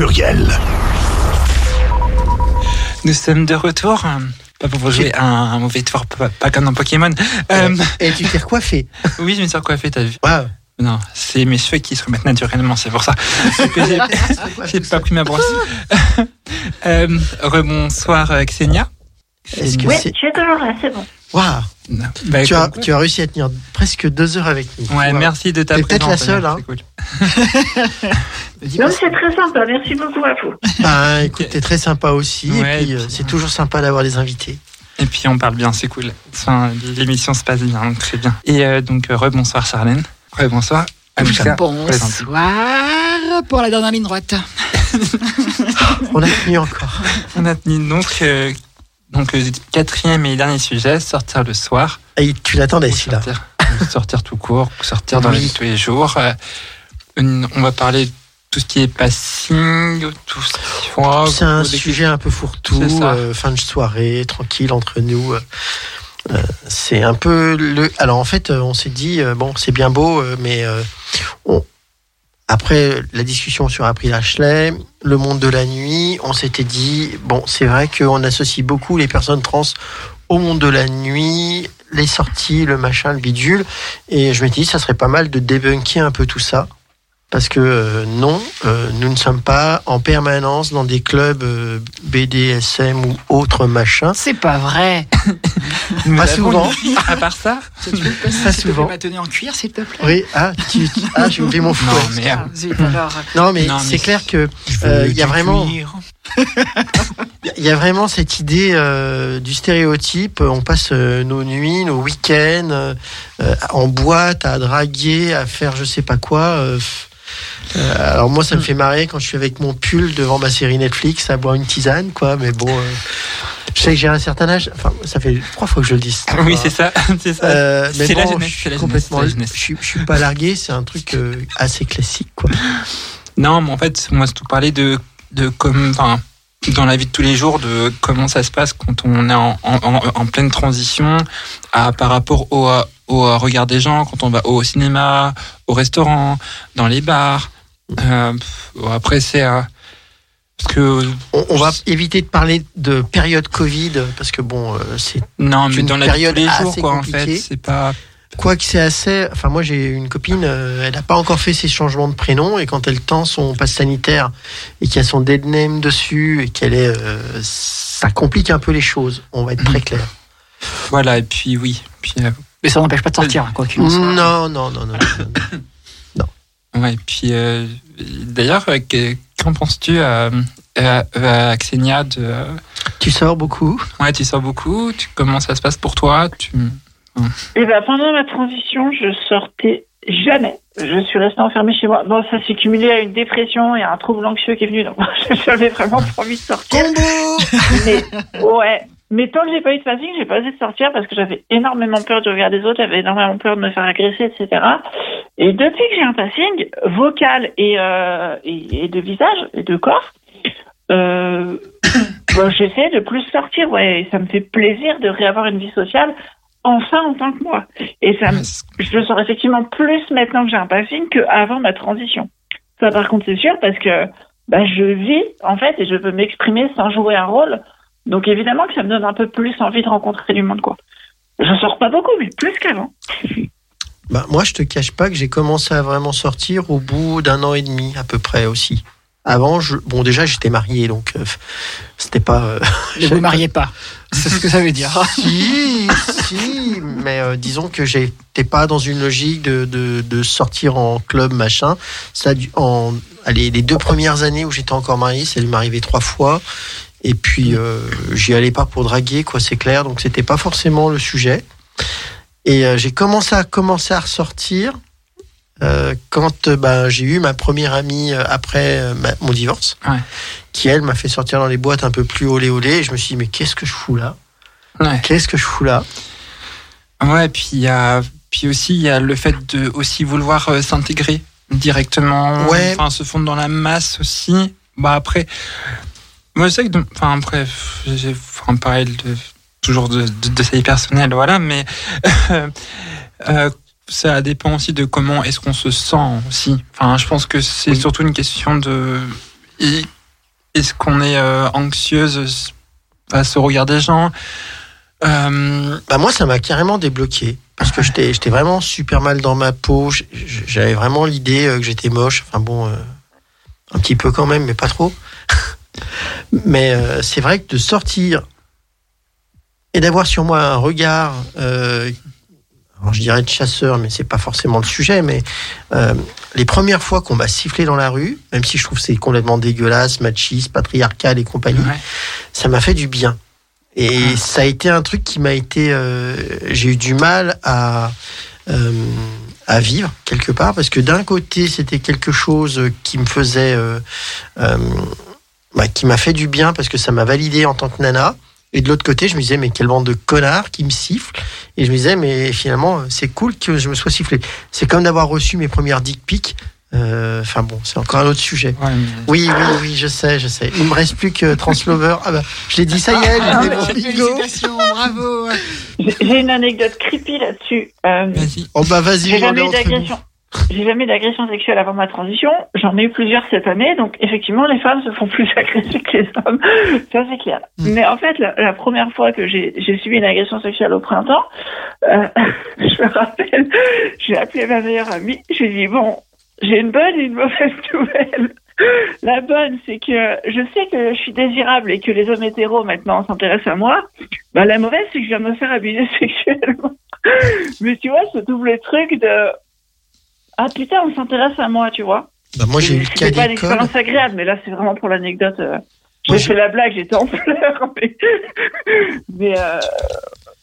Pluriel. Nous sommes de retour. euh, Pas pour vous jouer un, un mauvais tour, pas, pas comme dans Pokémon. Euh, Et tu t'es recoiffé. oui, je me suis recoiffé, t'as vu? Waouh. Non, c'est mes cheveux qui se remettent naturellement, c'est pour ça. J'ai- pas pris ma brosse. euh, rebonsoir euh, Xenia. Est-ce que Oui, c'est. je suis toujours là, c'est bon. Waouh. Bah, Tu as, comme- tu as réussi à tenir presque deux heures avec nous. Ouais, merci de ta T'es peut-être présence. la seule, euh, hein. cool. Non, c'est très sympa. Merci beaucoup à vous. Ben, écoute, t'es très sympa aussi. Ouais, et puis, euh, puis- c'est toujours sympa d'avoir des invités. Et puis on parle bien, c'est cool. Enfin, l'émission se passe bien, donc très bien. Et euh, donc euh, rebonsoir Charlène. Rebonsoir. Bonsoir pour la dernière ligne droite. On a tenu encore. On a tenu donc euh, donc euh, quatrième et dernier sujet, sortir le soir. Et tu l'attendais, celui-là. sortir, ou sortir tout court, ou sortir dans Oui. la vie de tous les jours. Euh, une- on va parler tout ce qui est passing, tout ce qui oh, C'est un sujet un peu fourre-tout, euh, fin de soirée, tranquille entre nous. euh, euh, c'est un peu le. Alors en fait, on s'est dit bon, c'est bien beau, mais euh, on- après la discussion sur April Ashley, le monde de la nuit, on s'était dit, bon, c'est vrai qu'on associe beaucoup les personnes trans au monde de la nuit, les sorties, le machin, le bidule. Et je m'étais dit, ça serait pas mal de débunker un peu tout ça. Parce que euh, non, euh, nous ne sommes pas en permanence dans des clubs euh, BDSM ou autres machins. C'est pas vrai. Pas souvent. À part ça, Tu peux Pas s'il te plaît, souvent. ma tenue en cuir, s'il te plaît Oui, ah, tu, ah j'ai oublié mon fouet. non, mais. euh, Ah, zut, alors. Non, mais Non, c'est mais- clair que Je Euh, il y a vraiment- cuir. il y a vraiment cette idée euh, du stéréotype. On passe euh, nos nuits, nos week-ends euh, en boîte, à draguer, à faire je sais pas quoi. alors moi, ça me fait marrer quand je suis avec mon pull devant ma série Netflix à boire une tisane, quoi. Mais bon, je sais que j'ai un certain âge. Enfin, ça fait trois fois que je le dis. Oui, c'est ça. C'est ça. Euh, mais C'est la bon, jeunesse, je suis c'est complètement, c'est la jeunesse. je suis, je suis pas largué. C'est un truc euh, assez classique, quoi. Non, mais en fait, moi, je te parlais de, de comme, enfin, dans la vie de tous les jours, de comment ça se passe quand on est en, en, en- en pleine transition à, par rapport au, au regard des gens, quand on va au cinéma, au restaurant, dans les bars. Euh, après, c'est. euh, parce que. On, on va éviter de parler de période Covid parce que bon, euh, c'est Non, mais une dans la vie de tous période les jours, quoi, en compliquée. fait. C'est pas. Quoi que c'est assez. Enfin, moi, j'ai une copine, euh, elle n'a pas encore fait ses changements de prénom, et quand elle tend son passe sanitaire et qu'il y a son dead name dessus, et qu'elle est. euh, ça complique un peu les choses, on va être très clair. Voilà, et puis oui. Puis, euh, Mais ça n'empêche pas de sortir, quoi qu'il en soit. Non, non, non, non. non, non. Ouais, puis euh, d'ailleurs, que- qu'en penses-tu à, à, à Xenia de, Tu sors beaucoup Ouais, tu sors beaucoup. Tu, comment ça se passe pour toi? Tu... Et ben pendant ma transition, je sortais jamais. Je suis restée enfermée chez moi. Bon, ça s'est cumulé à une dépression et à un trouble anxieux qui est venu. Donc, j'avais vraiment pas envie de sortir. Mais, ouais. Mais tant que j'ai pas eu de passing, j'ai pas osé de sortir parce que j'avais énormément peur du regard des autres, j'avais énormément peur de me faire agresser, etc. Et depuis que j'ai un passing vocal et, euh, et, et de visage et de corps, euh, bon, j'essaie de plus sortir, ouais. Et ça me fait plaisir de réavoir une vie sociale enfin en tant que moi. Et ça je le sens effectivement plus maintenant que j'ai un passing qu'avant ma transition. Ça, par contre, c'est sûr parce que bah, je vis, en fait, et je peux m'exprimer sans jouer un rôle. Donc, évidemment que ça me donne un peu plus envie de rencontrer du monde, quoi. Je sors pas beaucoup, mais plus qu'avant. Bah, moi, je te cache pas que j'ai commencé à vraiment sortir au bout d'un an et demi, à peu près aussi. Avant, je, bon, déjà, j'étais marié, donc euh, c'était pas. euh, Ne vous mariez pas. C'est ce que ça veut dire. si, si, mais euh, disons que j'étais pas dans une logique de, de, de sortir en club, machin. Ça, en, allez, les deux premières années où j'étais encore marié, ça lui m'arrivait trois fois. Et puis, euh, j'y allais pas pour draguer, quoi, c'est clair. Donc, c'était pas forcément le sujet. Et euh, j'ai commencé à commencer à ressortir euh, quand euh, ben, j'ai eu ma première amie euh, après ma- mon divorce, Ouais. qui elle m'a fait sortir dans les boîtes un peu plus olé olé. Et je me suis dit, mais qu'est-ce que je fous là? Ouais. Qu'est-ce que je fous là? Ouais, puis il y a, puis aussi il y a le fait de aussi vouloir euh, s'intégrer directement, Ouais. enfin se fondre dans la masse aussi. Bah après, moi je sais que, enfin après, j'ai enfin pareil de toujours de, de, de sa vie personnelle, voilà, mais euh, ça dépend aussi de comment est-ce qu'on se sent aussi. Enfin, je pense que c'est Oui. surtout une question de est-ce qu'on est euh, anxieuse face au regard des gens. Euh, Bah moi, ça m'a carrément débloqué. Parce que j'étais j'étais vraiment super mal dans ma peau. J'avais vraiment l'idée euh, que j'étais moche. Enfin bon, euh, un petit peu quand même, mais pas trop. mais euh, c'est vrai que de sortir et d'avoir sur moi un regard, alors je dirais de chasseur, mais c'est pas forcément le sujet, mais euh, les premières fois qu'on m'a sifflé dans la rue, même si je trouve c'est complètement dégueulasse, machiste, patriarcal et compagnie, ouais. ça m'a fait du bien. Et Ah. ça a été un truc qui m'a été. euh, J'ai eu du mal à, euh, à vivre quelque part parce que d'un côté c'était quelque chose qui me faisait. euh, euh, bah, qui m'a fait du bien parce que ça m'a validé en tant que nana. Et de l'autre côté, je me disais, mais quelle bande de connards qui me sifflent. Et je me disais, mais finalement, c'est cool que je me sois sifflé. C'est comme d'avoir reçu mes premières dick pics. Euh, Enfin bon, c'est encore un autre sujet. Ouais, mais- Oui, oui, oui, je sais, je sais. Il me reste plus que Translover. Ah bah, je l'ai dit, ça y est, Ah, j'ai bingo. Félicitations, bravo. J'ai une anecdote creepy là-dessus. Euh, Vas-y. Oh bah vas-y, J'ai jamais eu d'agression. J'ai jamais d'agression sexuelle avant ma transition. J'en ai eu plusieurs cette année, donc effectivement, les femmes se font plus agresser que les hommes. Ça, c'est clair. Mm. Mais en fait, la, la première fois que j'ai j'ai subi une agression sexuelle au printemps, euh, je me rappelle, j'ai appelé ma meilleure amie. Je lui ai dit, bon, j'ai une bonne et une mauvaise nouvelle. La bonne, c'est que je sais que je suis désirable et que les hommes hétéros maintenant s'intéressent à moi. Bah, la mauvaise, c'est que je viens de me faire abuser sexuellement. Mais tu vois, ce double truc de ah putain, on s'intéresse à moi, tu vois. Bah, moi, j'ai eu le cas pas une expérience agréable, mais là, c'est vraiment pour l'anecdote. euh, J'ai fait la blague, j'étais en pleurs, mais, mais, euh,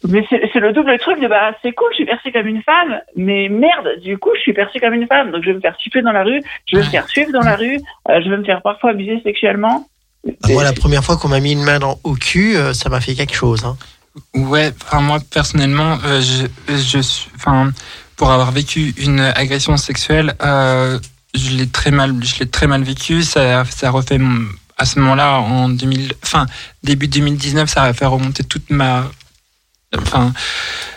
mais c'est le double truc de bah c'est cool, je suis perçue comme une femme, mais merde, du coup, je suis perçue comme une femme, donc je vais me faire siffler dans la rue, je vais me faire suivre dans la rue, euh, je vais me faire parfois abuser sexuellement. Bah, moi, la première fois qu'on m'a mis une main dans, au cul, euh, ça m'a fait quelque chose. Hein. Ouais, enfin moi personnellement, euh, je, je suis, enfin pour avoir vécu une agression sexuelle, euh, je l'ai très mal, je l'ai très mal vécu. Ça, ça refait mon- à ce moment-là en 2000, enfin début 2019, ça a fait remonter toute ma, enfin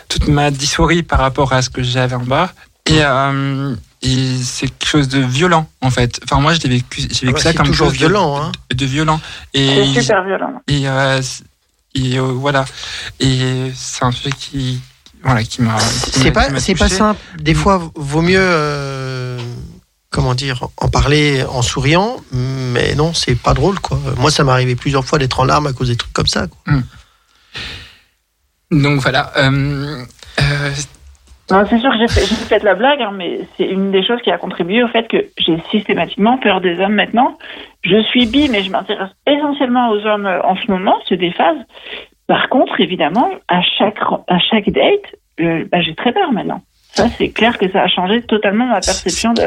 toute ma dysphorie par rapport à ce que j'avais en bas. Et, euh, et c'est quelque chose de violent en fait. Enfin moi j'ai vécu, j'ai Ah vécu bah, ça comme toujours chose de- violent. Hein. de, violent. Et C'est super violent. et, euh, et euh, voilà. Et c'est un sujet qui, voilà, qui m'a. C'est pas, c'est pas simple. Des fois, vaut mieux, euh, comment dire, en parler en souriant, mais non, c'est pas drôle, quoi. Moi, ça m'est arrivé plusieurs fois d'être en larmes à cause des trucs comme ça. Quoi. Donc voilà. euh, euh, Non, c'est sûr que j'ai fait, j'ai fait de la blague, hein, mais c'est une des choses qui a contribué au fait que j'ai systématiquement peur des hommes maintenant. Je suis bi, mais je m'intéresse essentiellement aux hommes euh, en ce moment, c'est des phases. Par contre, évidemment, à chaque, à chaque date, euh, bah, j'ai très peur maintenant. Ça, c'est clair que ça a changé totalement ma perception de.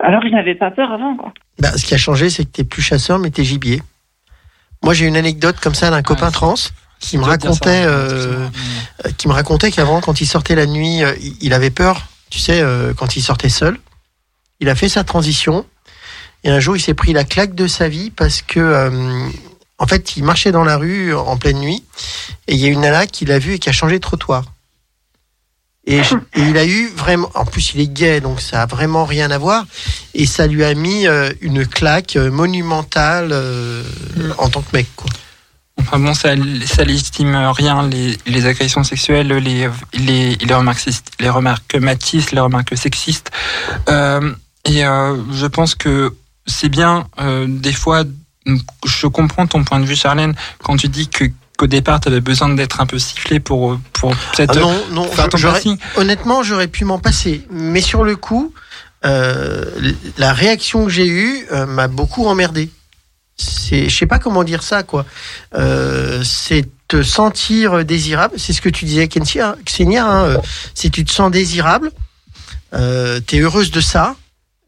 Alors je n'avais pas peur avant, quoi. Bah, ce qui a changé, c'est que t'es plus chasseur, mais t'es gibier. Moi, j'ai une anecdote comme ça d'un copain c'est- trans qui me racontait, euh, excuse-moi, euh, qui me racontait qu'avant, quand il sortait la nuit, euh, il- il avait peur. Tu sais, euh, quand il sortait seul, il a fait sa transition. Et un jour, il s'est pris la claque de sa vie parce que, euh, en fait, il marchait dans la rue en pleine nuit et il y a une nana qui l'a vu et qui a changé de trottoir. Et, je- et il a eu vraiment, en plus il est gay, donc ça a vraiment rien à voir. Et ça lui a mis euh, une claque euh, monumentale euh, en tant que mec. Quoi. Enfin bon, ça, ça légitime rien les, les agressions sexuelles, les, les, les remarques, les remarques matistes, les remarques sexistes. Euh, et euh, je pense que c'est bien, euh, des fois, je comprends ton point de vue, Charlène, quand tu dis que qu'au départ, tu avais besoin d'être un peu sifflé pour, pour peut-être Ah non, non, faire ton honnêtement, j'aurais pu m'en passer. Mais sur le coup, euh, la réaction que j'ai eue euh, m'a beaucoup emmerdé. Je sais pas comment dire ça, quoi. Euh, c'est te sentir désirable. C'est ce que tu disais, Xenia. Hein, si tu te sens désirable, euh, t'es heureuse de ça.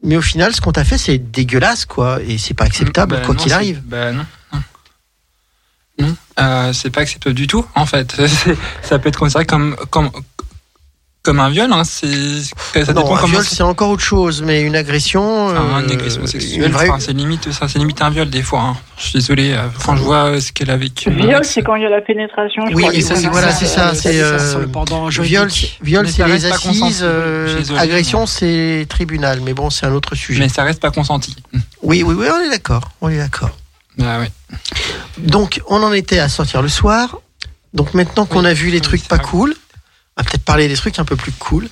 Mais au final, ce qu'on t'a fait, c'est dégueulasse, quoi. Et c'est pas acceptable, Bah quoi qu'il arrive. Bah non. non. Euh, c'est pas acceptable du tout, en fait. Ça peut être considéré comme, comme, comme un viol. Hein. C'est, ça non, dépend un comment viol, c'est- encore autre chose, mais une agression. Enfin, une euh, agression une sexuelle, vraie- enfin, c'est limite, ça, c'est limite un viol des fois. hein. Je suis désolé. euh, Quand je vois euh, ce qu'elle a vécu. Viol, c'est quand il y a la pénétration. je Oui, crois, et ça, c'est voilà, c'est ça, c'est euh, viol, viol, c'est les assises, euh, agression, c'est tribunal, mais bon, c'est un autre sujet. Mais ça reste pas consenti. Oui, oui, oui, on est d'accord, on est d'accord. Ah ouais. Donc, on en était à sortir le soir. Donc, maintenant qu'on Oui, a vu les oui, trucs pas cool, va peut-être parler des trucs un peu plus cool,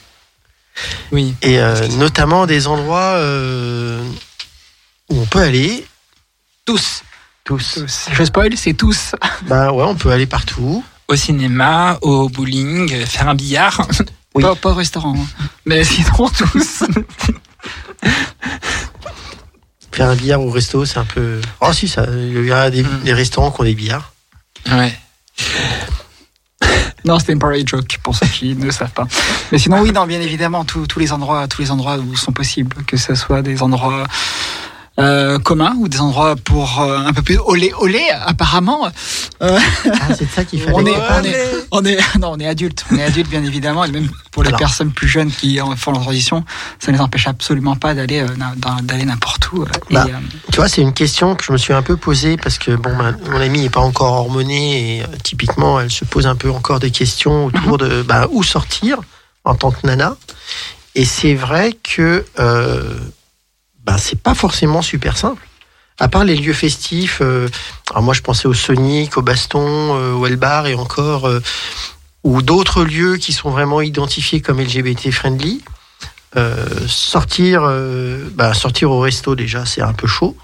Oui. et euh, notamment des endroits euh, où on peut aller. Tous. Tous. Je spoil, c'est tous. Bah ouais, on peut aller partout. Au cinéma, au bowling, faire un billard. Oui. Pas, pas au restaurant. hein. Mais sinon, tous. Faire un billard au resto, c'est un peu. Oh si, ça, il y a des, Mm. des restaurants qui ont des billards. Ouais. Non, c'était une parade joke pour ceux qui ne savent pas. Mais sinon, oui, non, bien évidemment, tous les endroits, tous les endroits où sont possibles, que ce soit des endroits euh, communs ou des endroits pour euh, un peu plus olé olé, apparemment. Euh, Ah, c'est ça qu'il fallait. on est, on est, on est, non, on est adulte, on est adulte bien évidemment, et même pour les Alors. personnes plus jeunes qui font leur transition, ça ne les empêche absolument pas d'aller d'aller n'importe où. et, Bah. Tu vois, c'est une question que je me suis un peu posée parce que bon, ma- mon amie n'est pas encore hormonée et typiquement, elle se pose un peu encore des questions autour de bah, où sortir en tant que nana. Et c'est vrai que euh, bah, c'est pas forcément super simple. À part les lieux festifs, euh, alors moi je pensais au Sonic, au Baston, euh, au Elbar et encore, euh, ou d'autres lieux qui sont vraiment identifiés comme LGBT friendly. Euh, sortir, bah, sortir au resto déjà, c'est un peu chaud.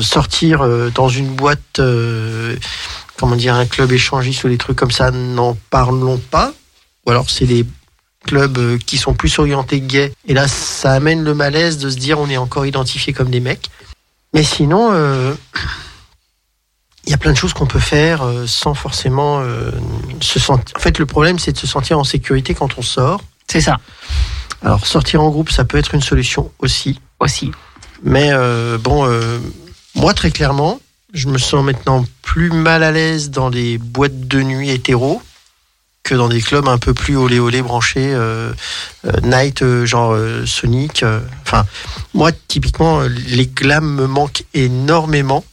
Sortir dans une boîte, comment dire, un club échangiste ou des trucs comme ça, n'en parlons pas. Ou alors c'est des clubs euh, qui sont plus orientés gays. Et là, ça amène le malaise de se dire on est encore identifié comme des mecs. Mais sinon, euh, il y a plein de choses qu'on peut faire euh, sans forcément euh, se sentir. En fait, le problème, c'est de se sentir en sécurité quand on sort. C'est ça, Alors, sortir en groupe, ça peut être une solution aussi. aussi. Mais euh, bon, moi, très clairement, je me sens maintenant plus mal à l'aise dans des boîtes de nuit hétéro que dans des clubs un peu plus olé olé branchés, euh, euh, night, euh, genre euh, Sonic. euh. Enfin, moi, typiquement, les glams me manquent énormément.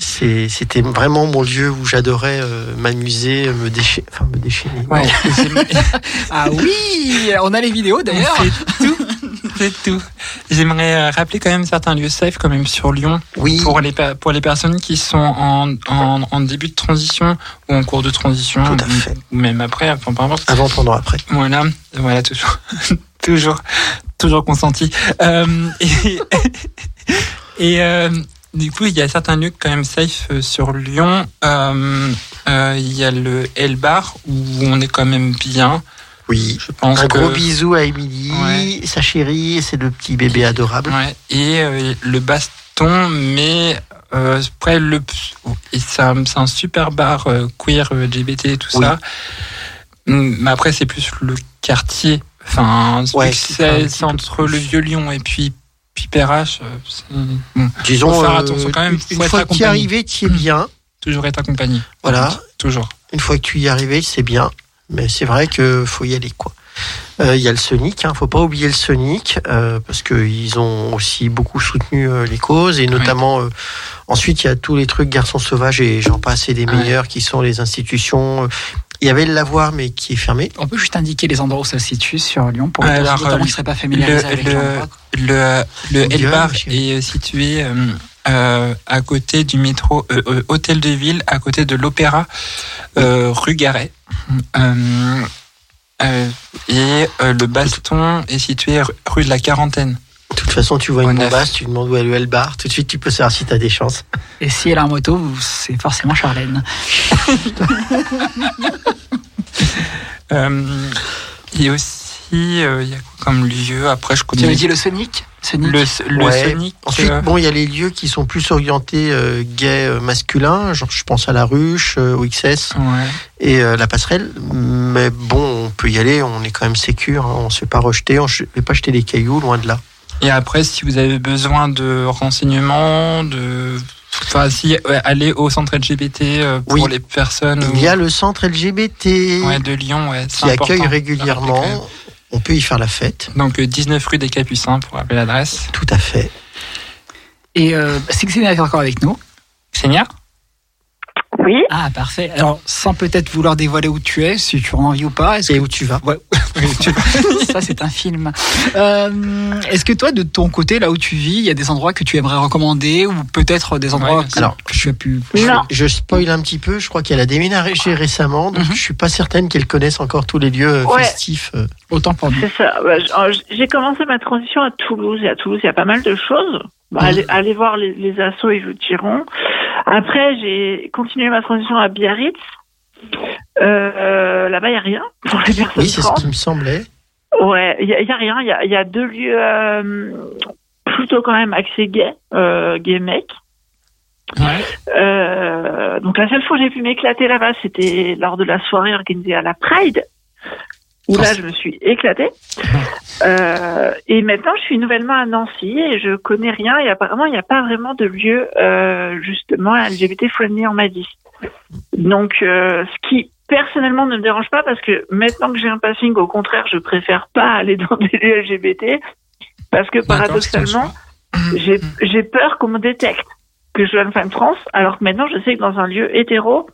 C'était vraiment mon lieu où j'adorais euh, m'amuser, me déchirer. Enfin, me déchirer. Ouais, non. Ah oui, on a les vidéos d'ailleurs. Tout. C'est tout. J'aimerais euh, rappeler quand même certains lieux safe, quand même sur Lyon, Oui, pour les, pour les personnes qui sont en, en, en début de transition ou en cours de transition, Tout à fait. ou même après, enfin peu importe. avant, pendant, après. Voilà, voilà, toujours, toujours, toujours consenti. Euh, et et euh, du coup, il y a certains lieux quand même safe sur Lyon. Il y a le L Bar où on est quand même bien. Oui. Je pense Un que gros bisou à Émilie, Ouais. sa chérie et ses deux petits bébés adorables. Ouais, et euh, le baston, mais euh, après le c'est un, super bar euh, queer LGBT et tout Oui. ça. Hum, Mais après c'est plus le quartier. Enfin, Ouais, c'est entre le vieux Lyon et puis bon, Disons, Faut faire attention quand même, une- fois que tu y es arrivé, tu es bien. toujours être accompagné. Voilà. Toujours. Une fois que tu y es arrivé, c'est bien. Mais c'est vrai que faut y aller, quoi. Euh, Il y a le Sonic, hein, faut pas oublier le Sonic, euh, parce qu'ils ont aussi beaucoup soutenu euh, les causes, et notamment, euh, ensuite, il y a tous les trucs Garçons Sauvages, et j'en passe, et des Ouais. meilleurs, qui sont les institutions. euh, Il y avait le Lavoir, mais qui est fermé. On peut juste indiquer les endroits où ça se situe sur Lyon pour les euh, qui ne seraient pas familiarisées le- avec le-. Le, le L-Bar chérie. est euh, situé euh, à côté du métro euh, euh, Hôtel de Ville, à côté de l'Opéra, euh, rue Garret. Euh, euh, et euh, le baston est situé ru- rue de la Quarantaine. De toute façon, tu vois une bombasse, tu demandes où est le L-Bar, tout de suite, tu peux savoir si tu as des chances. Et si elle a un moto, c'est forcément Charlène. Euh, et aussi, euh, il y a quoi comme lieu? Après, je Tu connais avais dit le Sonic? Sonic le, le Ouais. Sonic. Ensuite, euh, bon, il y a les lieux qui sont plus orientés euh, gays euh, masculins, genre je pense à la ruche, euh, au XS ouais. et euh, la passerelle. Mais bon, on peut y aller, on est quand même sécure, hein, on se fait pas rejeter, on ne fait pas jeter des cailloux, loin de là. Et après, si vous avez besoin de renseignements, de. Enfin, si, ouais, allez au centre LGBT euh, pour Oui. les personnes Il y a le centre LGBT ouais, de Lyon, ouais, c'est qui important. accueille régulièrement. On peut y faire la fête, Donc, euh, 19 rue des Capucins pour rappeler l'adresse. tout à fait. Et euh, c'est que c'est est encore avec nous. Seigneur? Oui. Ah, parfait. Alors, sans peut-être vouloir dévoiler où tu es, si tu en as envie ou pas, est-ce Et que... où tu vas Ouais. Ça, c'est un film. Euh, est-ce que toi, de ton côté, là où tu vis, il y a des endroits que tu aimerais recommander ou peut-être des endroits Ouais, que. Alors, que tu as pu... Non. Je spoil un petit peu, je crois qu'elle a déménagé récemment, donc Mhm. je suis pas certaine qu'elle connaisse encore tous les lieux euh, Ouais. festifs. euh. Autant pour nous. C'est ça. Bah, euh, J'ai commencé ma transition à Toulouse. Et à Toulouse, il y a pas mal de choses. Bah, allez, allez voir les, les assos, ils vous diront. Après, j'ai continué ma transition à Biarritz. Euh, Là-bas, il n'y a rien pour les personnes Oui, c'est ce qui me semblait. Ouais, il n'y a, rien. Il y y a deux lieux euh, plutôt quand même axés gay, euh, gay mec. Ouais. Euh, donc la seule fois où j'ai pu m'éclater là-bas, c'était lors de la soirée organisée à la Pride, où là je me suis éclatée. Euh, et maintenant je suis nouvellement à Nancy et je connais rien et apparemment il n'y a pas vraiment de lieu euh, justement LGBT friendly on m'a dit. Donc euh, ce qui personnellement ne me dérange pas parce que maintenant que j'ai un passing, au contraire je préfère pas aller dans des lieux LGBT parce que paradoxalement j'ai peur qu'on me détecte que je sois une femme trans, alors que maintenant je sais que dans un lieu hétéro,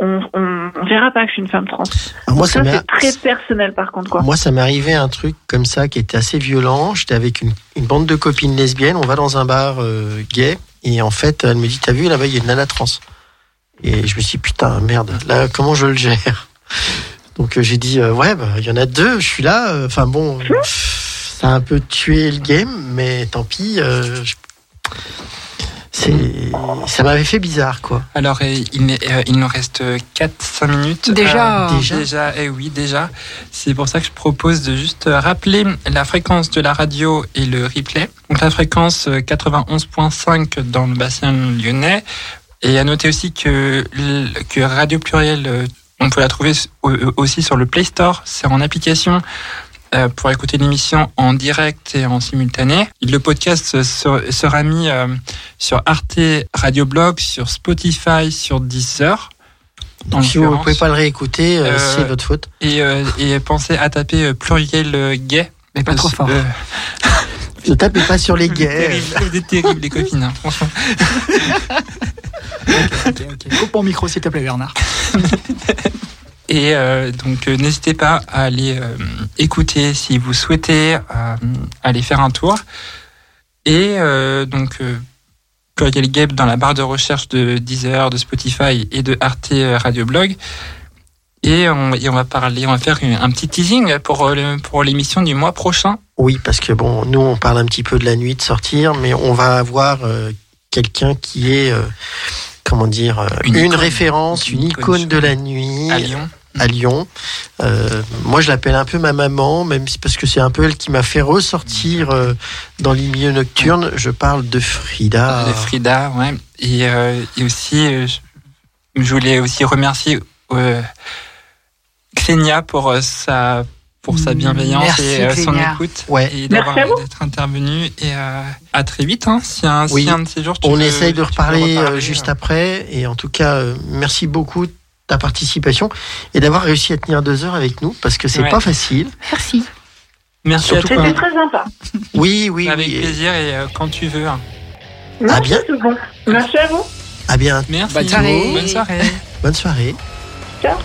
on, on, on verra pas que je suis une femme trans. Alors moi, ça c'est très personnel par contre, quoi. Moi, ça m'est arrivé un truc comme ça qui était assez violent. J'étais avec une, une bande de copines lesbiennes. On va dans un bar euh, gay. Et en fait, elle me dit T'as vu, là-bas, il y a une nana trans. Et je me suis dit Putain, merde, là, comment je le gère? Donc, euh, j'ai dit euh, Ouais, bah, il y en a deux, je suis là. euh, Enfin, bon, euh, ça a un peu tué le game, mais tant pis. je- ça m'avait fait bizarre, quoi. Alors, euh, il, euh, nous reste 4-5 minutes. Déjà. Euh, Déjà Déjà, eh oui, déjà. C'est pour ça que je propose de juste euh, rappeler la fréquence de la radio et le replay. Donc, la fréquence euh, 91.5 dans le bassin lyonnais. Et à noter aussi que, que Radio Pluriel, euh, on peut la trouver aussi sur le Play Store. C'est en application euh, pour écouter l'émission en direct et en simultané. Le podcast euh, ser- sera mis euh, sur Arte Radio Blog, sur Spotify, sur Deezer. Donc, si vous ne pouvez pas le réécouter, euh, Euh, c'est votre faute. Et, euh, et pensez à taper euh, pluriel euh, gay. Mais pas trop fort. Euh, Ne tapez pas sur les gays. terrible, c'est terrible, les copines, hein, franchement. Ok, ok. Coupe mon micro, s'il te plaît, Bernard. Et euh, donc, euh, n'hésitez pas à aller euh, écouter si vous souhaitez euh, aller faire un tour. Et donc, Pluriel Gay dans la barre de recherche de Deezer, de Spotify et de Arte Radio Blog. Et on, et on va parler, on va faire un petit teasing pour, pour l'émission du mois prochain. Oui, parce que bon, nous on parle un petit peu de la nuit de sortir, mais on va avoir quelqu'un qui est, comment dire, Une une, icône. référence, Une une icône icône de la nuit À Lyon. À Lyon. Euh, moi, je l'appelle un peu ma maman, même si parce que c'est un peu elle qui m'a fait ressortir euh, dans les milieux nocturnes. Je parle de Frida. de Frida, ouais. Et, euh, et aussi, euh, je, je voulais aussi remercier euh, Xenia pour euh, sa pour sa bienveillance Merci, et euh, son écoute Ouais. et d'avoir d'être intervenu et euh, à très vite hein, si un, si un de ces jours tu On veux- essaye de reparler reparler, juste euh. après. Et en tout cas, euh, merci beaucoup ta participation et d'avoir réussi à tenir deux heures avec nous parce que c'est pas facile. Merci. Merci à toi. C'était très sympa. Oui, oui. Avec plaisir et euh, quand tu veux. Hein. Merci, Merci à vous. À bien. Merci. Bonne soirée. Bonne soirée. Bonne soirée. Ciao.